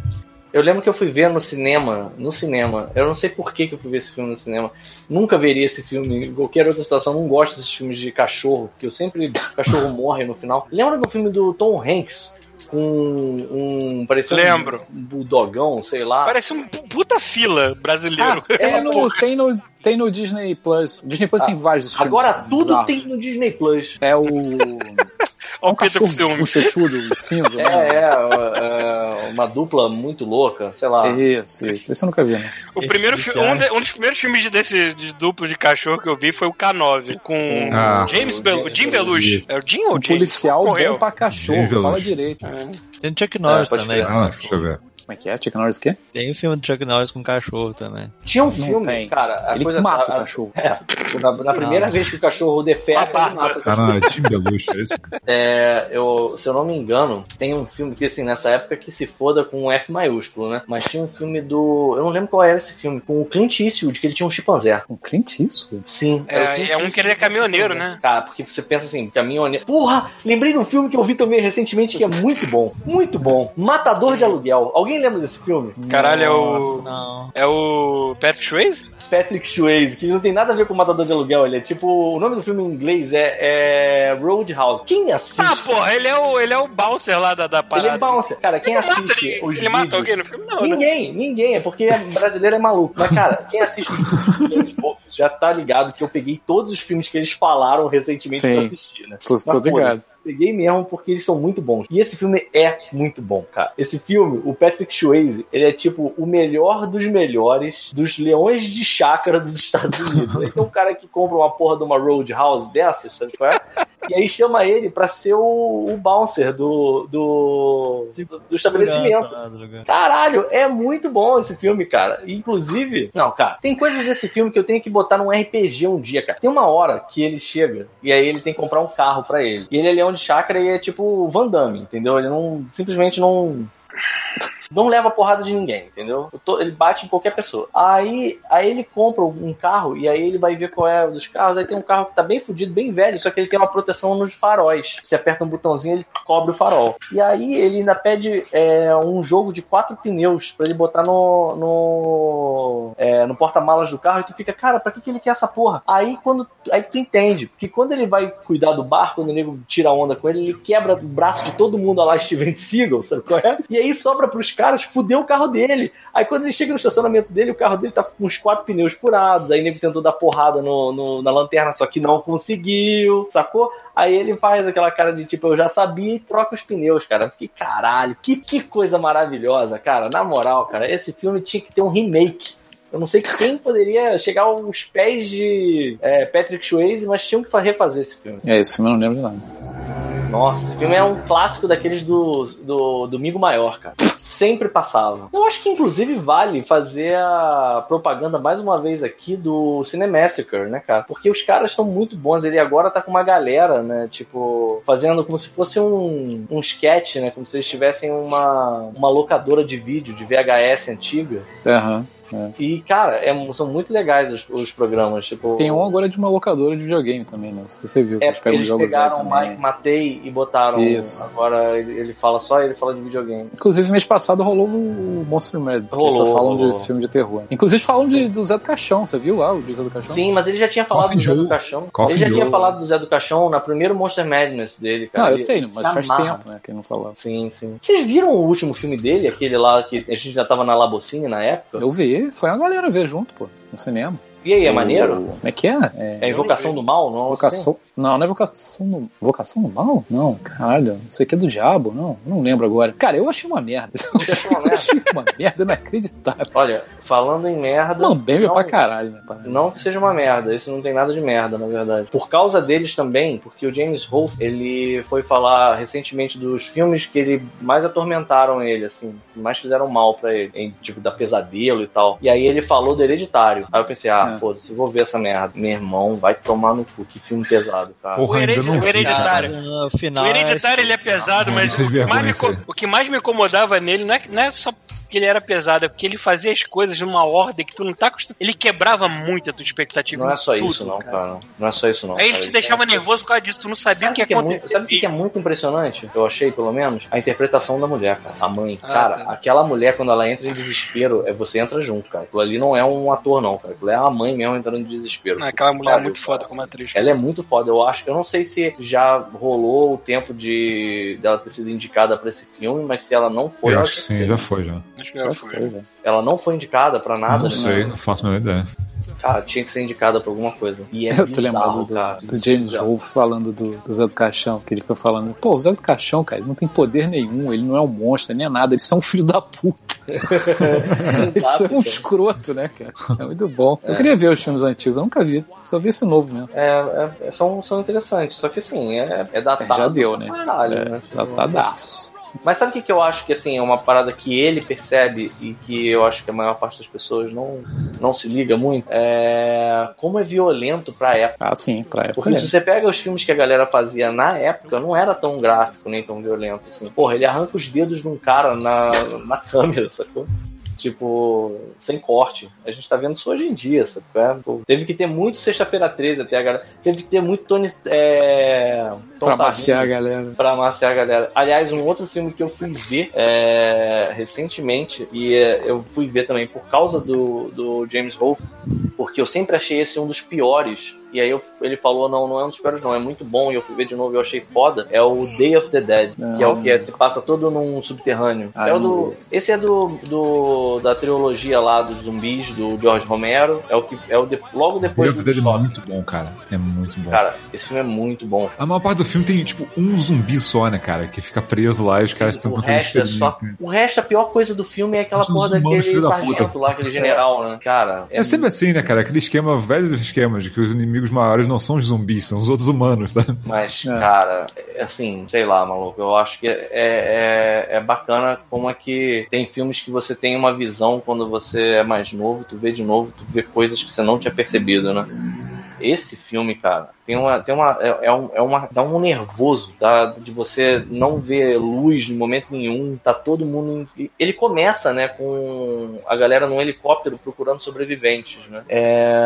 Eu lembro que eu fui ver no cinema, no cinema, eu não sei por que, que eu fui ver esse filme no cinema. Nunca veria esse filme em qualquer outra situação. Não gosto desses filmes de cachorro, que eu sempre. O cachorro morre no final. Lembra do filme do Tom Hanks? Com um. parecia Lembro. um bulldogão, sei lá. Parece um pu- puta fila brasileiro. Ah, tem, É, no, tem, no, tem no Disney Plus. Disney Plus Ah, tem vários filmes Agora tudo bizarros. tem no Disney Plus. É o. Olha um o Peter cachorro Ciúme. bochechudo, cinza. né? É, é, é, uma dupla muito louca, sei lá. Isso, isso. Esse eu nunca vi, né? O Esse primeiro fi- um, de- um dos primeiros filmes desse de duplo de cachorro que eu vi foi o K9, com Ah. James O Bel Jim Belushi. É o Jim ou Um James? policial Morreu. bom pra cachorro. Fala direito. Tem o Chuck Norris É, também. Ah, deixa eu ver. Como é que é? Chuck Norris o quê? Tem o filme do Chuck Norris com cachorro também. Tinha um filme, tem. cara, a Ele coisa mata a- o cachorro. É, na, na primeira Não. vez que o cachorro defeca, ele mata o cachorro. Caramba, Tim Belushi, é isso? É, eu, se eu não me engano, tem um filme que, assim, nessa época que se foda com um F maiúsculo, né? Mas tinha um filme do. Eu não lembro qual era esse filme, com o Clint Eastwood, que ele tinha um chimpanzé. Um Clint Eastwood? Sim. É, o Clint é um que ele é caminhoneiro, né? Cara, porque você pensa assim, caminhoneiro. Porra! Lembrei de um filme que eu vi também recentemente que é muito bom. Muito bom. Matador de Aluguel. Alguém lembra desse filme? Caralho, é Nossa, o. não. É o Patrick Swayze? Patrick Swayze, que não tem nada a ver com Matador de Aluguel. Ele é tipo. O nome do filme em inglês é, é Roadhouse. Quem assiste? Ah, porra, ele é o, ele é o bouncer lá da, da Ele parada. é bouncer. Cara, quem Ele mata, assiste ele, os ele mata vídeos- alguém no filme? Não, né? Ninguém, ninguém. É porque brasileiro é maluco. Mas, cara, quem assiste já tá ligado que eu peguei todos os filmes que eles falaram recentemente Sim. pra assistir, né? Tô, ligado. Peguei mesmo porque eles são muito bons. E esse filme é muito bom, cara. Esse filme, o Patrick Swayze, ele é tipo o melhor dos melhores dos leões de chácara dos Estados Unidos. Aí tem um cara que compra uma porra de uma Roadhouse dessas, sabe qual é? E aí chama ele pra ser o, o bouncer do, do, do, do estabelecimento. Lugar. Caralho, é muito bom esse filme, cara. Inclusive, não, cara, tem coisas desse filme que eu tenho que botar num RPG um dia, cara. Tem uma hora que ele chega e aí ele tem que comprar um carro pra ele. E ele é leão chácara e é tipo Van Damme, entendeu? Ele não simplesmente não não leva porrada de ninguém, entendeu? Eu tô- ele bate em qualquer pessoa. Aí, aí ele compra um carro e aí ele vai ver qual é dos carros. Aí tem um carro que tá bem fudido, bem velho, só que ele tem uma proteção nos faróis. Você aperta um botãozinho ele cobre o farol. E aí ele ainda pede é, um jogo de quatro pneus pra ele botar no no, é, no porta-malas do carro e tu fica, cara, pra que, que ele quer essa porra? Aí quando aí tu entende, porque quando ele vai cuidar do barco, quando o nego tira onda com ele, ele quebra o braço de todo mundo lá Steven Seagal, sabe qual é? E aí sobra pros caras fuder o carro dele. Aí quando ele chega no estacionamento dele, o carro dele tá com uns quatro pneus furados. Aí nego tentou dar porrada no, no- na lanterna, só que não conseguiu, sacou? Aí ele faz aquela cara de tipo, eu já sabia e troca os pneus, cara. Fiquei, caralho, que, que coisa maravilhosa, cara. Na moral, cara, esse filme tinha que ter um remake. Eu não sei quem poderia chegar aos pés de é, Patrick Swayze, mas tinham que fa- refazer esse filme. É, esse filme eu não lembro de nada. Nossa, esse filme é um clássico daqueles do, do Domingo Maior, cara. Sempre passava. Eu acho que inclusive vale fazer a propaganda mais uma vez aqui do Cinemassacre, né, cara? Porque os caras estão muito bons. Ele agora tá com uma galera, né? Tipo, fazendo como se fosse um, um sketch, né? Como se eles tivessem uma, uma locadora de vídeo, de VHS antiga. Aham. E, cara, é- são muito legais os, os programas. Tipo, Tem um agora de uma locadora de videogame também, né? Não sei se você viu. É, eles eles pegaram o. Mike Matei e botaram. Isso. Agora ele, ele fala só, ele fala de videogame. Inclusive, mês passado rolou o Monster Mad, Rolou, só falam rolou. de filme de terror. Inclusive falam de, do Zé do Caixão, você viu lá o do Zé do Caixão? Sim, mas ele já tinha falado Coffin do Zé do Joe. Caixão. Coffin ele já tinha Joe. falado do Zé do Caixão na primeiro Monster Madness dele, cara. Não, eu Ele sei, se mas faz amarra. tempo, né, que ele não falava. Sim, sim. Vocês viram o último filme dele, aquele lá que a gente já tava na Labocine na época? Eu vi, foi uma galera ver junto, pô, no cinema. E aí, é maneiro? Como é que é? É... É Invocação do Mal, não? Vocação. Não, não é vocação do. Vocação do mal? Não, caralho. Isso aqui é do diabo? Não, não lembro agora. Cara, eu achei uma merda. Eu merda? achei uma merda inacreditável. Olha, falando em merda. Não, bem não- pra caralho, né, pai? Não que seja uma merda, isso não tem nada de merda, na verdade. Por causa deles também, porque o James Rolfe, ele foi falar recentemente dos filmes que ele mais atormentaram ele, assim, que mais fizeram mal pra ele, em, tipo, da pesadelo e tal. E aí ele falou do Hereditário. Aí eu pensei, ah, É. foda-se, vou ver essa merda. Meu irmão, vai tomar no cu, que filme pesado, cara. Porra, O Hered- não o Hereditário. cara. No final, O Hereditário ele é pesado, Não, mas o que, mais me, o que mais me incomodava nele não é, não é só que ele era pesado, é porque ele fazia as coisas numa ordem que tu não tá acostumado. Ele quebrava muito a tua expectativa. Não é só tudo, isso, não, cara. Não é só isso, não. Aí ele cara. te deixava é- nervoso por causa disso, tu não sabia o que Sabe ia é muito, acontecer. sabe o que que é muito impressionante? Eu achei, pelo menos, a interpretação da mulher, cara. A mãe. Ah, cara, tá. aquela mulher, quando ela entra em desespero, é você entra junto, cara. Aquilo ali não é um ator, não, cara. Aquilo é a mãe mesmo entrando em desespero. Não, aquela mulher é muito cara. foda como atriz. Ela é muito foda, eu acho. Eu não sei se já rolou o tempo de dela ter sido indicada pra esse filme, mas se ela não foi, Eu acho que sim, já foi já. Acho que já foi. Ela não foi indicada pra nada, não né? sei, não faço a menor ideia. Cara, tinha que ser indicada pra alguma coisa. E é Eu tô lembrado do, cara. do James Wolfe falando do, do Zé do Caixão, que ele fica falando, pô, o Zé do Caixão, cara, ele não tem poder nenhum, ele não é um monstro, nem é nada, ele só é um filho da puta. Ele só é um escroto, né, cara? É muito bom. Eu queria ver os filmes antigos, eu nunca vi. Só vi esse novo mesmo. É, é- são, são interessantes, só que assim, é, é datado. É, já deu, né? Caralho, É, né? já tá daço. Mas sabe o que, que eu acho que assim, é uma parada que ele percebe e que eu acho que a maior parte das pessoas não, não se liga muito? É como é violento pra época. Ah, sim, pra época. Porque é. se você pega os filmes que a galera fazia na época, não era tão gráfico nem tão violento assim. Porra, ele arranca os dedos de um cara na, na câmera, sacou? Tipo, sem corte. A gente tá vendo isso hoje em dia, sabe? É, teve que ter muito Sexta-feira 13 até a galera. Teve que ter muito Tony. É, Tom Pra Savini maciar a galera. pra amaciar a galera. Aliás, um outro filme que eu fui ver é, recentemente, e é, eu fui ver também por causa do, do James Wolfe, porque eu sempre achei esse um dos piores. E aí eu- ele falou, não, não é um dos piores não, é muito bom, e eu fui ver de novo e eu achei foda. É o Day of the Dead, que é o que é, se passa todo num subterrâneo. Ah, é o não do, esse. é do, do da trilogia lá dos zumbis, do George Romero. É o que é o de- logo depois Depois do dele é Shock. muito bom, cara. É muito bom. Cara, esse filme é muito bom. A maior parte do filme tem, tipo, um zumbi só, né, cara? Que fica preso lá e os caras o tentam fazer resto é só. né? O resto, a pior coisa do filme é aquela porra daquele da sargento lá, aquele general, né? Cara, É sempre assim, né, cara? Aquele esquema, velho esquema, de que os inimigos maiores não são os zumbis, são os outros humanos, sabe? Mas, É. cara, assim, sei lá, maluco. Eu acho que é, é, é bacana como é que tem filmes que você tem uma visão quando você é mais novo, tu vê de novo, tu vê coisas que você não tinha percebido, né? Esse filme, cara, tem uma. Tem uma, é, é é uma. Dá um nervoso, tá? De você não ver luz em momento nenhum, tá todo mundo. em- Ele começa, né, com a galera num helicóptero procurando sobreviventes, né? É,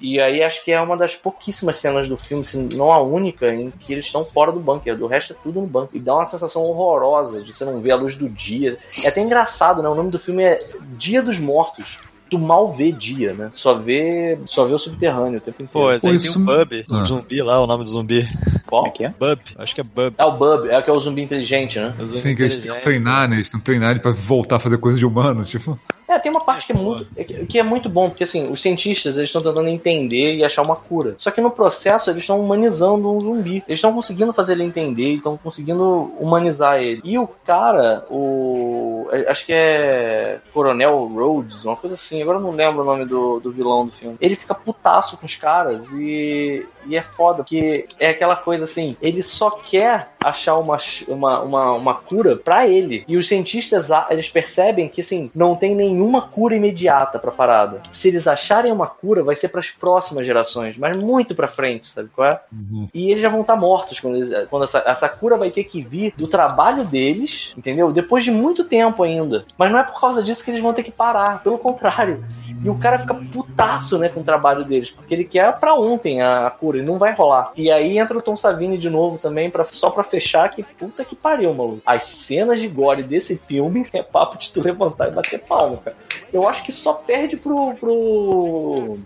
e aí acho que é uma das pouquíssimas cenas do filme, se não a única, em que eles estão fora do bunker. Do resto é tudo no bunker. E dá uma sensação horrorosa de você não ver a luz do dia. É até engraçado, né? O nome do filme é Dia dos Mortos. Tu mal vê dia, né? Só vê, só vê o subterrâneo o tempo inteiro. Pô, esse Pô, aí isso- tem um Bub, um Ah. zumbi lá, o nome do zumbi. Qual? É que é? Bub, acho que é Bub. É o Bub, é o que é o zumbi inteligente, né? É o zumbi Sim, que eles têm que treinar, né? Eles têm que treinar ele pra voltar a fazer coisa de humano, tipo. É, tem uma parte que é muito, é que- é muito bom, porque assim, os cientistas eles estão tentando entender e achar uma cura. Só que no processo eles estão humanizando um zumbi. Eles estão conseguindo fazer ele entender, estão conseguindo humanizar ele. E o cara, o. é, Acho que é Coronel Rhodes, uma coisa assim, agora eu não lembro o nome do, do vilão do filme. Ele fica putaço com os caras e, e é foda, porque é aquela coisa assim, ele só quer achar uma, uma, uma, uma cura pra ele. E os cientistas, eles percebem que assim, não tem nenhuma cura imediata pra parada. Se eles acharem uma cura, vai ser pras próximas gerações, mas muito pra frente, sabe qual é? E eles já vão estar mortos quando, eles- quando essa, essa cura vai ter que vir do trabalho deles, entendeu? Depois de muito tempo ainda. Mas não é por causa disso que eles vão ter que parar, pelo contrário. E o cara fica putaço, né, com o trabalho deles, porque ele quer pra ontem a, a cura e não vai rolar. E aí entra o Tom Savini de novo também, pra, só pra fechar que puta que pariu, maluco. As cenas de gore desse filme é papo de tu levantar e bater palma, cara. Eu acho que só perde pro. pro.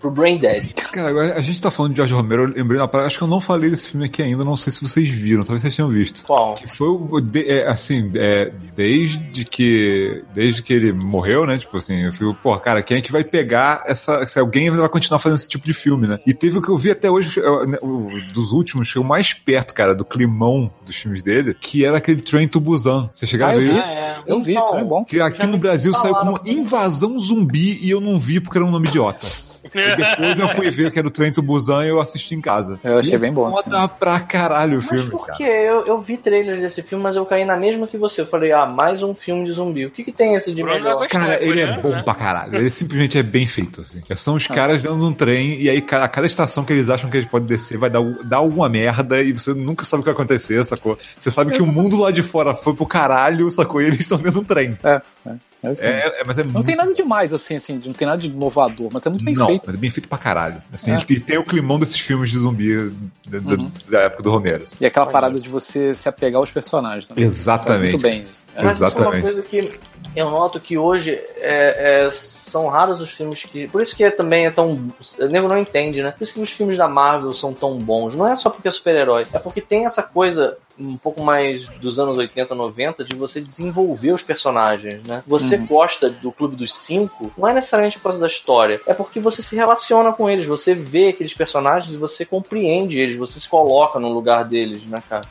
Pro Brain Dead. Cara, agora a gente tá falando de George Romero, eu lembrei na parada, acho que eu não falei desse filme aqui ainda, não sei se vocês viram, talvez vocês tenham visto. Qual? Que foi o. de- é, assim, é, desde que. Desde que ele morreu, né? Tipo assim, eu fico, pô, cara, quem é que vai pegar essa. Se alguém vai continuar fazendo esse tipo de filme, né? E teve o que eu vi até hoje, é, né, o- dos últimos, que é o mais perto, cara, do climão dos filmes dele, que era aquele Train to Busan. Você chegaram Ah, a ver vi. isso? é. Eu vi, isso é bom. Que aqui no Brasil saiu como Invasão Zumbi e eu não vi porque era um nome idiota. E depois eu fui ver que era o trem do Busan e eu assisti em casa. Eu achei bem bom. Assim. Foda pra caralho o Mas filme, por cara. quê? Eu, eu vi trailers desse filme, mas eu caí na mesma que você. Eu falei, ah, mais um filme de zumbi. O que, que tem esse de melhor? gostar. Cara, ele é né? bom pra caralho. Ele simplesmente é bem feito. Assim. São os caras dentro de um trem e aí a cada estação que eles acham que eles podem descer vai dar, dar alguma merda e você nunca sabe o que vai acontecer, sacou? Você sabe que o mundo lá de fora foi pro caralho, sacou? E eles estão dentro de um trem. É, é. É assim. É, é- mas é Não muito... tem nada demais, assim, assim, não tem nada de inovador, mas é muito bem não, feito. mas é bem feito pra caralho. Assim, É. ele tem o climão desses filmes de zumbi da, Uhum. da época do Romero. assim. E aquela parada de você se apegar aos personagens também. Exatamente. muito bem isso. É. Mas isso é uma Exatamente. coisa que eu noto que hoje é, é, são raros os filmes que. Por isso que é, também é tão. O nego não entende, né? Por isso que os filmes da Marvel são tão bons. Não é só porque é super-herói, é porque tem essa coisa um pouco mais dos anos 80, 90 de você desenvolver os personagens, né? Você Uhum. gosta do Clube dos Cinco, não é necessariamente por causa da história, é porque você se relaciona com eles, você vê aqueles personagens e você compreende eles, você se coloca no lugar deles, né, cara?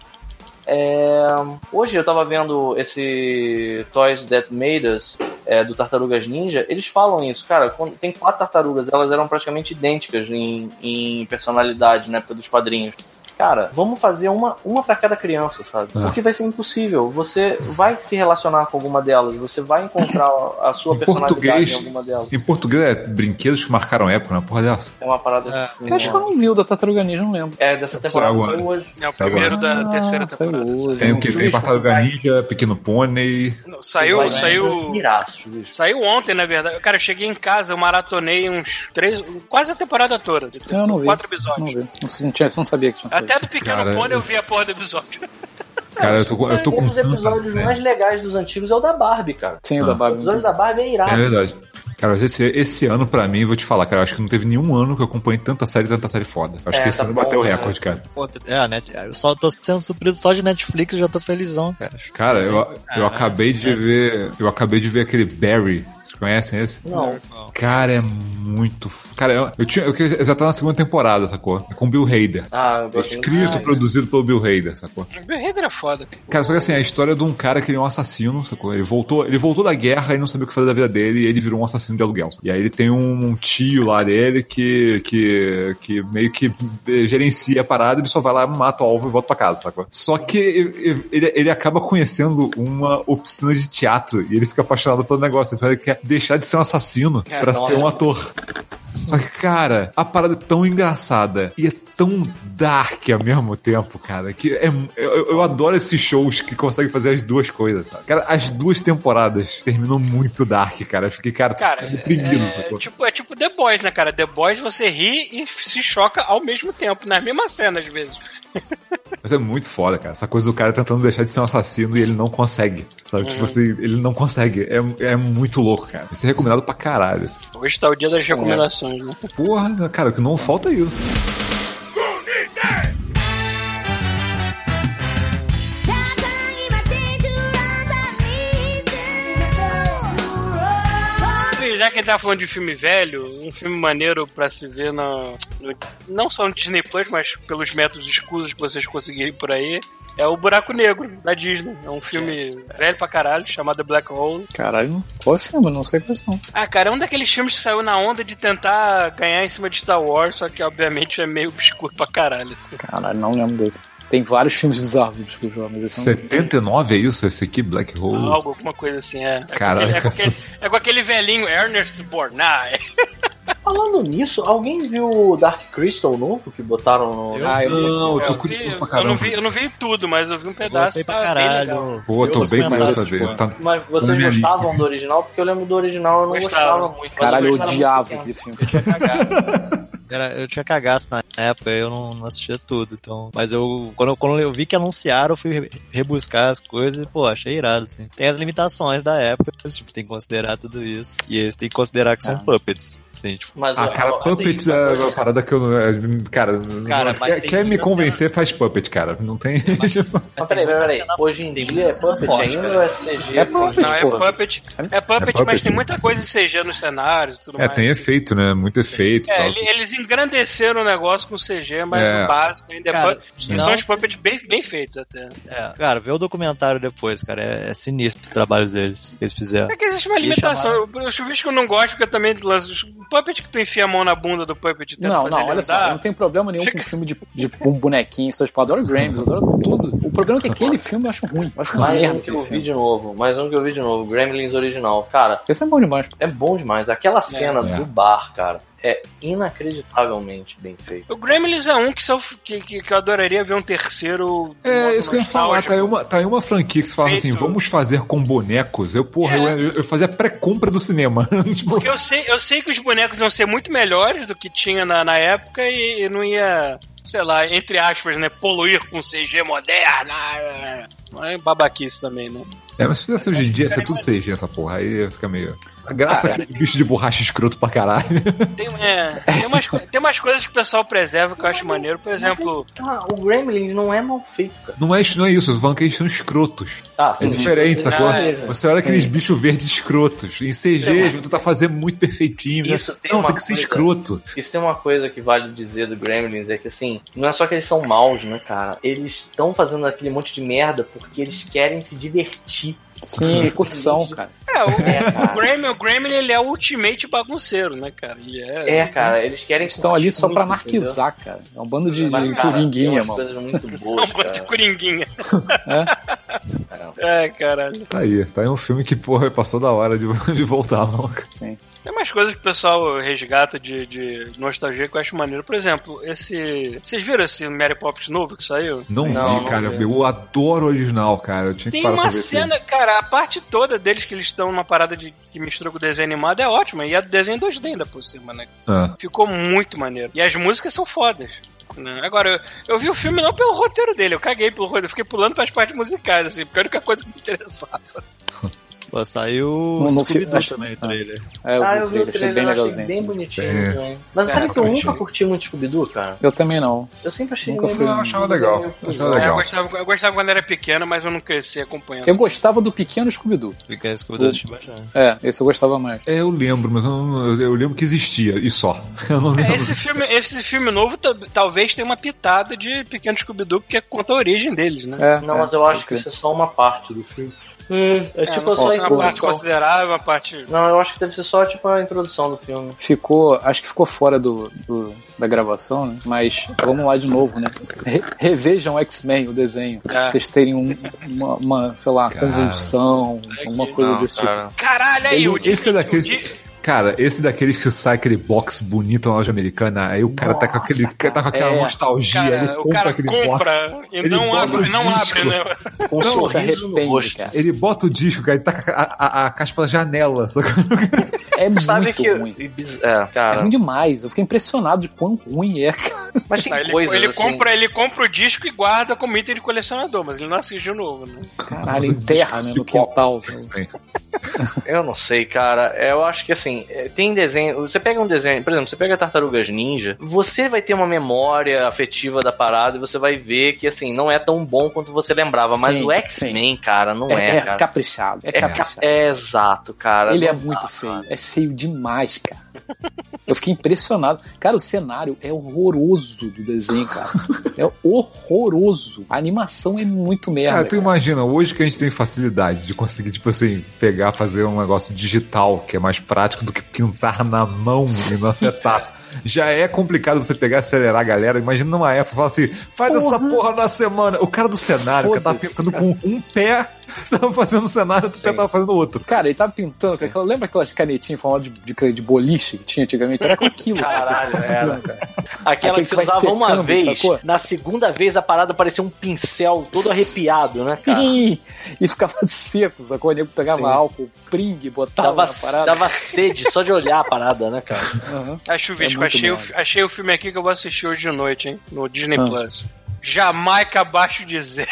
É, Hoje eu tava vendo esse Toys That Made Us é, do Tartarugas Ninja, eles falam isso, cara, tem quatro tartarugas, elas eram praticamente idênticas em, em personalidade na época dos quadrinhos. Cara, vamos fazer uma, uma para cada criança, sabe? Ah. Porque vai ser impossível. Você vai se relacionar com alguma delas, você vai encontrar a sua Em personalidade em alguma delas. Em português é brinquedos que marcaram época, né? Porra dessa. É uma parada É. assim. Eu acho que eu não vi o da Tartaruga Ninja, não lembro. É, dessa temporada agora. hoje. É o primeiro da Ah, terceira temporada. hoje. Tem o que? Tem Tartaruga. Ninja, Pequeno Pônei. Não, Saiu, Vai- saiu. Saiu ontem, na verdade. Cara, eu cheguei em casa, eu maratonei uns três. quase a temporada toda. Eu não vi. Quatro episódios. vi. Não, sei- não não sabia que tinha saído. Até do Pequeno Cara, Pônei eu vi a porra do episódio. Cara, eu tô, com- eu tô com Um dos episódios mais legais dos antigos é o da Barbie, cara. Sim, o da O Barbie. episódio da Barbie é irado. É verdade. Cara, esse, esse ano, pra mim, vou te falar, cara, eu acho que não teve nenhum ano que eu acompanhei tanta série, tanta série foda. Eu acho É, que esse tá ano bom, bateu o né? recorde, cara. Pô, é, net, eu só tô sendo surpreso só de Netflix e já tô felizão, cara. Cara, eu, eu acabei de ver. Eu acabei de ver aquele Barry. Conhecem esse? Não. Cara, é muito. Cara, eu, eu, tinha, eu, eu já tava na segunda temporada, sacou? É com o Bill Hader. Ah, eu escrito, Ah, produzido pelo Bill Hader, sacou? O Bill Hader é foda. Cara, só que assim, a história de um cara que ele é um assassino, sacou? Ele voltou, ele voltou da guerra e não sabia o que fazer da vida dele e ele virou um assassino de aluguel. E aí ele tem um tio lá dele que, que, que meio que gerencia a parada, ele só vai lá, mata o alvo e volta pra casa, sacou? Só que ele, ele acaba conhecendo uma oficina de teatro e ele fica apaixonado pelo negócio. Então ele quer deixar de ser um assassino pra nossa. ser um ator. Só que, cara, a parada é tão engraçada e é tão dark ao mesmo tempo, cara, que é, eu, eu adoro esses shows que conseguem fazer as duas coisas, sabe? Cara, as duas temporadas terminam muito dark, cara. Eu fiquei, cara, Cara, deprimido, é, tipo, é tipo The Boys, né, cara? The Boys você ri e se choca ao mesmo tempo, nas mesmas cenas, às vezes. Mas é muito foda, cara. Essa coisa do cara tentando deixar de ser um assassino e ele não consegue, sabe? Tipo assim, ele não consegue. É, é muito louco, cara. Isso é recomendado pra caralho. assim. Hoje tá o dia das recomendações, né? Porra, cara, o que não falta é isso. Já que gente tá falando de filme velho, um filme maneiro pra se ver no, no- não só no Disney Plus, mas pelos métodos escusos que vocês conseguirem por aí, é o Buraco Negro, da Disney. É um filme velho pra caralho, chamado Black Hole. Caralho, não- qual é filme? Não sei quais são. Ah, cara, é um daqueles filmes que saiu na onda de tentar ganhar em cima de Star Wars, só que obviamente é meio obscuro pra caralho. assim. Caralho, não lembro desse. Tem vários filmes bizarros do Disco Jovem, mas esse eu não- 79 é isso? Esse aqui, Black Hole? Algo, alguma coisa assim, é. É, Caralho, com, aquele, é, com aquele, é com aquele velhinho Ernest Borgnine. Falando nisso, alguém viu o Dark Crystal novo que botaram no. Ah, eu Não, eu tô Eu, vi, curioso pra eu, caramba. não vi, eu não vi tudo, mas eu vi um pedaço. Gostei pra tá bem caralho. Pô, tô Eu bem curioso mas pra esse, ver. pô. Tá- Mas vocês gostavam do original? Porque eu lembro do original eu não Gostava. gostava muito. Caralho, eu odiava aquele filme. Eu tinha cagaço. Era, eu tinha cagaço na época, eu não, não assistia tudo, então. Mas eu quando, eu, quando eu vi que anunciaram, eu fui re- rebuscar as coisas e, pô, achei irado, assim. Tem as limitações da época, tipo, tem que considerar tudo isso. E eles têm que considerar que são Ah. puppets. Assim, tipo, Mas Ah, ó, cara, ó, Puppets assim, é uma parada que eu não. é, Cara, Cara, não- mas quer, quer me convencer, faz Puppet, cara. Não tem. tipo, Mas tem peraí, peraí, cena- Hoje em dia é cena Puppet forte, ainda cara. ou é CG? É Puppet, Não, é. Puppet. É Puppet, É Puppet, mas tem muita coisa em CG nos cenários e tudo É, mais. tem efeito, né? Muito efeito. É, tal. ele- eles engrandeceram o negócio com CG, mas É. o básico ainda é Cara, pu- não- São os puppets bem, bem feitos até. É, cara, vê o documentário depois, cara. É, é sinistro o trabalho deles que eles fizeram. É que existe uma limitação. O Chuvisco não gosta porque também lança- Puppet que tu enfia a mão na bunda do Puppet e tenta Não, fazer não, olha só, andar. eu não tenho problema nenhum Fica- com filme de, de um bonequinho, seus pau. Adoro Grams, adoro tudo. O problema é que aquele filme eu acho ruim. Eu acho Mais merda um que eu vi filme. de novo. Mais um que eu vi de novo. Gremlins original. Cara, Esse é bom demais. é bom demais. Aquela cena É. do bar, cara, é inacreditavelmente bem feito. O Gremlins é um que, eu- que, que, que eu adoraria ver um terceiro. É, isso que eu ia falar, tá aí, uma, tá aí uma franquia que você fala assim, Feito. vamos fazer com bonecos. Eu, porra, É. eu, eu fazia pré-compra do cinema. tipo, Porque eu sei, eu sei que os bonecos iam ser muito melhores do que tinha na, na época e, e não ia, sei lá, entre aspas, né, poluir com CG moderna. é. É babaquice também, né? é, mas se fizesse hoje em dia, ia ser tudo CG essa porra. Aí fica meio. A graça é que o bicho de borracha escroto pra caralho. Tem, é, tem, umas, tem umas coisas que o pessoal preserva que eu acho maneiro. Por exemplo, Tá, o Gremlins não é mal feito, cara. Não é, não é isso, falando que eles são escrotos. Ah, É diferente, sacou? Ah, é. Você olha aqueles bichos verdes escrotos. Em CG, eles vão tentar fazer muito perfeitinho. né? Isso tem não, uma tem que ser coisa- escroto. Isso tem uma coisa que vale dizer do Gremlins, é que assim, não é só que eles são maus, né, cara? Eles estão fazendo aquele monte de merda porque eles querem se divertir. Sim, curtição, cara. é, o, É, cara. o Gremlin, o Gremlin ele é o ultimate bagunceiro, né, cara? Ele é, É, cara, eles querem Eles estão ali só pra entendeu? anarquizar, cara. É um bando de, Mas, de cara, coringuinha, mano. muito É um boas, bando de coringuinha. É? É, caralho. Tá aí, tá aí um filme que, porra, passou da hora de, de voltar, maluco. Tem mais coisas que o pessoal resgata de, de nostalgia que eu acho maneiro. Por exemplo, esse. Vocês viram esse Mary Poppins novo que saiu? Não, Não, vi, não cara. vi. Eu adoro o original, cara. Eu tinha que Tem parar uma pra ver esse cena, cara, a parte toda deles que eles estão numa parada de que mistura com o desenho animado é ótima. E é desenho 2D ainda por cima, né? Ah. Ficou muito maneiro. E as músicas são fodas. né? Agora, eu, eu vi o filme não pelo roteiro dele, eu caguei pelo roteiro, eu fiquei pulando pras partes musicais, assim, porque a única coisa que me interessava. Pô, saiu No- o no Scooby-Doo fi- também, o trailer. É, eu ah, vi eu o vi o trailer, achei bem eu achei legalzinho. bem bonitinho. É. também. Mas É, sabe que eu nunca curti muito Scooby-Doo, cara? Eu também não. Eu sempre achei Nunca fui- Eu achava legal. Eu achava É, eu, legal. gostava, eu gostava quando era pequeno, mas eu não cresci acompanhando. Eu gostava do pequeno Scooby-Doo. Fica Scooby-Doo bastante. É, esse eu gostava mais. É, eu lembro, mas eu, não- eu lembro que existia, e só. Eu não É, lembro. Esse filme, esse filme novo ta- talvez tenha uma pitada de Pequeno Scooby-Doo, porque conta a origem deles, né? É, Não, é, mas eu acho que isso é só uma parte do filme. É, é É, tipo não só a é parte introdução. considerável, uma parte. Não, eu acho que deve ser só tipo a introdução do filme. Ficou, acho que ficou fora do, do- da gravação, né? Mas vamos lá de novo, né? Re- revejam X-Men, o desenho. Pra É. vocês terem um- uma, uma, sei lá, Cara. convulsão, alguma coisa Não, desse cara. tipo. Caralho, aí, Ele- o esse é o daquele. Cara, esse daqueles que sai aquele box bonito na loja americana, aí o cara tá com aquele. tá com aquela é. nostalgia, ele Cara, o compra cara aquele box. compra e ele não bota abre, o não disco. abre, né? Com um Não, se sorriso no arrepende, rosto. cara. Ele bota o disco, cara, ele tá com a, a, a caixa pela janela. Só que... É Sabe muito que. ruim. e É, É cara. ruim demais. Eu fiquei impressionado de quão ruim é, cara. Mas tem Não, ele, coisas ele assim. compra, ele compra o disco e guarda como item de colecionador, mas ele não assiste o novo, né? Caralho, enterra, né, no quintal. Eu não sei, cara. Eu acho que assim, é, tem desenho. Você pega um desenho, por exemplo, você pega Tartarugas Ninja, você vai ter uma memória afetiva da parada e você vai ver que assim, não é tão bom quanto você lembrava. Mas Sim, o X-Men, cara, não é, É, é cara. caprichado. É, É, caprichado. é exato, cara. Ele é muito dá, feio. cara. É feio demais, cara. Eu fiquei impressionado. Cara, o cenário é horroroso do desenho, cara. É horroroso. A animação é muito merda. Cara, tu cara. imagina, hoje que a gente tem facilidade de conseguir, tipo assim, pegar, fazer um negócio digital, que é mais prático do que pintar na mão e no acetato. Já é complicado você pegar e acelerar a galera. Imagina numa época, falar assim, faz essa porra na semana. O cara do cenário, tava Foda-se, pintando com um pé, tava fazendo o cenário, outro pé tava fazendo outro. Cara, ele tava pintando. com Aquela, lembra aquelas canetinhas em forma de, de, de boliche que tinha antigamente? Era com aquilo. cara, Caralho, que era. cara. Aquela Aquele que você usava uma secando, vez, sacou? na segunda vez a parada parecia um pincel todo arrepiado, né, cara? Ih, E ficava seco, sacou? O nego pegava Sim. álcool, pring, botava Dava, na parada. dava sede só de olhar a parada, né, cara? Aham. Ah, Chuvisco, É muito achei, o, achei o filme aqui que eu vou assistir hoje de noite, hein? No Disney Ah. Plus. Jamaica abaixo de zero.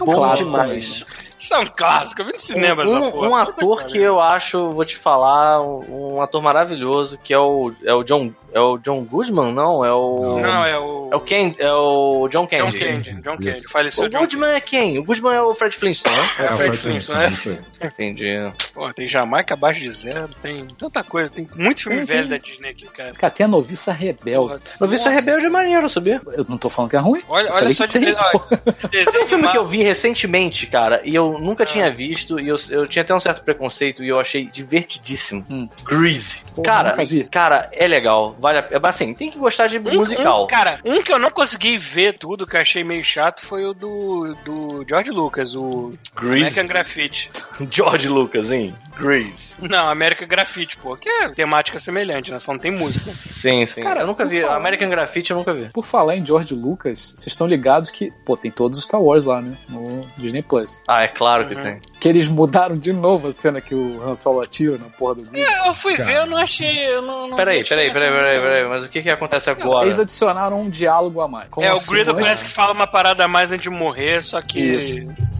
É um Bom clássico demais. né? Isso é um clássico, eu vi no cinema um, essa porra. um ator que eu acho, vou te falar, um, um ator maravilhoso, que é o, é o John. É o John Goodman? Não, é o. Não, é o. É o Ken, é o John John Candy. Candy. John Candy. Isso. Faleceu O John Goodman é quem? O Goodman é o Fred Flintstone, né? É, É, Fred foi Flintstone, né? Entendi. Pô, tem Jamaica abaixo de zero, tem tanta coisa, tem muito filme Tem, velho tem. da Disney aqui, cara. Cara, tem a noviça rebelde. Noviça Rebelde é maneiro, sabia? Eu não tô falando que é ruim. Olha, olha só de tem. Sabe desenho um filme que eu vi recentemente, cara, e eu nunca tinha visto e eu, eu tinha até um certo preconceito e eu achei divertidíssimo. Hum. Greasy. Pô, cara, nunca vi. cara, é legal. Vale a, é, assim, tem que gostar de Um- musical. um- cara, um que eu não consegui ver tudo, que eu achei meio chato, foi o do, do George Lucas, o Greasy. American Graffiti. George Lucas, hein? Grease. Não, American Graffiti, pô, que é temática semelhante, né? Só não tem música. Sim, sim. Cara, eu nunca por vi. falar- American Graffiti eu nunca vi. Por falar em George Lucas, vocês estão ligados que, pô, tem todos os Star Wars lá, né? No Disney Plus. Ah, é claro que Uhum. tem. Que eles mudaram de novo a cena que o Han Solo atira na porra do Grease. Eu fui ver, eu não achei. Eu não, não Peraí, peraí, peraí, peraí, peraí. Mas o que que acontece agora? Eles adicionaram um diálogo a mais. É, o assim, Griddle não é? parece que fala uma parada a mais antes de morrer, só que. Isso.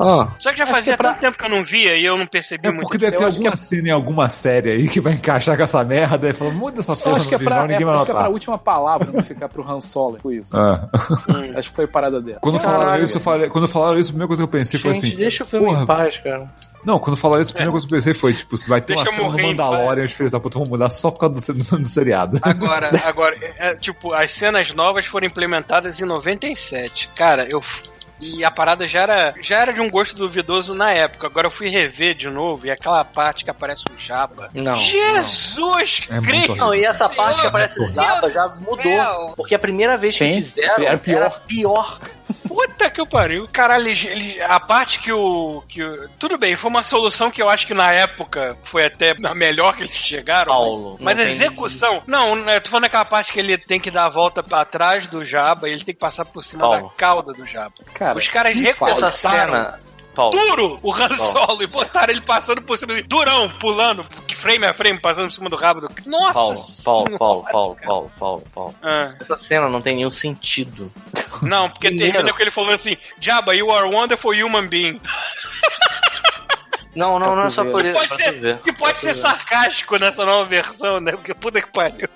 Ah, Só que já Acho fazia que é pra- tanto tempo que eu não via e eu não percebi é muito. porque deve ter acho alguma que cena em alguma série aí que vai encaixar com essa merda e fala, muda essa Eu porra acho que é pra, é, ninguém vai acho que é pra notar. última palavra, não ficar pro Han Solo. Foi isso. Ah. Acho que foi a parada dela. Quando falaram isso, eu falei, quando falaram isso, a primeira coisa que eu pensei foi Gente, assim. deixa o filme porra, em paz, cara. Não, quando falaram isso, a primeira coisa que eu pensei foi, tipo, se vai ter Deixa uma cena em Mandalorian, os filhos da puta vão mudar só por causa do, do, do seriado. Agora, agora, é, tipo, as cenas novas foram implementadas em 97. Cara, eu. E a parada já era, já era de um gosto duvidoso na época. Agora eu fui rever de novo e aquela parte que aparece o Jabba. Não. Jesus É muito Cristo! Não, e essa parte que aparece o Jabba já mudou. Porque a primeira vez que Sim, fizeram era pior. era pior. Puta que eu pariu. Caralho, eles- eles- a parte que o, que o. Tudo bem, foi uma solução que eu acho que na época foi até a melhor que eles chegaram. Paulo, Mas não a execução. Não, eu tô falando daquela parte que ele tem que dar a volta pra trás do Jabba e ele tem que passar por cima Paulo. da cauda do Jabba. Cara, Os caras fala. Essa cena. Paulo. duro o Han Solo e botaram ele passando por cima, assim, durão, pulando, frame a frame, passando por cima do rabo do. Nossa! Paulo, Paulo, Senhora, Paulo, Paulo. Paulo, Paulo, Paulo. Ah, Essa cena não tem nenhum sentido. não, porque Primeiro. termina com ele falando assim: Jabba, you are wonderful human being. Não, não, Pra não é só ver. por isso. Pode pra tu ser, que pode ser sarcástico nessa nova versão, né? Porque puta que pariu.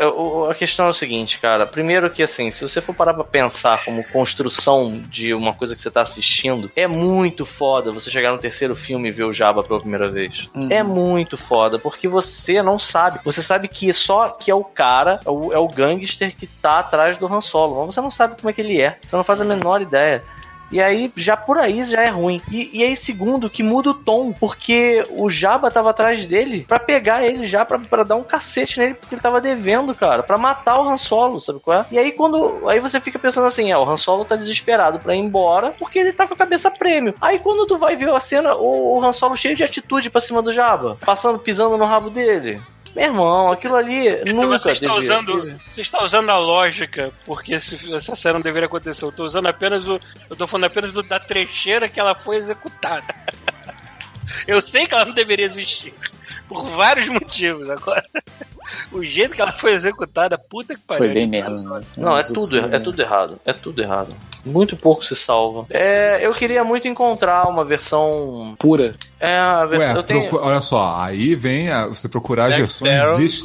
É, A questão é o seguinte, cara. Primeiro que assim, se você for parar pra pensar como construção de uma coisa que você tá assistindo, é muito foda você chegar no terceiro filme e ver o Jabba pela primeira vez. Uhum. É muito foda, porque você não sabe. Você sabe que só que é o cara, é o, é o gangster que tá atrás do Han Solo. Mas você não sabe como é que ele é. Você não faz a menor ideia. E aí, já por aí já é ruim. E, e aí, segundo, que muda o tom, porque o Jabba tava atrás dele pra pegar ele já, pra dar um cacete nele, porque ele tava devendo, cara, pra matar o Han Solo, sabe qual é? E aí, quando. Aí você fica pensando assim, é, o Han Solo tá desesperado pra ir embora, porque ele tá com a cabeça prêmio. Aí quando tu vai ver a cena, o, o Han Solo cheio de atitude pra cima do Jabba, passando, pisando no rabo dele. Meu irmão, aquilo ali Então nunca você está, devia- usando, você está usando a lógica, porque esse- essa cena não deveria acontecer. Eu tô usando apenas o. Eu tô falando apenas do- da trecheira que ela foi executada. Eu sei que ela não deveria existir. Por vários motivos. Agora, o jeito que ela foi executada, puta que pariu. Foi bem merda. Né? Não, é tudo, outros- é tudo errado. É tudo errado. Muito pouco se salva. É, eu queria muito encontrar uma versão. Pura. É, a versão. Ué, eu tenho. procu- olha só, aí vem a- você procurar as Jack versões dis,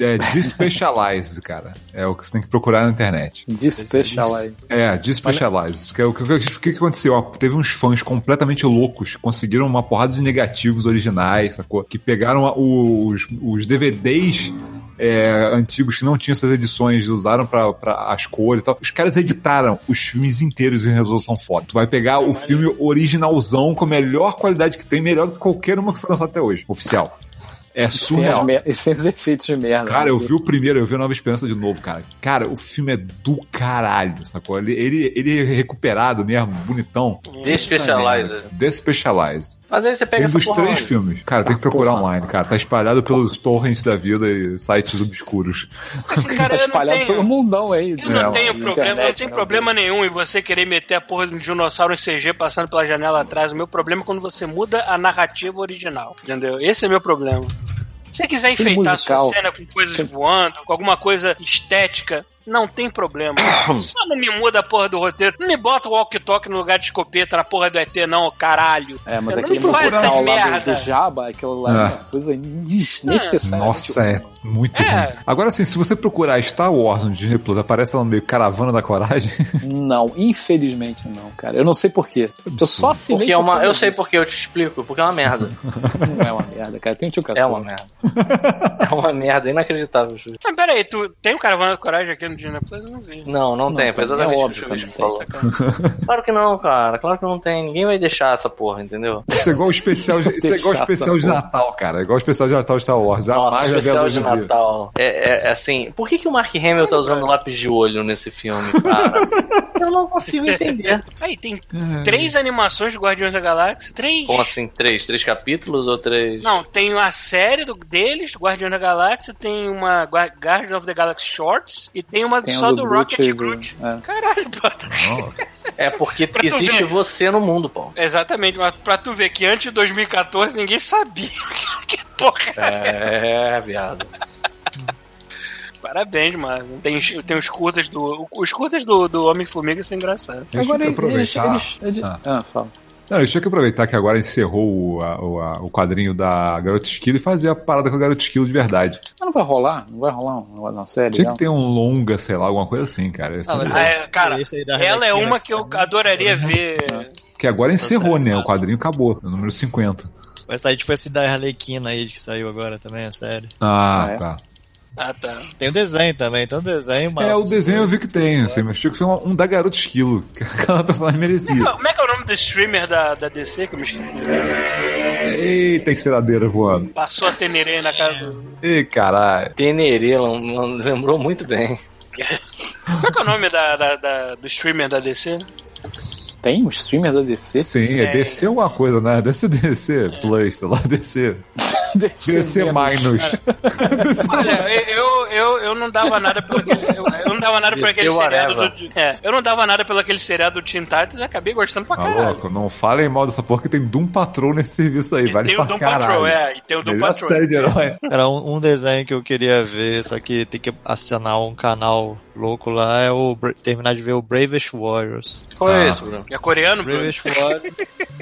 é, Despecialized, cara. É o que você tem que procurar na internet. Despecialized. É, Despecialized. Que é o que, o que, que aconteceu? Ó, Teve uns fãs completamente loucos que conseguiram uma porrada de negativos originais, sacou? Que pegaram a- os, os DVDs é, antigos que não tinham essas edições, usaram pra as cores e tal. Os caras editaram os filmes inteiros em resolução foda. Tu vai pegar o filme originalzão com a melhor qualidade que tem, melhor do que qualquer uma que foi lançada até hoje, oficial. É as surreal. e sem os efeitos de merda. Cara, né? eu vi o primeiro, eu vi a Nova Esperança de novo, cara. Cara, o filme é do caralho, sacou? Ele, ele, ele é recuperado mesmo, bonitão. Despecialized. Despecialized. Mas aí você pega Tem essa dos porra três onde? filmes. Cara, tem que procurar porra. online, cara. Tá espalhado pelos torrents da vida e sites obscuros. Assim, cara, Tá não espalhado tenho- pelo mundão aí. Eu não né, tenho na problema, não internet, tem né? problema nenhum em você querer meter a porra de um dinossauro em CG passando pela janela atrás. O meu problema é quando você muda a narrativa original. Entendeu? Esse é meu problema. Se você quiser enfeitar sua cena com coisas voando, com alguma coisa estética, não tem problema. Só não me muda a porra do roteiro. Não me bota o walkie-talkie no lugar de escopeta na porra do ET, não, caralho. É, mas Eu aquele não faz musical lá do, merda. do Jabba, aquilo lá é É. uma coisa desnecessária. Nossa, é Muito É. ruim. Agora sim, se você procurar Star Wars no Disney Plus, aparece lá no meio Caravana da Coragem. Não, infelizmente não, cara. Eu não sei porquê. Eu só assinei. Porque é uma, por eu sei disso. porque eu te explico, porque é uma merda. Não é uma merda, cara. Tem o tio É uma merda. É uma merda inacreditável, Júlio. Mas peraí, tu tem o Caravana da Coragem aqui no Disney Plus? Eu não vi. Não, não, Não, tem, foi é exatamente óbvio que que não falou. Sacanagem. Claro que não, cara. Claro que não tem. Ninguém vai deixar essa porra, entendeu? Isso é igual o especial, isso é igual especial de Natal, cara. É igual o especial de Natal de Star Wars. Jamais vai ver a luz. Natal. É, é, é assim, por que, que o Mark Hamill tá usando lápis de olho nesse filme, cara? Eu não consigo entender. Aí, tem três animações de Guardiões da Galáxia. Três. Como assim? Três? Três capítulos ou três? Não, tem a série do, deles, do Guardiões da Galáxia, tem uma Gua- Guardians of the Galaxy Shorts e tem uma Tem só do, do Rocket Groot do- é. Caralho, Pata. É porque existe ver. você no mundo, pô. Exatamente, mas pra tu ver que antes de 2014 ninguém sabia que porra. É, viado. Parabéns, mano. Tem, tem os curtas do. Os curtas do, do Homem-Formiga são engraçados. Agora eles, eles, eles- Ah. Ah, fala. Não, deixa eu aproveitar que agora encerrou o, a- o, a- o quadrinho da Garota Esquilo e fazer a parada com a Garota Esquilo de verdade. Mas não vai rolar? Não vai rolar uma, uma série? Tinha não? que ter um longa, sei lá, alguma coisa assim, cara. Ser Ah. Ah, é, cara, Esse aí da ela é uma que que eu adoraria ver. Que agora encerrou, né? O quadrinho acabou, no número 50. Vai sair tipo esse da Arlequina aí que saiu agora também, a série. Ah, Ah, é? tá. Ah, tá. Tem o desenho também, tem o desenho, mas. É, o desenho eu vi que tem, assim, mas tinha que ser um, um da Garota Esquilo, que aquela personagem merecia. Como é que é o nome do streamer da, da DC que eu me esqueci? Eita, enceradeira voando. Passou a Tenerê na casa do. Ih, caralho. Tenerê, lem- lem- lembrou muito bem. Como é que é o nome da, da- da- do streamer da DC? Tem um streamer da DC? Sim, é DC alguma coisa, né? Deve ser DC Plus, sei lá, DC. DC mesmo. Minus. Olha, eu, eu, eu não dava nada pelo aquele, eu, eu não dava nada por DC aquele seriado do, é, eu não dava nada pelo aquele seriado do Teen Titans e acabei gostando pra Tá caralho. louco? Não falem mal dessa porra que tem Doom Patrol nesse serviço aí, E vale tem pra o Doom caralho. Patrol, é, e tem o Doom Melhor Patrol. série de herói. Era um, um desenho que eu queria ver, só que tem que assinar um canal louco lá, é o terminar de ver o Bravest Warriors. Qual é Ah. esse, Bruno? É coreano, Bruno? Bravest Warriors.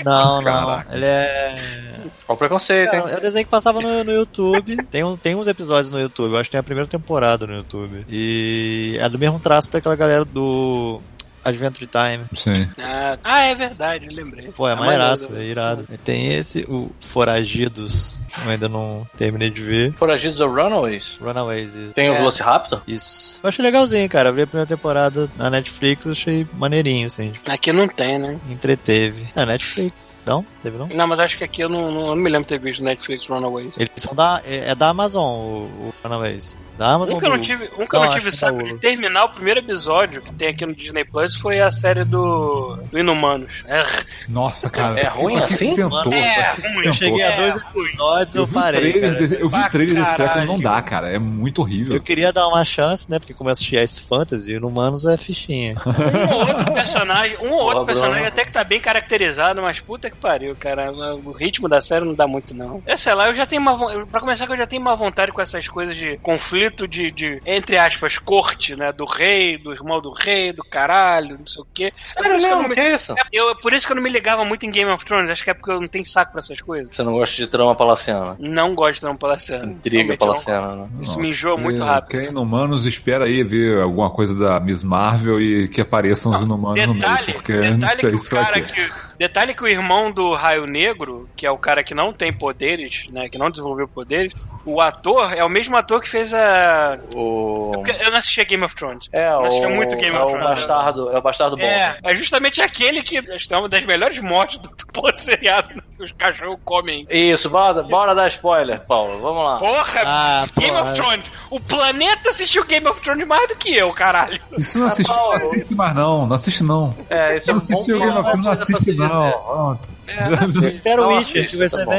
Não, não. Caraca. Ele é. Qual o preconceito, hein? É um desenho que passava no, no YouTube. Tem, um, tem uns episódios no YouTube. Eu acho que tem a primeira temporada no YouTube. E é do mesmo traço daquela galera do Adventure Time. Sim. Ah, ah, é verdade, eu lembrei. Pô, é Ah, maneiraço, é irado. E tem esse, o Foragidos. Eu ainda não terminei de ver. Foragidos ou Runaways? Runaways. isso. Tem o É. Velociraptor? Isso. Eu achei legalzinho, cara. Eu vi a primeira temporada na Netflix, eu achei maneirinho, assim. Aqui não tem, né? Entreteve. É, Netflix. Não? Teve não? Não, mas acho que aqui eu não, não, eu não me lembro de ter visto Netflix Runaways. Eles são da. É, é da Amazon, o, o Runaways. Da Amazon. Um que eu não tive, um que eu Não, não tive que saco de terminar o primeiro episódio que tem aqui no Disney Plus foi a série do, do Inumanos. É, Nossa, cara. É ruim assim? tentou? É, ruim. Tentou? cheguei a É, dois episódios, eu, Eu parei. trailer, eu vi o trailer desse treco, não dá, cara. É muito horrível. Eu queria dar uma chance, né? Porque começa a assistir Ice Fantasy e no Humanos é fichinha. um ou outro personagem, um ou outro personagem até que tá bem caracterizado, mas puta que pariu, cara. O ritmo da série não dá muito, não. É, sei lá, eu já tenho uma. Pra começar, que eu já tenho uma vontade com essas coisas de conflito de, de entre aspas, corte, né? Do rei, do irmão do rei, do caralho, não sei o quê. É por Sério isso que eu não mesmo? me- Que é isso? Eu, por isso que eu não me ligava muito em Game of Thrones. Acho que é porque eu não tenho saco pra essas coisas. Você não gosta de trama palaciana? Não gosto de não palaciano. Intriga não palaciana, né? Isso me enjoa muito rápido. Quem inumanos espera aí ver alguma coisa da Miss Marvel e que apareçam os inumanos no meio, Detalhe, porque detalhe não que sei o isso cara que. Detalhe que o irmão do Raio Negro, que é o cara que não tem poderes, né? Que não desenvolveu poderes, o ator é o mesmo ator que fez a. O... Porque Eu não assisti a Game of Thrones. É, Eu o... assistia muito Game é of o Thrones. bastardo, é o bastardo bom. É, é justamente aquele que é uma das melhores mortes do do seriado que os cachorros comem. Isso, bora, bora dar spoiler, Paulo. Vamos lá. Porra, Ah, Game porra. of Thrones. O planeta assistiu Game of Thrones mais do que eu, caralho. Isso não assiste, não Paulo. assiste mais não, não assiste não. É, isso é Não um bom assistiu Game of Thrones, não assiste não. dizer. Pronto. Espera o Witcher, que vai ser tá bem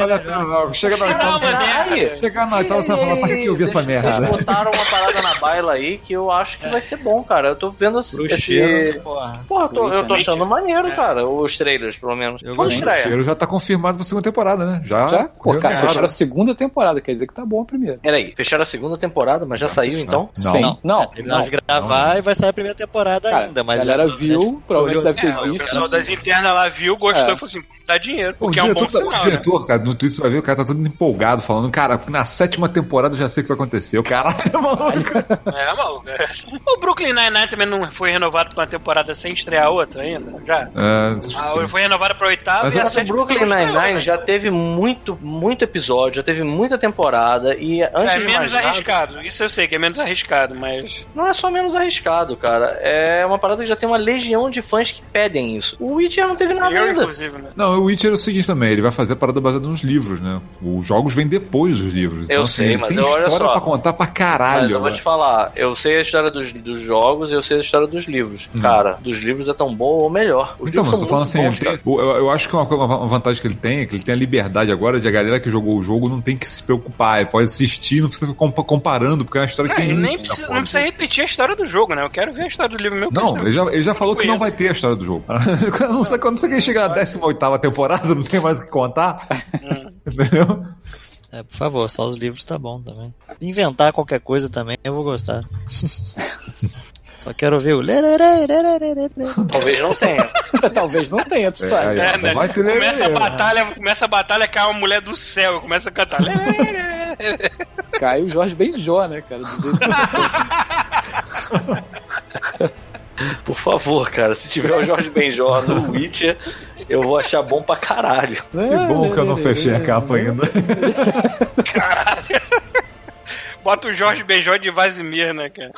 chega na merda. chega na Itália, você vai falar, pra que que eu vi essa Vocês merda? botaram uma parada na baila aí que eu acho que vai ser bom, cara. Eu tô vendo esse. Esse... porra. Porra, eu tô, Witcher. achando maneiro, cara. Os trailers, pelo menos. Quando estreia? Já tá confirmado pra segunda temporada, né? Já. Já? Pô, cara, já- fecharam a segunda temporada, quer dizer que tá bom a primeira. Peraí, fecharam a segunda temporada, mas já saiu então? Não. Sim. Não, Não, terminar não. de gravar e vai sair a primeira temporada ainda. Mas a galera viu, provavelmente deve ter É, o visto. pessoal das internas lá viu, gostou É. e falou assim: dá dinheiro, O porque é um bom tá- o sinal. Né? diretor, cara, no Twitter você vai ver, o cara tá todo empolgado, falando, cara, na sétima temporada eu já sei o que vai acontecer. O caralho, maluco. É, maluco. é. O Brooklyn Nine-Nine também não foi renovado pra uma temporada sem estrear outra ainda? Já? É, que Ah, foi renovado pra oitava Mas e a eu- O Brooklyn Nine-Nine né? já teve muito, muito episódio, já teve muita temporada e antes É de menos nada- arriscado, isso eu sei que é menos arriscado, mas. Não é só menos arriscado, cara. É uma parada que já tem uma legião de fãs que pedem isso. O Witcher não teve nada Eu, ainda. inclusive, né? Não, o Witcher é o seguinte também, ele vai fazer a parada baseada nos livros, né? Os jogos vêm depois dos livros. Então, Eu assim, sei, mas tem eu- olha história só. pra contar pra caralho. Mas eu vou né? te falar, eu sei a história dos, dos jogos e eu sei a história dos livros. Cara, dos livros é tão bom ou melhor. Os Hum. Então, mas eu tô falando assim, bons, tem- cara. eu, eu acho que uma, uma vantagem que ele tem é que ele tem a liberdade agora de a galera que jogou o jogo não tem que se preocupar. Ele pode assistir, não precisa ficar compa- comparando, porque é uma história Não, que é nem precisa, não precisa repetir a história do jogo, né? Eu quero ver a história do livro meu. Não, ele já, ele já falou que não vai ter a história do jogo. não sei quando você quer chegar na 18 temporada, não tem mais o que contar. Entendeu? É, por favor, só os livros tá bom também. Inventar qualquer coisa também, eu vou gostar. Só quero ver o. Talvez não tenha. Talvez não tenha, tu É, sabe. É, né? Começa a lererê. batalha, começa a batalha, cai uma mulher do céu, começa a cantar. Caiu o Jorge Benjó, né, cara? Jeito Por favor, cara, se tiver o Jorge Benjó no Witcher, eu vou achar bom pra caralho. que bom que eu não fechei a capa ainda. Bota o Jorge Benjó de Vazimir, né, cara?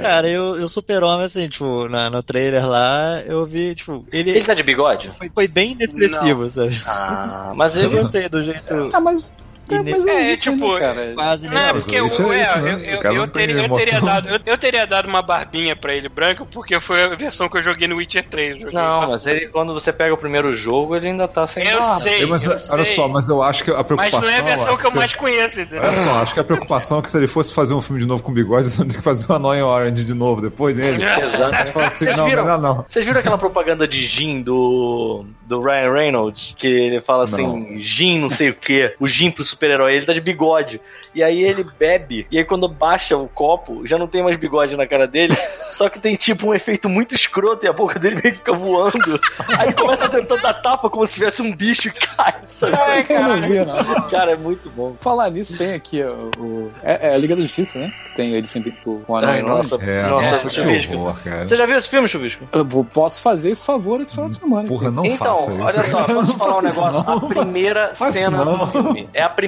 Cara, eu, eu super-homem, assim, tipo, na, no trailer lá, eu vi, tipo, ele Ele tá de bigode? foi, foi bem inexpressivo, sabe? Ah, mas Eu ele. gostei do jeito Ah, mas. É, mas É, tipo, cara? quase Não, é porque Mas eu, é é, isso, né? eu, O eu, eu não tem teria, eu, teria dado, eu, eu teria dado uma barbinha pra ele branca, porque foi a versão que eu joguei no Witcher 3. Joguei Não, mas ele, quando você pega o primeiro jogo, ele ainda tá sem Eu barba. sei, mas eu olha sei. só, mas eu acho que a Mas preocupação. não é a versão que eu mais conheço, entendeu? Olha só, acho que a preocupação é que se ele fosse fazer um filme de novo com bigode, você ia ter que fazer o Annoying Orange de novo depois dele. Exato. Assim, Vocês não, viram? melhor não. Vocês viram aquela propaganda de gin do, do Ryan Reynolds? Que ele fala assim, gin não sei o que, o gin pro super-herói, ele tá de bigode. E aí ele bebe, e aí quando baixa o copo, já não tem mais bigode na cara dele, só que tem tipo um efeito muito escroto e a boca dele meio que fica voando. Aí começa tentando dar tapa como se tivesse um bicho e cai. Sabe? Eu não vi, não. Cara, é muito bom. Falar nisso, tem aqui ó, o. É, é a Liga da Justiça, né? Que tem ele sempre com o Ai, Anão nossa, É, nossa, nossa, Chuvisco. horror, cara. Você já viu esse filme, Chuvisco? Eu posso fazer esse favor esse final de semana. Porra, não então, faça isso. olha só, posso Não falar um negócio? não. A primeira Faz cena isso, do não. filme é a primeira.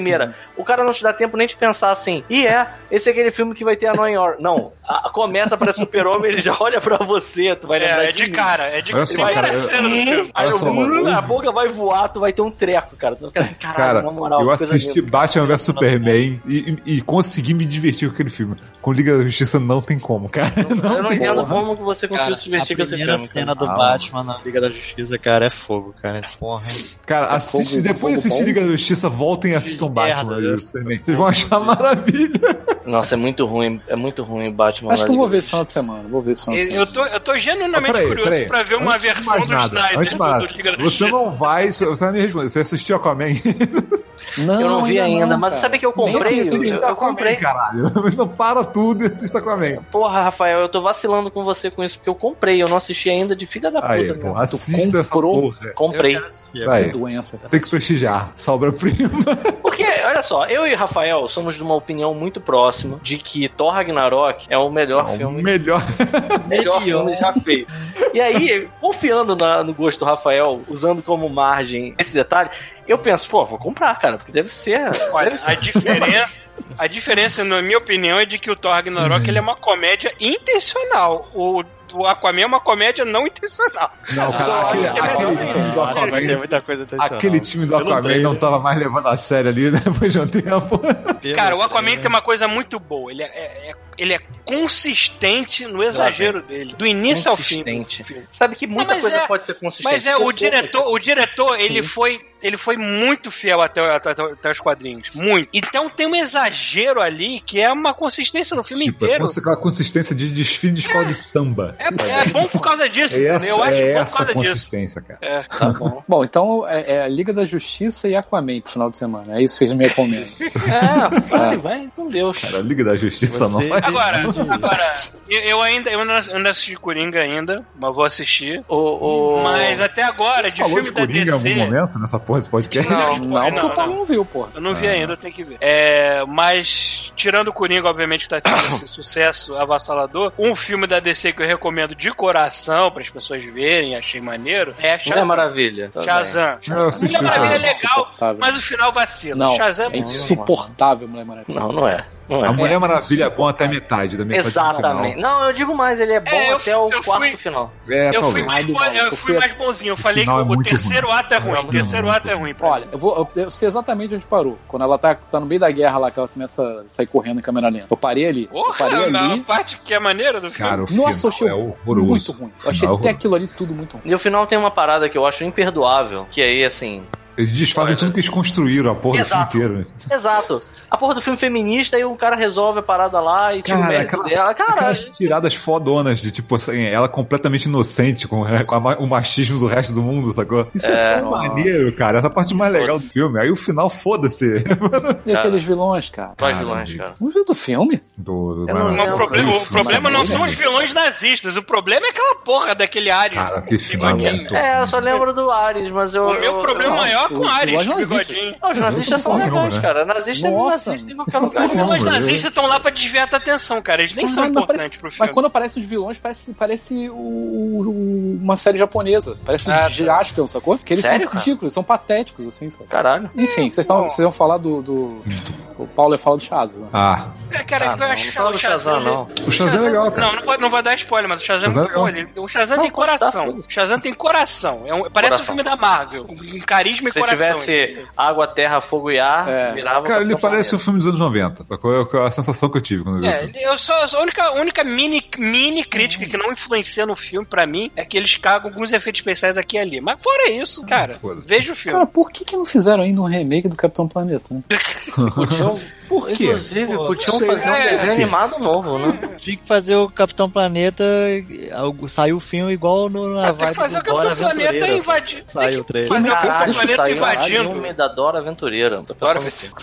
O cara não te dá tempo nem de pensar assim, e é, esse é aquele filme que vai ter a Annoying Or. Não, a- começa para Super-Homem, ele já olha pra você, tu vai lembrar É, é de mim. cara, é de só, vai cara, na eu- cena do filme. Aí eu, a boca vai voar, tu vai ter um treco, cara. Tu vai ficar assim, caralho, Cara, na moral, eu assisti. Batman vs Superman e, e, e consegui me divertir com aquele filme. Com Liga da Justiça não tem como, cara. Não, Eu não tem entendo como. como que você conseguiu Cara, se a divertir com esse primeira filme. cena do Ah, Batman na Liga da Justiça, cara, é fogo, cara. Porra. Cara, assiste, fogo- depois de assistir. Liga da Justiça, voltem e assistam Batman né? vs Superman. Vocês vão achar maravilha. Nossa, é muito ruim, é muito ruim o Batman. Acho que eu vou ver esse final de semana. Vou ver esse final de Eu semana. tô, eu tô genuinamente Peraí, curioso peraí. pra ver uma Antes versão mais do nada, Snyder antes de do, do nada, Liga da Você não vai, você vai me responder. Você assistiu Aquaman? Não, Eu não vi ainda, não, mas cara. sabe que eu comprei? Eu- Assista eu comprei. caralho. Mas não para tudo e assista Aquaman. Porra, Rafael, eu tô vacilando com você com isso, porque eu comprei, eu não assisti ainda de filha da puta. Aí, né? pô, assista essa comprou? porra. Comprei. Eu quero assistir. Vai. Que doença. Tem que prestigiar. Sobra-prima. Porque, olha só, eu e Rafael somos de uma opinião muito próxima de que Thor Ragnarok é o melhor O filme, melhor. melhor filme já feito. E aí, confiando na- no gosto do Rafael, usando como margem esse detalhe, eu penso, pô, vou comprar, cara, porque deve ser. Olha, deve ser. a diferença, a diferença, na minha opinião, é de que o Thor Ragnarok ele é uma comédia intencional. O, o Aquaman é uma comédia não intencional. Não, cara, aquele, é aquele time do Ah, tem Aquaman. muita coisa intencional. Aquele time do Aquaman não tava mais levando a sério ali depois de um tempo. Cara, o Aquaman tem uma coisa muito boa. Ele é, é- é- ele é consistente no exagero dele. Do início ao fim. Sabe que muita coisa é- pode ser consistente. Mas é, o diretor, o diretor, ele Sim. foi, ele foi muito fiel até, até, até os quadrinhos. Muito. Então tem um exagero ali que é uma consistência no filme Tipo, é inteiro. cons- aquela consistência de desfile de escola de samba. É, é bom por causa disso, É essa, Eu acho é bom por essa causa disso. consistência, cara. É. Tá bom. Bom, então é, é a Liga da Justiça e Aquaman pro final de semana. É isso que vocês me recomendam. É, vai, vai, com Deus. Cara, a Liga da Justiça Você- não faz Agora, agora eu, ainda eu não, eu não assisti Coringa ainda, mas vou assistir. O, o... Mas até agora, de Falou filme de da Coringa em algum DC. momento nessa porra desse podcast? Não, Não, porque não, o Paulo não. viu, porra. Eu não vi ainda, eu tenho que ver. É, mas, tirando o Coringa, obviamente, que tá tendo esse sucesso avassalador, um filme da DC que eu recomendo de coração para as pessoas verem, achei maneiro, é Não é Shazam. maravilha. Tá Shazam. Assisti Mulher Maravilha é legal, mas o final vacila. Não, Shazam é é insuportável, Mulher Maravilha. Não, não é. É. A Mulher Maravilha é bom até metade, da metade Exatamente. final. Não, eu digo mais, ele é bom É, até o quarto fui- final. É, Eu fui, mais, Não, bo- eu fui mais bonzinho. Eu falei que é o terceiro ruim. ato é ruim. O terceiro não, ato é ruim. pra Olha, eu, vou, eu, eu sei exatamente onde parou. Quando ela tá, tá no meio da guerra lá, que ela começa a sair correndo em câmera lenta. Eu parei ali. eu parei Porra, na ali. parte que é maneira do filme. Cara, o final Nossa, eu achei é horroroso. muito ruim. Eu achei é até aquilo ali tudo muito ruim. E o final tem uma parada que eu acho imperdoável, que aí, assim... Eles desfazem tudo que eles construíram, a porra Exato. do filme inteiro. né? Exato. A porra do filme feminista, aí um cara resolve a parada lá e tira o Cara, mérito aquela- dela. Cara, Aquelas tiradas fodonas de, tipo, assim, ela completamente inocente com, com a o machismo do resto do mundo, sacou? Isso é, tão nossa. maneiro, cara. Essa parte mais legal do filme. Aí o final, foda-se. E aqueles vilões, cara? Quais vilões, cara? Viu do filme? Do, do não o problema, o problema não são os vilões nazistas. O problema é aquela porra daquele Ares. Cara, que muito É, eu só lembro do Ares, mas eu... O meu eu- problema eu- maior é com o os Ares, nazistas. bigodinho. Não, os nazistas são Não, legais, né? cara. Nazista é Nossa, nazista em qualquer lugar. Os vilões Não, eu- nazistas estão lá pra desviar a tua atenção, cara. Eles nem são importantes pro filme. Mas quando aparecem os vilões, parece, parece o, o- uma série japonesa. Parece Ah, ah, Jaspion, sacou? Porque eles Sério, são ridículos, são patéticos, assim, sabe? Caralho. Enfim, vocês, vão falar do, do. O Paulo ia falar do Shazam. Ah, É, cara, Ah, eu não, acho não fala do Shazam, não. o Shazam é legal, cara. Não, não, pode, não vai dar spoiler, mas o Shazam é é muito bom. Ele- o Shazam Não, tem coração. O Shazam tem coração. É um- parece um filme da Marvel. Um carisma e Se coração. tivesse entendeu? água, terra, fogo e ar, É. virava... Cara, ele parece um filme dos anos 90. sacou? É a sensação que eu tive quando eu vi É, eu só, a única, a única mini, mini crítica que não influencia no filme, pra mim, é que eles cagam alguns efeitos especiais aqui e ali. Mas fora isso, cara, veja o filme. Cara, por que, que não fizeram ainda um remake do Capitão Planeta, né? Por quê? inclusive, Pô, podiam fazer um É. desenho animado novo, né? Tinha que fazer o Capitão Planeta. algo- Saiu o filme igual no, na tem que vibe fazer o do Dora Capitão Planeta Aventureira. invadir. Saiu o trailer. Fazer o Capitão Planeta invadindo. o filme da Dora Aventureira. Dora pensando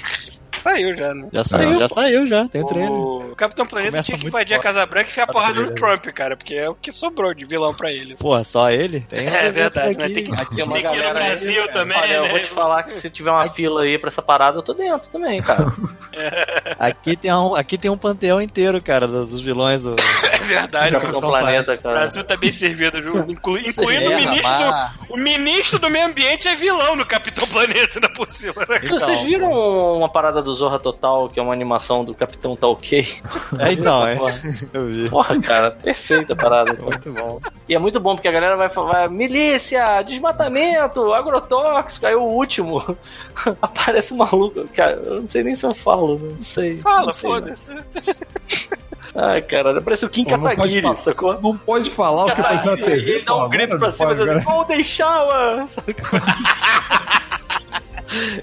Saiu já, né? Já saiu, já saiu, já. Tem o trailer. O Capitão Planeta Começa tinha que invadir a. Casa Branca e enfiar a porrada no. Trump, cara, porque é o que sobrou de vilão pra ele. Porra, só ele? Tem É verdade, exemplos né? Tem que- aqui. Tem uma Tem que ir no galera aí, Brasil cara. também, Olha, eu né? vou te falar que se tiver uma fila aí pra essa parada, eu tô dentro também, cara. Aqui tem um, aqui tem um panteão inteiro, cara, dos, vilões do É verdade, Capitão cara. Planeta, O cara. Brasil tá bem servido. Inclu- incluindo o ministro, o ministro do Meio Ambiente é vilão no Capitão Planeta, ainda por cima. né? Então, Vocês viram uma parada do Zorra Total, que é uma animação do Capitão Tá Ok? É, então, é. Eu vi. Porra, cara, perfeita a parada. cara. Muito bom. E é muito bom porque a galera vai falar: milícia, desmatamento, agrotóxico. Aí o último aparece um maluco. Cara, eu não sei nem se eu falo, né? não sei. Fala, né? foda-se. Ai, cara, parece o Kim Pô, não pode Kataguiri, falar. sacou? Não pode falar o que tá na Caralho, TV. ele dá um grito pra não cima e diz, Golden Shower! sacou?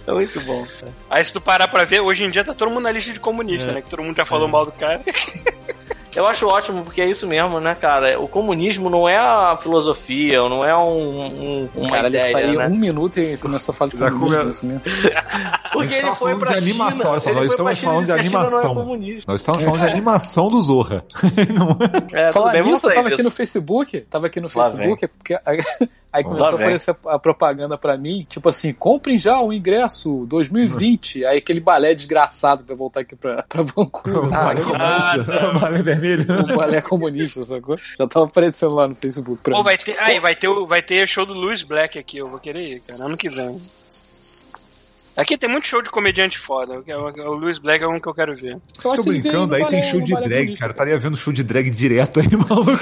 É muito bom, cara. Aí se tu parar pra ver, hoje em dia tá todo mundo na lista de comunista, É. né? Que todo mundo já falou mal do cara. Eu acho ótimo, porque é isso mesmo, né, cara? O comunismo não é a filosofia, não é um, um, uma Cara, ele ideia, saiu né? um minuto e começou a falar de Já comunismo, come- isso mesmo. Porque ele foi pra de China. animação, ele nós foi pra estamos China falando de é animação. comunista. Nós estamos falando de animação do Zorra. Não é? É, Falar nisso, eu tava aqui no Facebook, tava aqui no Facebook, porque aí começou a aparecer a, propaganda pra mim, tipo assim, comprem já o ingresso 2020, aí aquele balé desgraçado pra voltar aqui pra, pra Vancouver, sabe? balé comunista. O balé vermelho. o balé comunista, sacou? Já tava aparecendo lá no Facebook pra Pô, mim. vai ter. Aí, vai ter, vai ter show do Louis Black aqui, eu vou querer ir, cara, ano que vem. Aqui tem muito show de comediante foda. O, o Louis Black é um que eu quero ver. Eu Tô brincando, aí tem show de drag, cara. Eu estaria vendo show de drag direto aí, maluco.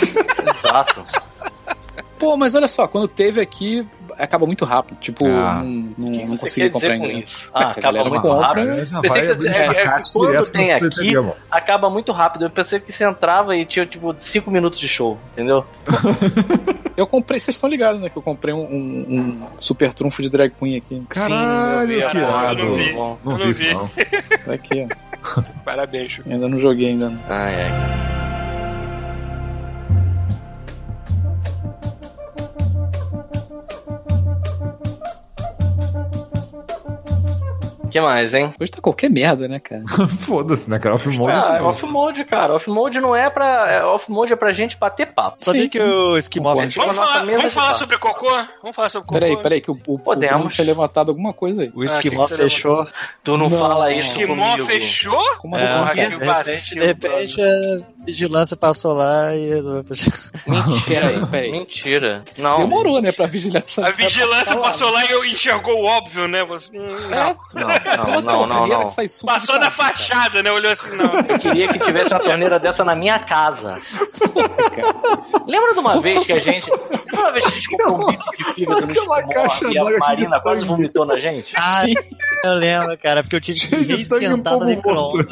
Exato. Pô, mas olha só, quando teve aqui, acaba muito rápido. Tipo, Ah. não, não, que não você consegui quer comprar dizer com ingresso. isso? É, Ah, acaba galera muito compra. rápido. Já Pensei que é- é- quando tem aqui, acaba muito rápido. Eu pensei que você entrava e tinha, tipo, 5 minutos de show, entendeu? Eu comprei, vocês estão ligados, né? Que eu comprei um, um- um super trunfo de drag queen aqui. Caralho, Sim, eu que vi, irado. não vi. Não vi isso, vi. Tá aqui, ó. Parabéns. Ainda não joguei ainda. Não. Ai, ai. Que mais, hein? Hoje tá qualquer merda, né, cara? Foda-se, né, cara? Off-mode Ah, assim, é off-mode, cara. Off-mode não é pra. é- Off-mode é pra gente bater papo. Sabia Sim. que o Esquimó? Vamos falar, vamos falar bar. sobre cocô? Vamos falar sobre cocô? Peraí, peraí, que o, o, o Podemos. Bruno tinha levantado alguma coisa aí. O Ah, Esquimó que que você fechou. Tu não, Não. fala isso Esquimó comigo. fechou? Como É, assim, que de repente, vacilo, de repente a vigilância passou lá e resolveu fechar. Peraí, peraí. Mentira. Não. Demorou, né, pra vigilância. A vigilância passou lá e eu enxergou o óbvio, né? Você, hum, É, não. Não, não, não, não, não. Passou na fachada, né? Olhou assim, não. Eu queria que tivesse uma torneira dessa na minha casa. Lembra de uma vez que a gente. Lembra uma vez que a gente comprou um bico de fígado no e a Marina quase vomitou na gente? Ah, eu lembro, cara, porque eu tive que esquentar no micro-ondas.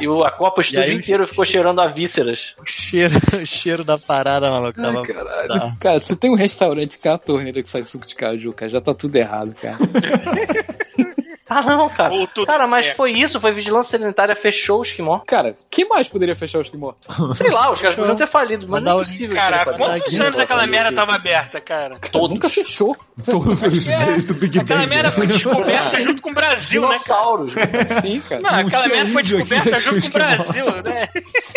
E a Copa o estúdio inteiro ficou cheirando a vísceras. O cheiro, o cheiro da parada, maluco. Tava... Tá. Cara, se tem um restaurante com a torneira que sai suco de caju, cara, já tá tudo errado, cara. Ah, não, cara. Ou tudo Cara, mas foi isso, foi vigilância sanitária, fechou o esquimó. Cara, quem mais poderia fechar o esquimó? Sei lá, os caras podiam ter falido, mas não é possível. Caraca, que ele quantos anos aquela merda tava aberta, cara? Todos. Nunca fechou. Todos os dias do Big Aquela Bang. merda foi descoberta junto com o Brasil, né, cara? Dinossauros. Sim, cara. Não, aquela merda foi descoberta junto com o. Brasil, né?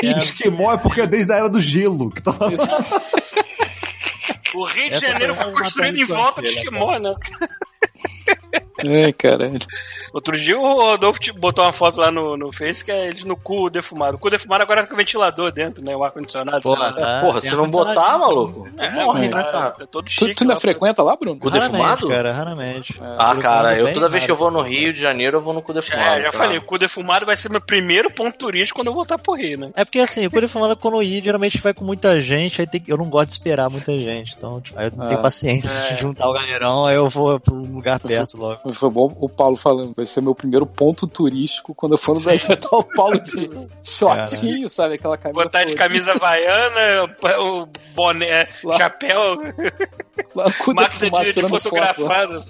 E Esquimó é porque é desde a era do gelo que tava O Rio de Janeiro foi construído em volta do que Esquimó, né? É, caralho. Outro dia o Rodolfo botou uma foto lá no, no Face que é eles no cu defumado. O cu defumado agora tá com ventilador dentro, né? O ar-condicionado. Porra, tá. Porra, se não botar, maluco, É, morre, é. né, cara? É todo chique. tu ainda lá. frequenta lá, Bruno? Cu Raramente, defumado? cara, raramente. Ah, cara, defumado eu toda vez que eu vou no Rio de Janeiro, eu vou no cu defumado. É, já cara. falei, o cu defumado vai ser meu primeiro ponto turístico quando eu voltar pro Rio, né? É porque assim, o cu defumado quando ir, geralmente vai com muita gente, aí tem, eu não gosto de esperar muita gente, então tipo, aí eu não tenho Ah. paciência É. de juntar o galerão, aí eu vou um lugar perto logo. Foi bom o Paulo falando. Vai ser meu primeiro ponto turístico quando eu for no Brasil. Tá o Paulo de shortinho, sabe? Aquela camisa. Botar de camisa havaiana, o boné, Lá. chapéu, Lá máquina defumado, de, de tirando foto.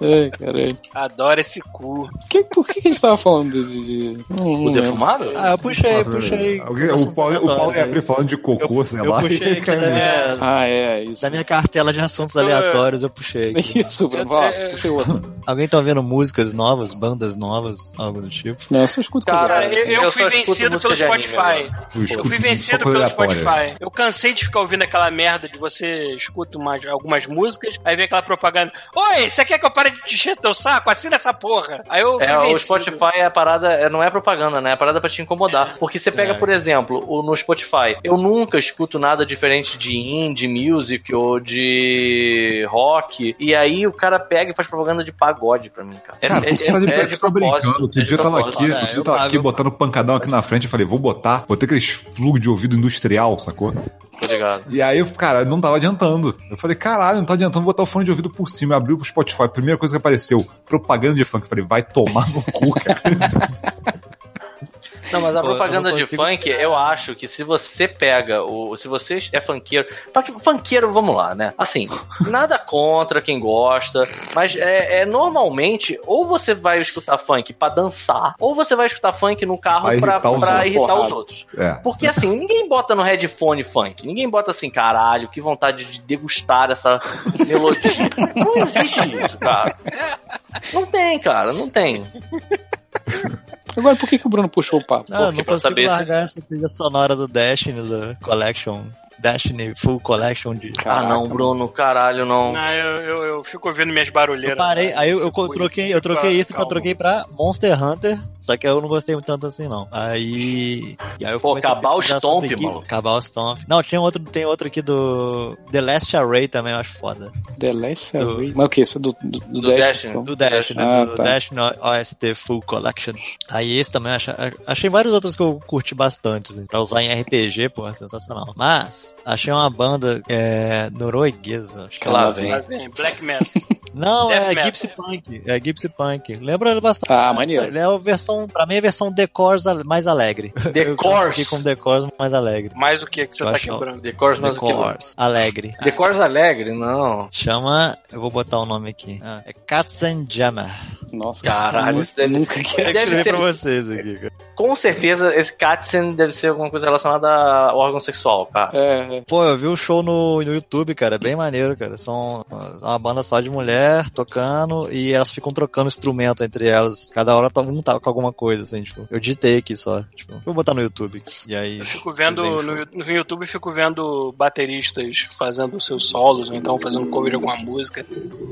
Ai, caralho. Adoro esse cu. Que, por que a gente tava falando de. de- Não, lembro. defumado? Ah, eu puxei, Nossa, puxei. alguém- o Paulo, o Paulo ia abrir falando de cocô, sei Eu lá. puxei aqui da minha, Ah, é, isso. da minha cartela de assuntos aleatórios, eu puxei aqui. Isso, Bruno. Vai lá, o outro. Alguém tá ouvindo músicas novas, bandas novas, algo do tipo? Não, eu só escuto Cara, eu, eu Eu fui escuto vencido pelo Spotify. Eu Eu fui vencido pelo. Spotify. Eu cansei de ficar ouvindo aquela merda de você escuta umas, algumas músicas, aí vem aquela propaganda. Oi, você quer que eu pare de encher teu saco? Assina essa porra. Aí eu É, o. Spotify é a parada, é, não é propaganda, né? É a parada pra te incomodar. Porque você pega, É. por exemplo, o, no Spotify, eu nunca escuto nada diferente de indie music ou de rock, e aí o cara pega e faz propaganda de pagode pra mim, cara. É, Cara, é, tá é, é de você tá brincando. propósito. Outro é de dia eu tava aqui, Ah, outro dia eu tava aqui botando pancadão aqui na frente. Eu falei, vou botar, botei aqueles plug de ouvido industrial, sacou? E aí, cara, não tava adiantando. Eu falei, caralho, não tá adiantando, vou botar o fone de ouvido por cima. Eu abri pro Spotify, a primeira coisa que apareceu, propaganda de funk. Eu falei, vai tomar no cu, cara. Não, mas a propaganda de funk, eu acho que se você pega, o, se você é funkeiro. funk- Funkeiro, vamos lá, né? Assim, nada contra quem gosta, mas é, é normalmente, ou você vai escutar funk pra dançar, ou você vai escutar funk no carro Pra pra, irritar os pra outros. irritar os outros. É. Porque assim, ninguém bota no headphone funk. Ninguém bota assim, caralho, que vontade de degustar essa melodia. Não existe isso, cara. Não tem, cara, não tem. Agora, por que, que o Bruno puxou o papo? Não, Porque não consigo saber se- largar essa trilha sonora do Destiny, da Collection. Destiny Full Collection de. ah, não, Bruno, caralho, não. Não, eu, eu, eu fico ouvindo minhas Eu barulheiras. parei, aí eu, eu troquei, eu troquei isso pra Calma. troquei pra Monster Hunter, só que eu não gostei tanto assim não. Aí, e aí eu Pô, comecei a Cabal Stomp, mano. Cabal Stomp. Não, tinha outro, tem outro aqui do The Last Array também, eu acho foda. The Last Do- Array. Mas o que? Isso é do, do, do, Do Destiny, Destiny. então? Do Destiny, Ah, do tá. Destiny OST Full Collection. Aí esse também, achei, achei vários outros que eu curti bastante, assim, pra usar em RPG, pô, é sensacional. Mas, Mas achei uma banda é, norueguesa. Acho que Lá é. vem. Assim, Black Metal. Não, Death é metal. Gypsy Punk. É Gypsy Punk. Lembra ele bastante. Ah, maneiro. Ele é a versão, pra mim é a versão Decors mais alegre. Eu Decors. como Decors mais alegre. Mais o que que você Eu tá acho- quebrando? Decors aqui. Decors. Alegre. Decors Alegre? Não. Chama. Eu vou botar o nome aqui. Ah, é Katzenjammer. Nossa, Caralho, nunca- isso deve- nunca quero. Deve escrever ter- pra vocês aqui, cara. Com certeza esse Katzen deve ser alguma coisa relacionada ao órgão sexual, tá? É, é. Pô, eu vi o show no, no YouTube, cara, é bem maneiro, cara. São uma banda só de mulher tocando e elas ficam trocando instrumento entre elas. Cada hora tá- um tá com alguma coisa, assim, tipo. Eu digitei aqui só. Tipo, vou botar no YouTube. E aí. Eu fico vendo o no, no YouTube, fico vendo bateristas fazendo seus solos, ou então fazendo cover de alguma música.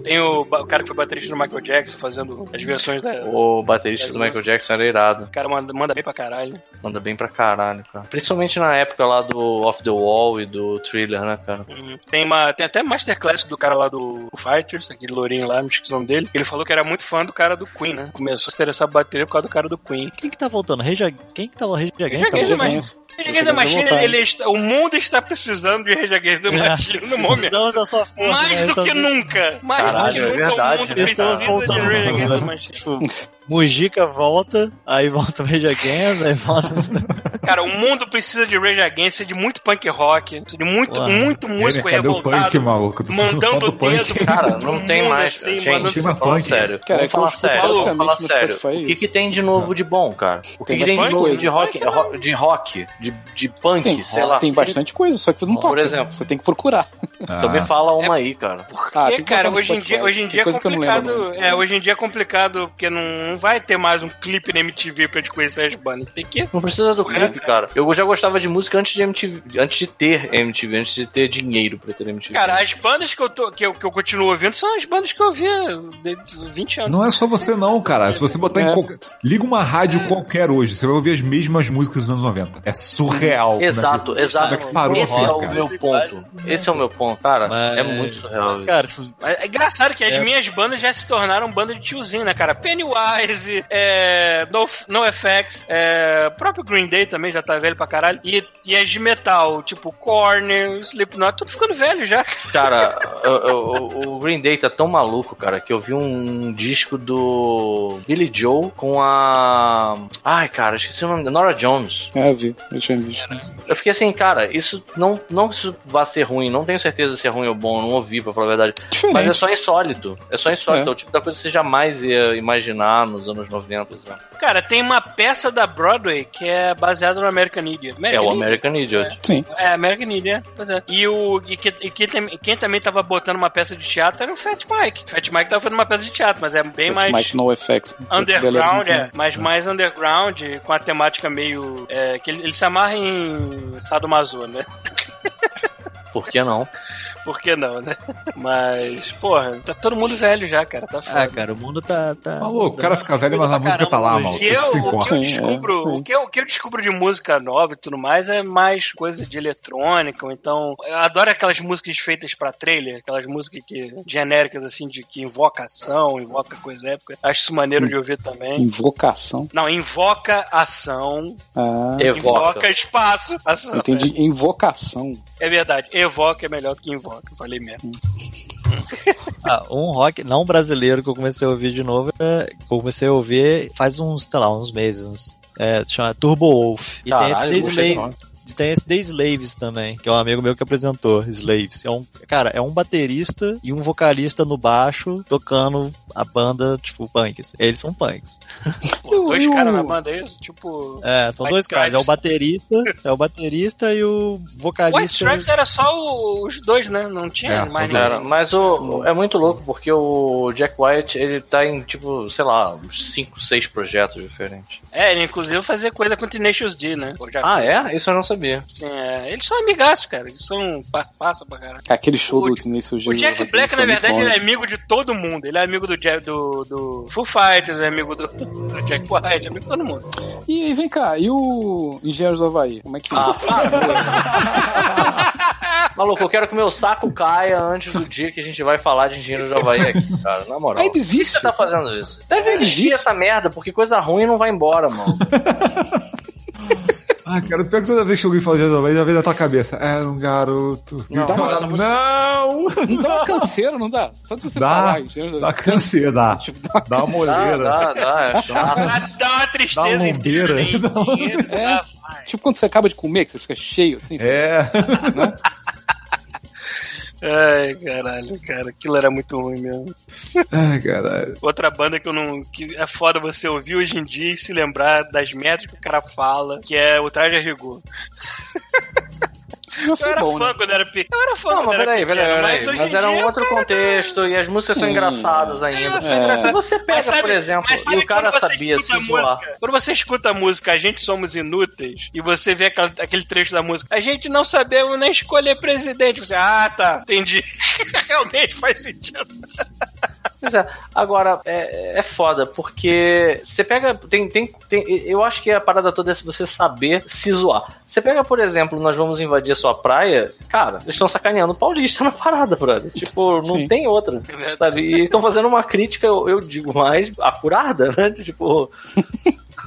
Tem o, o cara que foi baterista do Michael Jackson fazendo as versões da. O O baterista do Michael Jackson era irado. cara manda, manda bem pra caralho. Manda bem pra caralho, cara. Principalmente na época lá do Off the Wall e do Thriller, né, cara? Uhum. Tem, uma, tem até masterclass do cara lá do Fighters, aquele lourinho lá, me esqueci o nome dele. Ele falou que era muito fã do cara do Queen, né? Começou a se interessar por bateria por causa do cara do Queen. Quem que tá voltando? Reja... Quem que tá o Rage Against? Rage Tá Against the voltando? Machine. Rage Against the Machine, voltar. ele está- o mundo está precisando de Rage Against the Machine no momento. Da sua força, Mais né? do Então, que nunca. Mais Caralho, do que é nunca verdade, o mundo né, precisa cara? de Voltando, the né? Machine. Mujica volta, aí volta o Rage Against, aí volta. Cara, o mundo precisa de Rage Against, de muito punk rock, de muito, Ué. muito músico Cadê o revoltado. punk, maluco? Tu falando Mandando o punk. dedo Cara, não tem mundo, mais. assim, gente, falando funk. sério. Cara, é falar sério. Vamos falar sério. O que, que tem de novo de bom, cara? O que, Tem que tem de novo de rock, ro- de rock, de, de punk, Tem, sei lá. tem bastante coisa, só que não Por toca. exemplo. Você tem que procurar. Então me Ah, fala uma aí, cara. Ah, É, tem que cara, hoje em dia, hoje em dia é complicado. não. É, hoje em dia é complicado porque não, não vai ter mais um clipe na MTV pra te conhecer as bandas. Tem que. Não precisa do É, clipe, cara. Eu já gostava de música antes de MTV, antes de ter MTV, antes de ter dinheiro pra ter MTV. Cara, as bandas que eu, tô, que, eu, que eu continuo ouvindo são as bandas que eu ouvia desde 20 anos. Não é só você não, cara. Se você botar em É. qualquer... Liga uma rádio qualquer hoje, você vai ouvir as mesmas músicas dos anos 90. É surreal. Exato, né? exato. Como é que parou Esse assim, é o cara? meu ponto. Esse é o meu ponto, cara. Mas- É muito surreal. Mas, cara, tipo, É engraçado que as É. minhas bandas já se tornaram banda de tiozinho, né, cara? Pennywise, é, no, NoFX, é, próprio Green Day também já tá velho pra caralho. E, e as de metal, tipo Korn, Slipknot, tudo ficando velho já. Cara, o, o- o Green Day tá tão maluco, cara, que eu vi um disco do Billy Joe com a. Ai, cara, esqueci o nome da Nora Jones. É, eu vi. Eu tinha visto. Eu fiquei assim, cara, isso não, não isso vá ser ruim, não tenho certeza se é ruim ou bom, não ouvi, pra falar a verdade. Diferente. Mas é só insólito. É só insólito. É. É, o tipo da coisa que você jamais ia imaginar nos anos 90. sabe? Cara, tem uma peça da Broadway que é baseada no American Idiot. É o American Idiot. Sim. É, American Idiot, pois é. E, o, e, que, e que tem- quem também tava botando uma peça de teatro era o Fat Mike. Fat Mike tava fazendo uma peça de teatro, mas é bem mais Mike No FX. underground, é. Mas mais underground, com a temática meio... É, que ele, ele se amarra em Sadomaso, né? Por que não? Por que não, né? Mas, porra, tá todo mundo velho já, cara. Tá foda. ah, cara, o mundo tá. tá Maluco, o cara fica velho, mas a Pra música tá lá. O que, eu, o que eu Sim, é, descubro, sim. o, que eu, o que eu descubro de música nova e tudo mais é mais coisa de eletrônica, ou então eu adoro aquelas músicas feitas pra trailer, aquelas músicas que genéricas assim de que invoca ação, invoca coisa da época. Acho isso maneiro de ouvir também. Invocação. Não, invoca ação, Ah, Evoca. invoca espaço, ação. entendi. Invocação. É verdade, evoca é melhor do que invoca, eu falei mesmo. Ah, um rock não brasileiro que eu comecei a ouvir de novo, é, que eu comecei a ouvir faz uns, sei lá, uns meses. Uns, é, chama Turbo Wolf. E Caralho, tem esse. Tem esse The Slaves também, que é um amigo meu que apresentou, Slaves. É um, cara, é um baterista e um vocalista no baixo tocando a banda, tipo, punks. Eles são punks. Pô, dois o- caras na banda é isso? Tipo. É, são White dois caras. É o baterista, é o baterista e o White vocalista. Stripes era só o- os dois, né? Não tinha É, mais ninguém. Era, mas o, é muito louco porque o Jack White ele tá em tipo, sei lá, uns 5, 6 projetos diferentes. É, ele inclusive fazia coisa com Tenacious D, né? Ah, é? Isso eu não sabia. Sim, é. Eles são amigaços, cara. Eles são. pa- Passa pra caralho. Aquele show O- do Tenacious D. O Jack Black, na verdade, ele é amigo de todo mundo. Ele é amigo do, Jack, do, do Foo Fighters, é amigo do, do Jack White, é amigo de todo mundo. E vem cá, e o Engenheiros do Havaí? Como é que Ah, Maluco, eu quero que meu saco caia antes do dia que a gente vai falar de engenheiro de Havaí aqui, cara. Na moral. Ainda Por que existe? você tá fazendo isso? Deve existir essa merda, porque coisa ruim não vai embora, mano. Ah, cara, pior que toda vez que alguém fala de Jason já vem na tua cabeça. Era um garoto. Não, Então, não, essa não! Não dá uma canseira, não dá? Só de você Dá, falar. entendeu? dá canseira, dá. Tipo, dá uma Dá uma Dá, dá, dá, é Dá uma tristeza Dá uma inteira, né? Dá uma- É. dá. Tipo quando você acaba de comer, que você fica cheio, assim. É. Ai, caralho, cara, aquilo era muito ruim mesmo. Ai, caralho. Outra banda que eu não. que é foda você ouvir hoje em dia e se lembrar das métricas que o cara fala, que é o traje a rigor. Eu era bom, fã né? quando era pequeno. Eu era fã Não, quando mas era peraí, pequeno, peraí, mas peraí. hoje Mas em era um dia outro contexto e as músicas são Sim. engraçadas ainda. são É. Se você Mas pega, sabe- por exemplo, mas e o cara quando você sabia escuta se música- Quando você escuta a música A Gente Somos Inúteis e você vê aquela- aquele trecho da música A gente não sabemos nem escolher presidente. Você, ah, tá, entendi. Realmente faz sentido. Pois é. Agora, é, é foda, porque você pega. Tem, tem, tem, eu acho que a parada toda é você saber se zoar. Você pega, por exemplo, nós vamos invadir a sua praia, cara, eles estão sacaneando o paulista na parada, brother. Tipo, não Sim. tem outra. verdade. Sabe? E estão fazendo uma crítica, eu, eu digo mais, acurada, né? Tipo.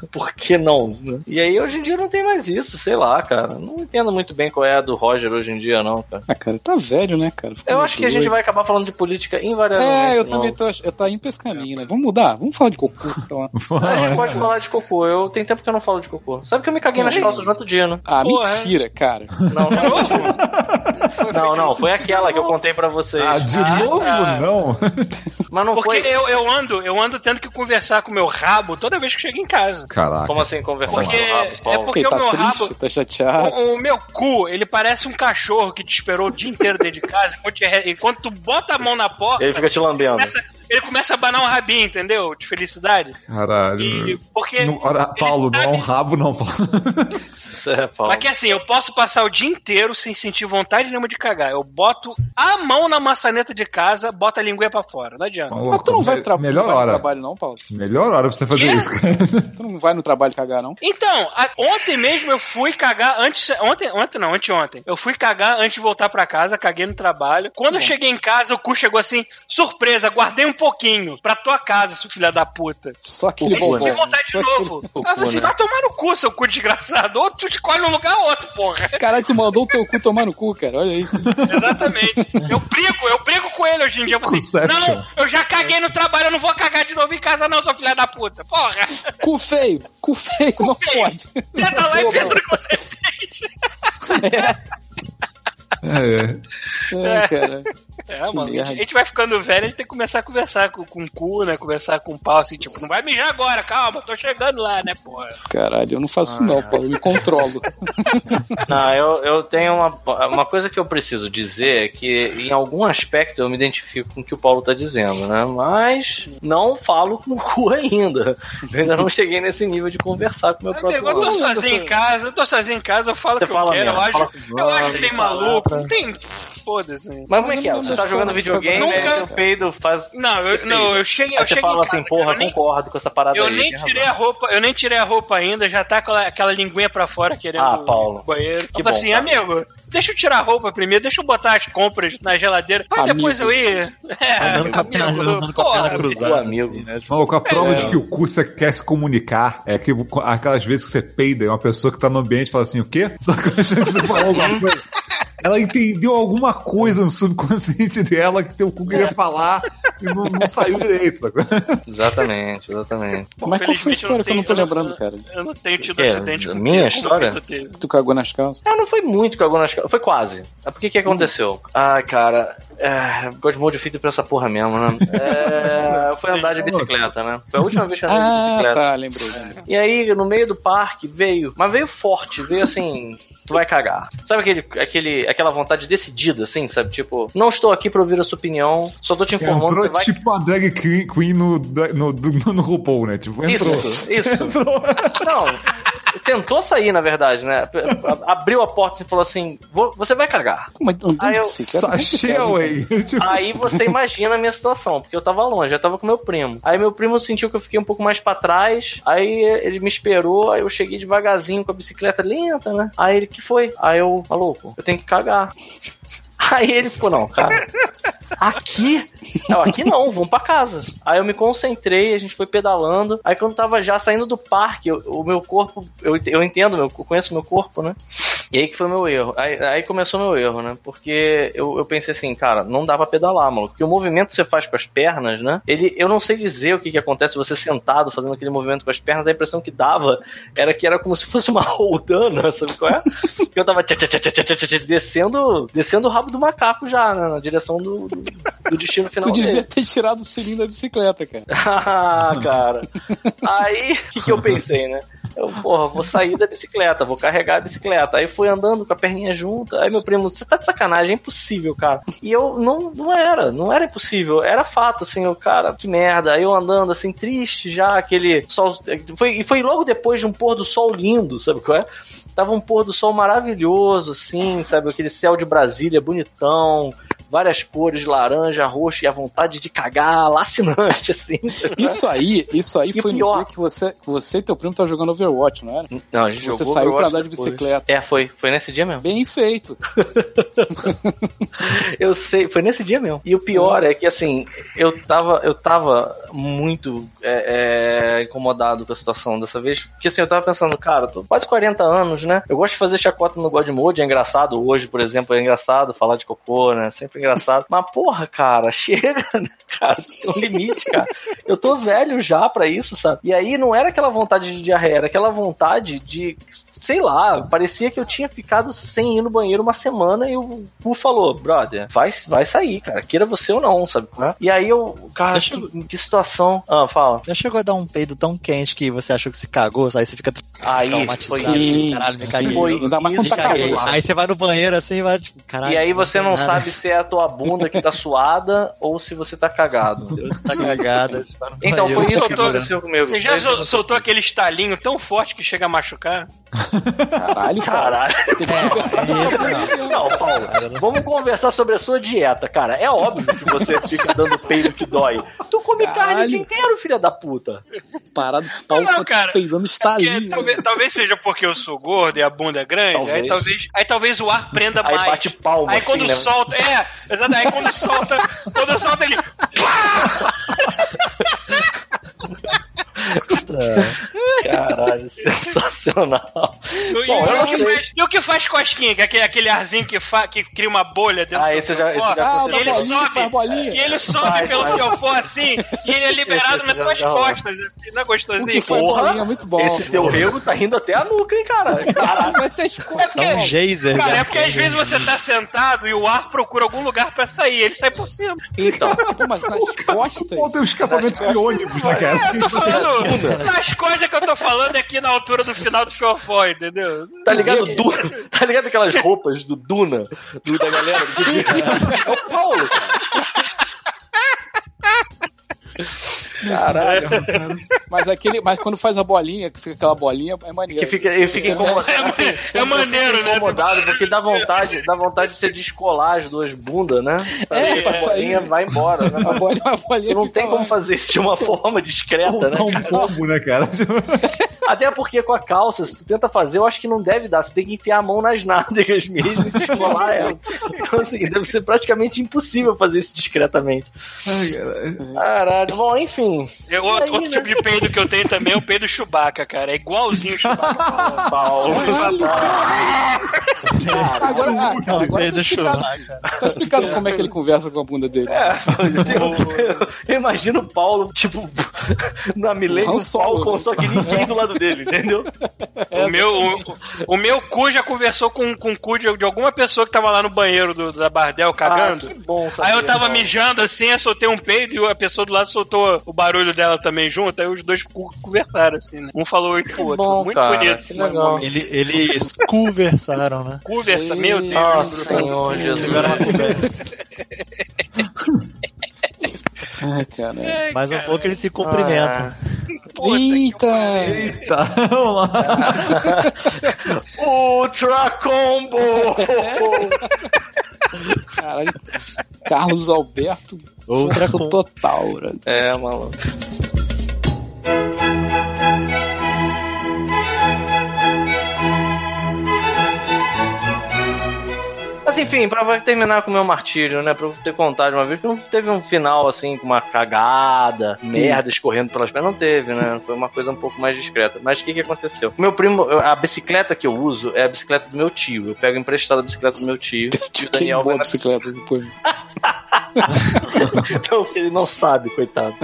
Por que não? né? E aí hoje em dia não tem mais isso, sei lá, cara. Não entendo muito bem qual é a do Roger hoje em dia, não, cara. Ah, cara, tá velho, né, cara? Ficou Eu acho que a gente doido. vai acabar falando de política invariavelmente. É, eu não. também tô. Eu tá indo pra esse caminho, né? Vamos mudar? Vamos falar de cocô, sei lá. A gente pode falar de cocô. Eu tem tempo que eu não falo de cocô. Sabe que eu me caguei nas calças no outro dia, né? Ah, Porra, mentira, cara. Não, não. não, não, foi aquela que eu contei pra vocês. Ah, de Ah, novo, tá. não? Mas não Porque foi. eu, eu ando, eu ando tendo que conversar com o meu rabo toda vez que chego em casa. Caraca. Como assim conversar Porque- com o rabo, é Paulo? porque- Porque o meu tá triste, rabo- tá chateado. O, o meu cu, ele parece um cachorro que te esperou o dia inteiro dentro de casa. Enquanto, te enquanto tu bota a mão na porta, Ele fica te lambendo. começa- ele começa a abanar um rabinho, entendeu? De felicidade. Caralho. E, porque. Não, ora, ele Paulo, não é sabe- um rabo, não, Paulo. Isso é, Paulo. Mas que assim, eu posso passar o dia inteiro sem sentir vontade nenhuma de cagar. Eu boto a mão na maçaneta de casa, boto a linguinha pra fora. Não adianta. Mas tu não vai, tra Melhor não vai no hora. trabalho, não, Paulo? Melhor hora pra você fazer Quê? isso, cara. Tu não vai no trabalho cagar, não? Então, a- ontem mesmo eu fui cagar antes. Ontem, ontem não, anteontem. Eu fui cagar antes de voltar pra casa, caguei no trabalho. Quando eu cheguei em casa, o cu chegou assim, surpresa, guardei um pouquinho pra tua casa, seu filho da puta. Só Aí bombom. tive vontade de Só novo. Aí eu falei assim, né? vai tomar no cu, seu cu desgraçado. Ou tu escolhe um lugar ou outro, porra. Caralho, tu mandou o teu cu tomar no cu, cara. Olha aí. Exatamente. Eu brigo, eu brigo com ele hoje em dia. Eu assim, não, eu já caguei no trabalho, eu não vou cagar de novo em casa não, seu filho da puta. Porra. Cu feio. Cu feio, não feio. pode. Tenta lá e pensa no que você fez. É, é. É, cara. É, mano, a gente, merda. a gente vai ficando velho, a gente tem que começar a conversar com, com o cu, né? Conversar com o pau, assim, tipo, não vai mijar agora, calma, tô chegando lá, né, porra. Caralho, eu não faço isso não, Paulo. Eu me controlo. Não, eu, eu tenho uma, uma coisa que eu preciso dizer é que em algum aspecto eu me identifico com o que o Paulo tá dizendo, né? Mas não falo com o cu ainda. Eu ainda não cheguei nesse nível de conversar com o meu Eu, próprio eu tô sozinho em casa, eu tô sozinho em casa, eu falo o Você que eu fala quero, eu mesmo, acho, fala com eu acho nome, que tem palavra. Não tem. Foda-se. Mas como é que é? Você tá jogando videogame, Nunca- aí seu peido faz. Não, eu, não, eu cheguei, eu cheguei fala assim, porra, nem- concordo com essa parada Eu aí. nem tirei a roupa, eu nem tirei a roupa ainda, já tá aquela, aquela linguinha pra fora querendo Ah, Paulo. banheiro. Que eu falei bom, assim, tá. amigo, deixa eu tirar a roupa primeiro, deixa eu botar as compras na geladeira, pra Amigo. depois eu ir. É, Andando com a perna, porra, cruzada. amigo. assim, né? Tipo, Maluco, a prova É. de que o cu você quer se comunicar é que aquelas vezes que você peida e uma pessoa que tá no ambiente fala assim, o quê? Só que eu achei que você falou alguma coisa. Ela entendeu alguma coisa no subconsciente dela que teu cu queria falar e não, não saiu direito. Exatamente, exatamente. Bom, Mas qual foi a história que eu não tô lembrando, cara? Eu não tenho tido acidente minha o história? Tu cagou nas calças? Ah, não foi muito que agora nas Foi quase. É porque que aconteceu? Ah, cara. É, Godmode feito pra essa porra mesmo, né? É, foi andar de bicicleta, né? Foi a última vez que eu andei de Ah, bicicleta. tá, lembrei. lembrei. E aí, no meio do parque, veio. Mas veio forte, veio assim. Tu vai cagar. Sabe aquele, aquele, aquela vontade decidida, assim, sabe? Tipo, não estou aqui pra ouvir a sua opinião, só tô te informando que Entrou você vai. tipo uma drag queen queen no, no, no, no RuPaul, né? Tipo, entrou. Isso, isso. Não, tentou sair, na verdade, né? Abriu a porta e falou assim: "Vou- você vai cagar. Mas Aí eu- Sachê away. Tipo, Aí você imagina a minha situação, porque eu tava longe, eu tava com meu primo. Aí meu primo sentiu que eu fiquei um pouco mais pra trás, aí ele me esperou, aí eu cheguei devagarzinho com a bicicleta lenta, né? Aí ele, que foi? Aí eu, maluco, eu tenho que cagar. Aí ele ficou, não, cara. aqui? Não, aqui não, vamos pra casa. Aí eu me concentrei, a gente foi pedalando. Aí quando tava já saindo do parque, eu- o meu corpo, eu, eu entendo, eu conheço meu corpo, né? E aí que foi meu erro. Aí, aí começou meu erro, né? Porque eu, eu pensei assim, cara, não dá pra pedalar, mano. Porque o movimento que você faz com as pernas, né? Ele, eu não sei dizer o que, que acontece você sentado fazendo aquele movimento com as pernas. A impressão que dava era que era como se fosse uma roldana, sabe qual é? que eu tava tchá, tchá, tchá, descendo, descendo o rabo do macaco já, né? Na direção do, do, do destino final Tu devia dele. ter tirado o cilindro da bicicleta, cara. Ah, cara. Aí, o que, que eu pensei, né? Eu, porra, vou sair da bicicleta, vou carregar a bicicleta. Aí fui andando com a perninha junta. Aí meu primo, você tá de sacanagem, é impossível, cara. E eu não, não era, não era impossível. Era fato, assim, o cara, que merda. Aí eu andando assim, triste já, aquele sol. Foi, e foi logo depois de um pôr do sol lindo, sabe qual é? Tava um pôr do sol maravilhoso, assim, sabe? Aquele céu de Brasília bonitão. Várias cores, laranja, roxo, e a vontade de cagar lacinante, assim. é? Isso aí, isso aí E o foi pior- no dia que você, você e teu primo estavam jogando Overwatch, não era? Não, a gente Você jogou saiu pra Overwatch andar de bicicleta. É, foi. Foi nesse dia mesmo. Bem feito. Eu sei, foi nesse dia mesmo. E o pior é que, assim, eu tava, eu tava muito é, é, incomodado com a situação dessa vez. Porque, assim, eu tava pensando, cara, tô quase 40 anos, né? Eu gosto de fazer chacota no God Mode, é engraçado. Hoje, por exemplo, é engraçado falar de cocô, né? Sempre engraçado. Mas, porra, cara, chega, né, cara? Tem um limite, cara. Eu tô velho já pra isso, sabe? E aí não era aquela vontade de diarreia, era aquela vontade de, sei lá, parecia que eu tinha ficado sem ir no banheiro uma semana e o Pu falou, brother, vai, vai sair, cara, queira você ou não, sabe? qual é? E aí eu, cara, que, que situação. Ah, fala. Já chegou a dar um peido tão quente que você achou que se cagou, aí você fica Aí, foi traumatizado. Sim, Caralho, me caguei. Foi Ainda mais caguei. cagado. Aí você vai no banheiro assim e vai, tipo, caralho. E aí você não nada. sabe se é a tua bunda que tá suada ou se você tá cagado. Tá cagada. Então foi isso que soltou- aconteceu comigo. Você já isso sol- soltou aquele estalinho tão forte que chega a machucar? Caralho, cara. Caralho. Tem que conversar essa mulher. Não, Paulo, vamos conversar sobre a sua dieta, cara. É óbvio que você fica dando peido que dói. Tu come carne o Caralho. dia inteiro, filha da puta. Parado, pau Não, tá cara. peidando Porque estalinho. talvez, talvez seja porque eu sou gordo e a bunda é grande, Talvez. aí talvez, aí talvez o ar prenda Aí mais. bate palma, Aí assim, quando né? solta, é, exato, aí quando solta, quando solta ele. Caralho, sensacional. E, Bom, e eu o não que sei. faz, e o que faz cosquinha, que é aquele, aquele arzinho que, fa, que cria uma bolha dentro Ah, do esse já- esse já Ah, E ele bolinha, sobe, bolinha. e ele sobe Faz, pelo fiofó assim, e ele é liberado nas tuas costas, assim, não é gostosinho? Porra, bolinha é muito bom. Esse teu rego tá rindo até a nuca, hein, cara? Caralho. Ter escola. Dá um geyser. Cara, já. é porque às vezes você tá sentado e o ar procura algum lugar pra sair, ele sai por cima. Então, Pô, mas nas costas. Pô, tem um escapamento de ônibus, né, cara? Eu tô falando, nas coisas que eu tô falando é aqui na altura do final do fiofó, entendeu? tá ligado? Duna, tá ligado aquelas roupas do Duna, do, da galera? É o Paulo, cara. Caralho. Mas aquele, mas quando faz a bolinha, que fica aquela bolinha, é maneiro. Que fica, ele fica incomodado. É maneiro, né? incomodado porque dá vontade, dá vontade de você descolar as duas bundas, né? É, pra a bolinha vai embora, né? A bolinha, a bolinha Você não tem lá. como fazer isso de uma forma discreta, né? Soltar um pombo, né, cara? Até porque com a calça, se tu tenta fazer, eu acho que não deve dar. Você tem que enfiar a mão nas nádegas mesmo e descolar ela. Então, assim, deve ser praticamente impossível fazer isso discretamente. Caralho. Bom, enfim. Eu- outro, aí, outro né? tipo de peido que eu tenho também é o peido Chewbacca, cara. É igualzinho o Chewbacca. Paulo. Agora, ah, Não, agora tá peido explicado, churrasco. tá explicado como é que ele conversa com a bunda dele. É, eu, eu imagino o Paulo, tipo, na Millennium Falcon, só que ninguém do lado dele, entendeu? O meu, o, o meu cu já conversou com, com o cu de, de alguma pessoa que tava lá no banheiro do, da Bardel cagando. Ah, que bom saber, Aí eu tava Paulo. mijando assim, eu soltei um peido e a pessoa do lado soltou o barulho dela também junto, aí os dois conversaram assim, né? Um falou oi pro outro. bom, Muito cara, bonito. que legal. Ele, eles conversaram, né? Conversa, meu Deus. Nossa, Senhor Jesus. Tiveram uma conversa. Ai, cara. Ai, Mais um pouco eles se cumprimentam. Ah, Eita! Eita, vamos lá. Ultra Combo! Caralho. Carlos Alberto. Com- total, bro. É, maluco. Mas enfim, pra terminar com o meu martírio, né? Pra eu ter contado uma vez que não teve um final assim, com uma cagada, merda escorrendo pelas pernas. Não teve, né? Foi uma coisa um pouco mais discreta. Mas o que que aconteceu? Meu primo, a bicicleta que eu uso é a bicicleta do meu tio. Eu pego emprestada a bicicleta do meu tio. E o Daniel Queimou vai a na bicicleta depois. Então ele não sabe, coitado.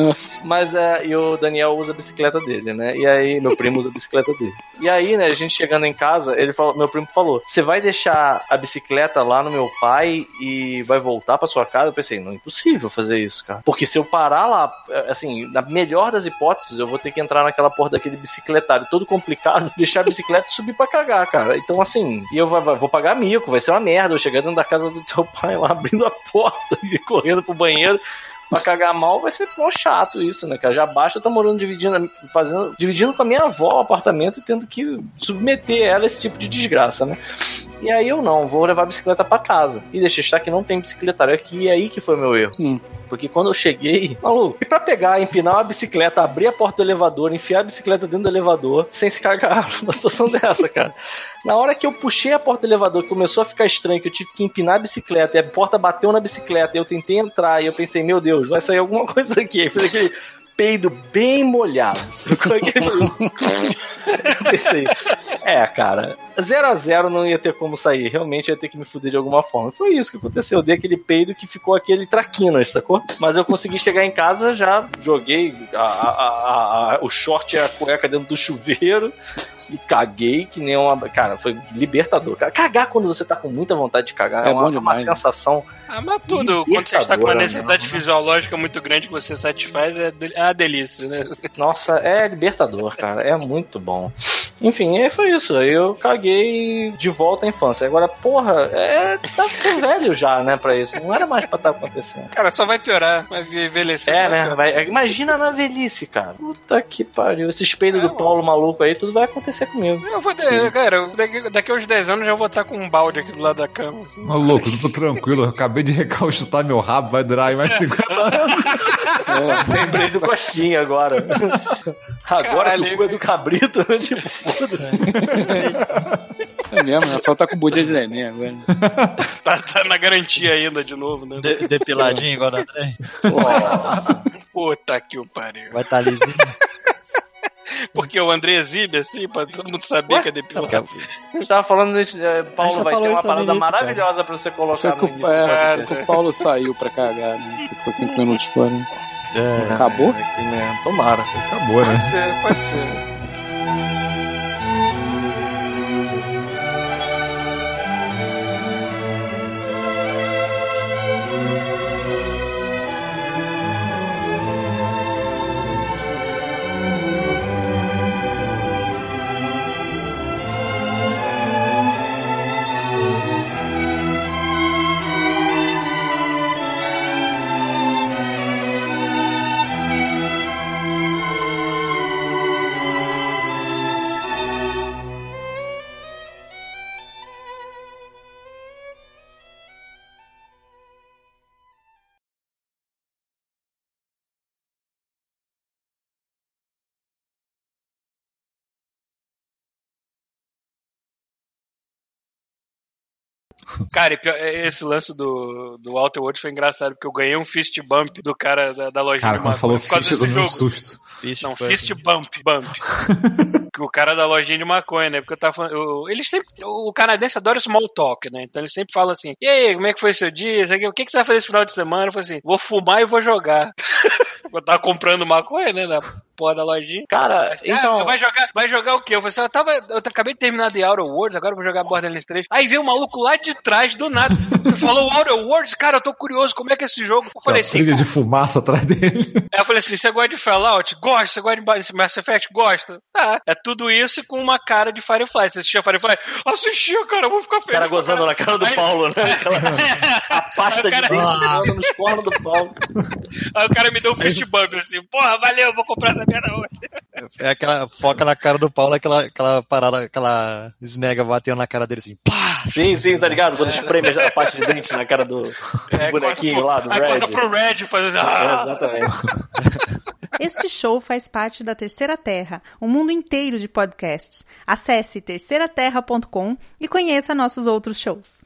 Mas é, e o Daniel usa a bicicleta dele, né? E aí, meu primo usa a bicicleta dele. E aí, né, a gente chegando em casa, ele falou, meu primo falou: Você vai deixar a bicicleta lá no meu pai e vai voltar pra sua casa? Eu pensei, não é impossível fazer isso, cara. Porque se eu parar lá, é, assim, na melhor das hipóteses, eu vou ter que entrar naquela porra daquele bicicletário todo complicado, deixar a bicicleta e subir pra cagar, cara. Então, assim, e eu vou, pagar mico, vai ser uma merda. Eu chegar dentro da casa do teu pai lá, abrindo a porta e correndo pro banheiro pra cagar mal vai ser mó chato isso, né, cara? Já basta tá morando dividindo, fazendo, dividindo com a minha avó o apartamento e tendo que submeter ela a esse tipo de desgraça, né? E aí eu não, vou levar a bicicleta pra casa. E deixa estar que não tem bicicletário aqui, e aí que foi meu erro. Hum. Porque quando eu cheguei, maluco, e pra pegar, empinar a bicicleta, abrir a porta do elevador, enfiar a bicicleta dentro do elevador, sem se cagar, uma situação dessa, cara. Na hora que eu puxei a porta do elevador, começou a ficar estranho, que eu tive que empinar a bicicleta, e a porta bateu na bicicleta, e eu tentei entrar, e eu pensei, meu Deus, vai sair alguma coisa aqui. Aí fiz aquele peido bem molhado. Eu pensei, é, cara, 0 a 0 não ia ter como sair. Realmente ia ter que me fuder de alguma forma. Foi isso que aconteceu. Eu dei aquele peido que ficou aquele traquinas, sacou? Mas eu consegui chegar em casa, já joguei a- a- a- a- o short e a cueca dentro do chuveiro. E caguei que nem uma. Cara, foi libertador. Cara, cagar quando você tá com muita vontade de cagar é, É uma, bom uma né? sensação. Ah, mas tudo, quando você está com uma Libertadora, necessidade né? fisiológica muito grande que você satisfaz, é é uma delícia, né? Nossa, é libertador, cara. É muito bom. Enfim, aí foi isso. Aí eu caguei de volta à infância. Agora, porra, é. Tá ficando velho já, né, pra isso. Não era mais pra estar acontecendo. Cara, só vai piorar, vai envelhecer. É, vai né? Vai- imagina na velhice, cara. Puta que pariu. Esse espelho do Paulo maluco aí, tudo vai acontecer comigo. Eu vou, ter- cara, daqui, daqui a uns 10 anos eu já vou estar com um balde aqui do lado da cama. assim. Maluco, eu tô tranquilo, eu acabei de recalchutar meu rabo, vai durar aí mais 50 anos. Lembrei do Costinha agora. Agora Caralho. cu é do cabrito, tipo, foda-se. É mesmo, né? Falta com bodia de neném agora. Tá, tá na garantia ainda de novo, né? De- depiladinho igual da André. Puta que o pariu. Vai estar lisinho. Porque o André exibe assim, pra todo mundo saber Ué? que é depilado. A gente tava falando isso, é, Paulo já vai ter uma isso parada cara. maravilhosa pra você colocar Foi que, no início. é, cara. que o Paulo saiu pra cagar, né? Ficou cinco minutos fora. É. Acabou? Aqui mesmo. Tomara. Acabou, né? Pode ser, pode ser. Cara, e pior- esse lance do, do Walter Wood foi engraçado, porque eu ganhei um fist bump do cara da, da loja Cara, de quando maconha falou por causa ficha, eu desse tomei um jogo. susto. Fist Não, foi- fist bump, bump. o cara da lojinha de maconha, né? Porque eu tava falando. eu- eles sempre. O canadense adora small talk, né? Então ele sempre fala assim: E aí, como é que foi seu dia? O que, que você vai fazer esse final de semana? Eu falei assim: vou fumar e vou jogar. eu tava comprando maconha, né? Na porra da lojinha. Cara, Ah, então. vai jogar, vai jogar o quê? Eu falei assim, eu tava. Eu acabei de terminar The Outer Worlds, agora eu vou jogar Borderlands 3. Aí veio um maluco lá de trás, do nada. Você falou Outer Worlds? Cara, eu tô curioso, como é que é esse jogo? Eu falei Uma assim, trilha de fumaça atrás dele. Aí eu falei assim: você gosta de Fallout? Gosta. Você gosta de Mass Effect? Gosta. Tá. É tudo isso com uma cara de Firefly. Você assistia Firefly? Assistia, cara, eu vou ficar O feliz. cara gozando na cara do Aí- Paulo, né? Aquela, a pasta o cara- de voando nos cornos do Paulo. Aí o cara me deu um fist bump assim: porra, valeu, vou comprar essa merda hoje. É aquela foca na cara do Paulo, aquela, aquela parada, aquela esmega batendo na cara dele assim. Pá! Sim, sim, tá ligado? Quando espreme a parte de dente na cara do, do É, bonequinho corta lá, pro- do aí Red. corta pro Red fazer assim. É, Ah! exatamente. Este show faz parte da Terceira Terra, um mundo inteiro de podcasts. Acesse terceiraterra.com e conheça nossos outros shows.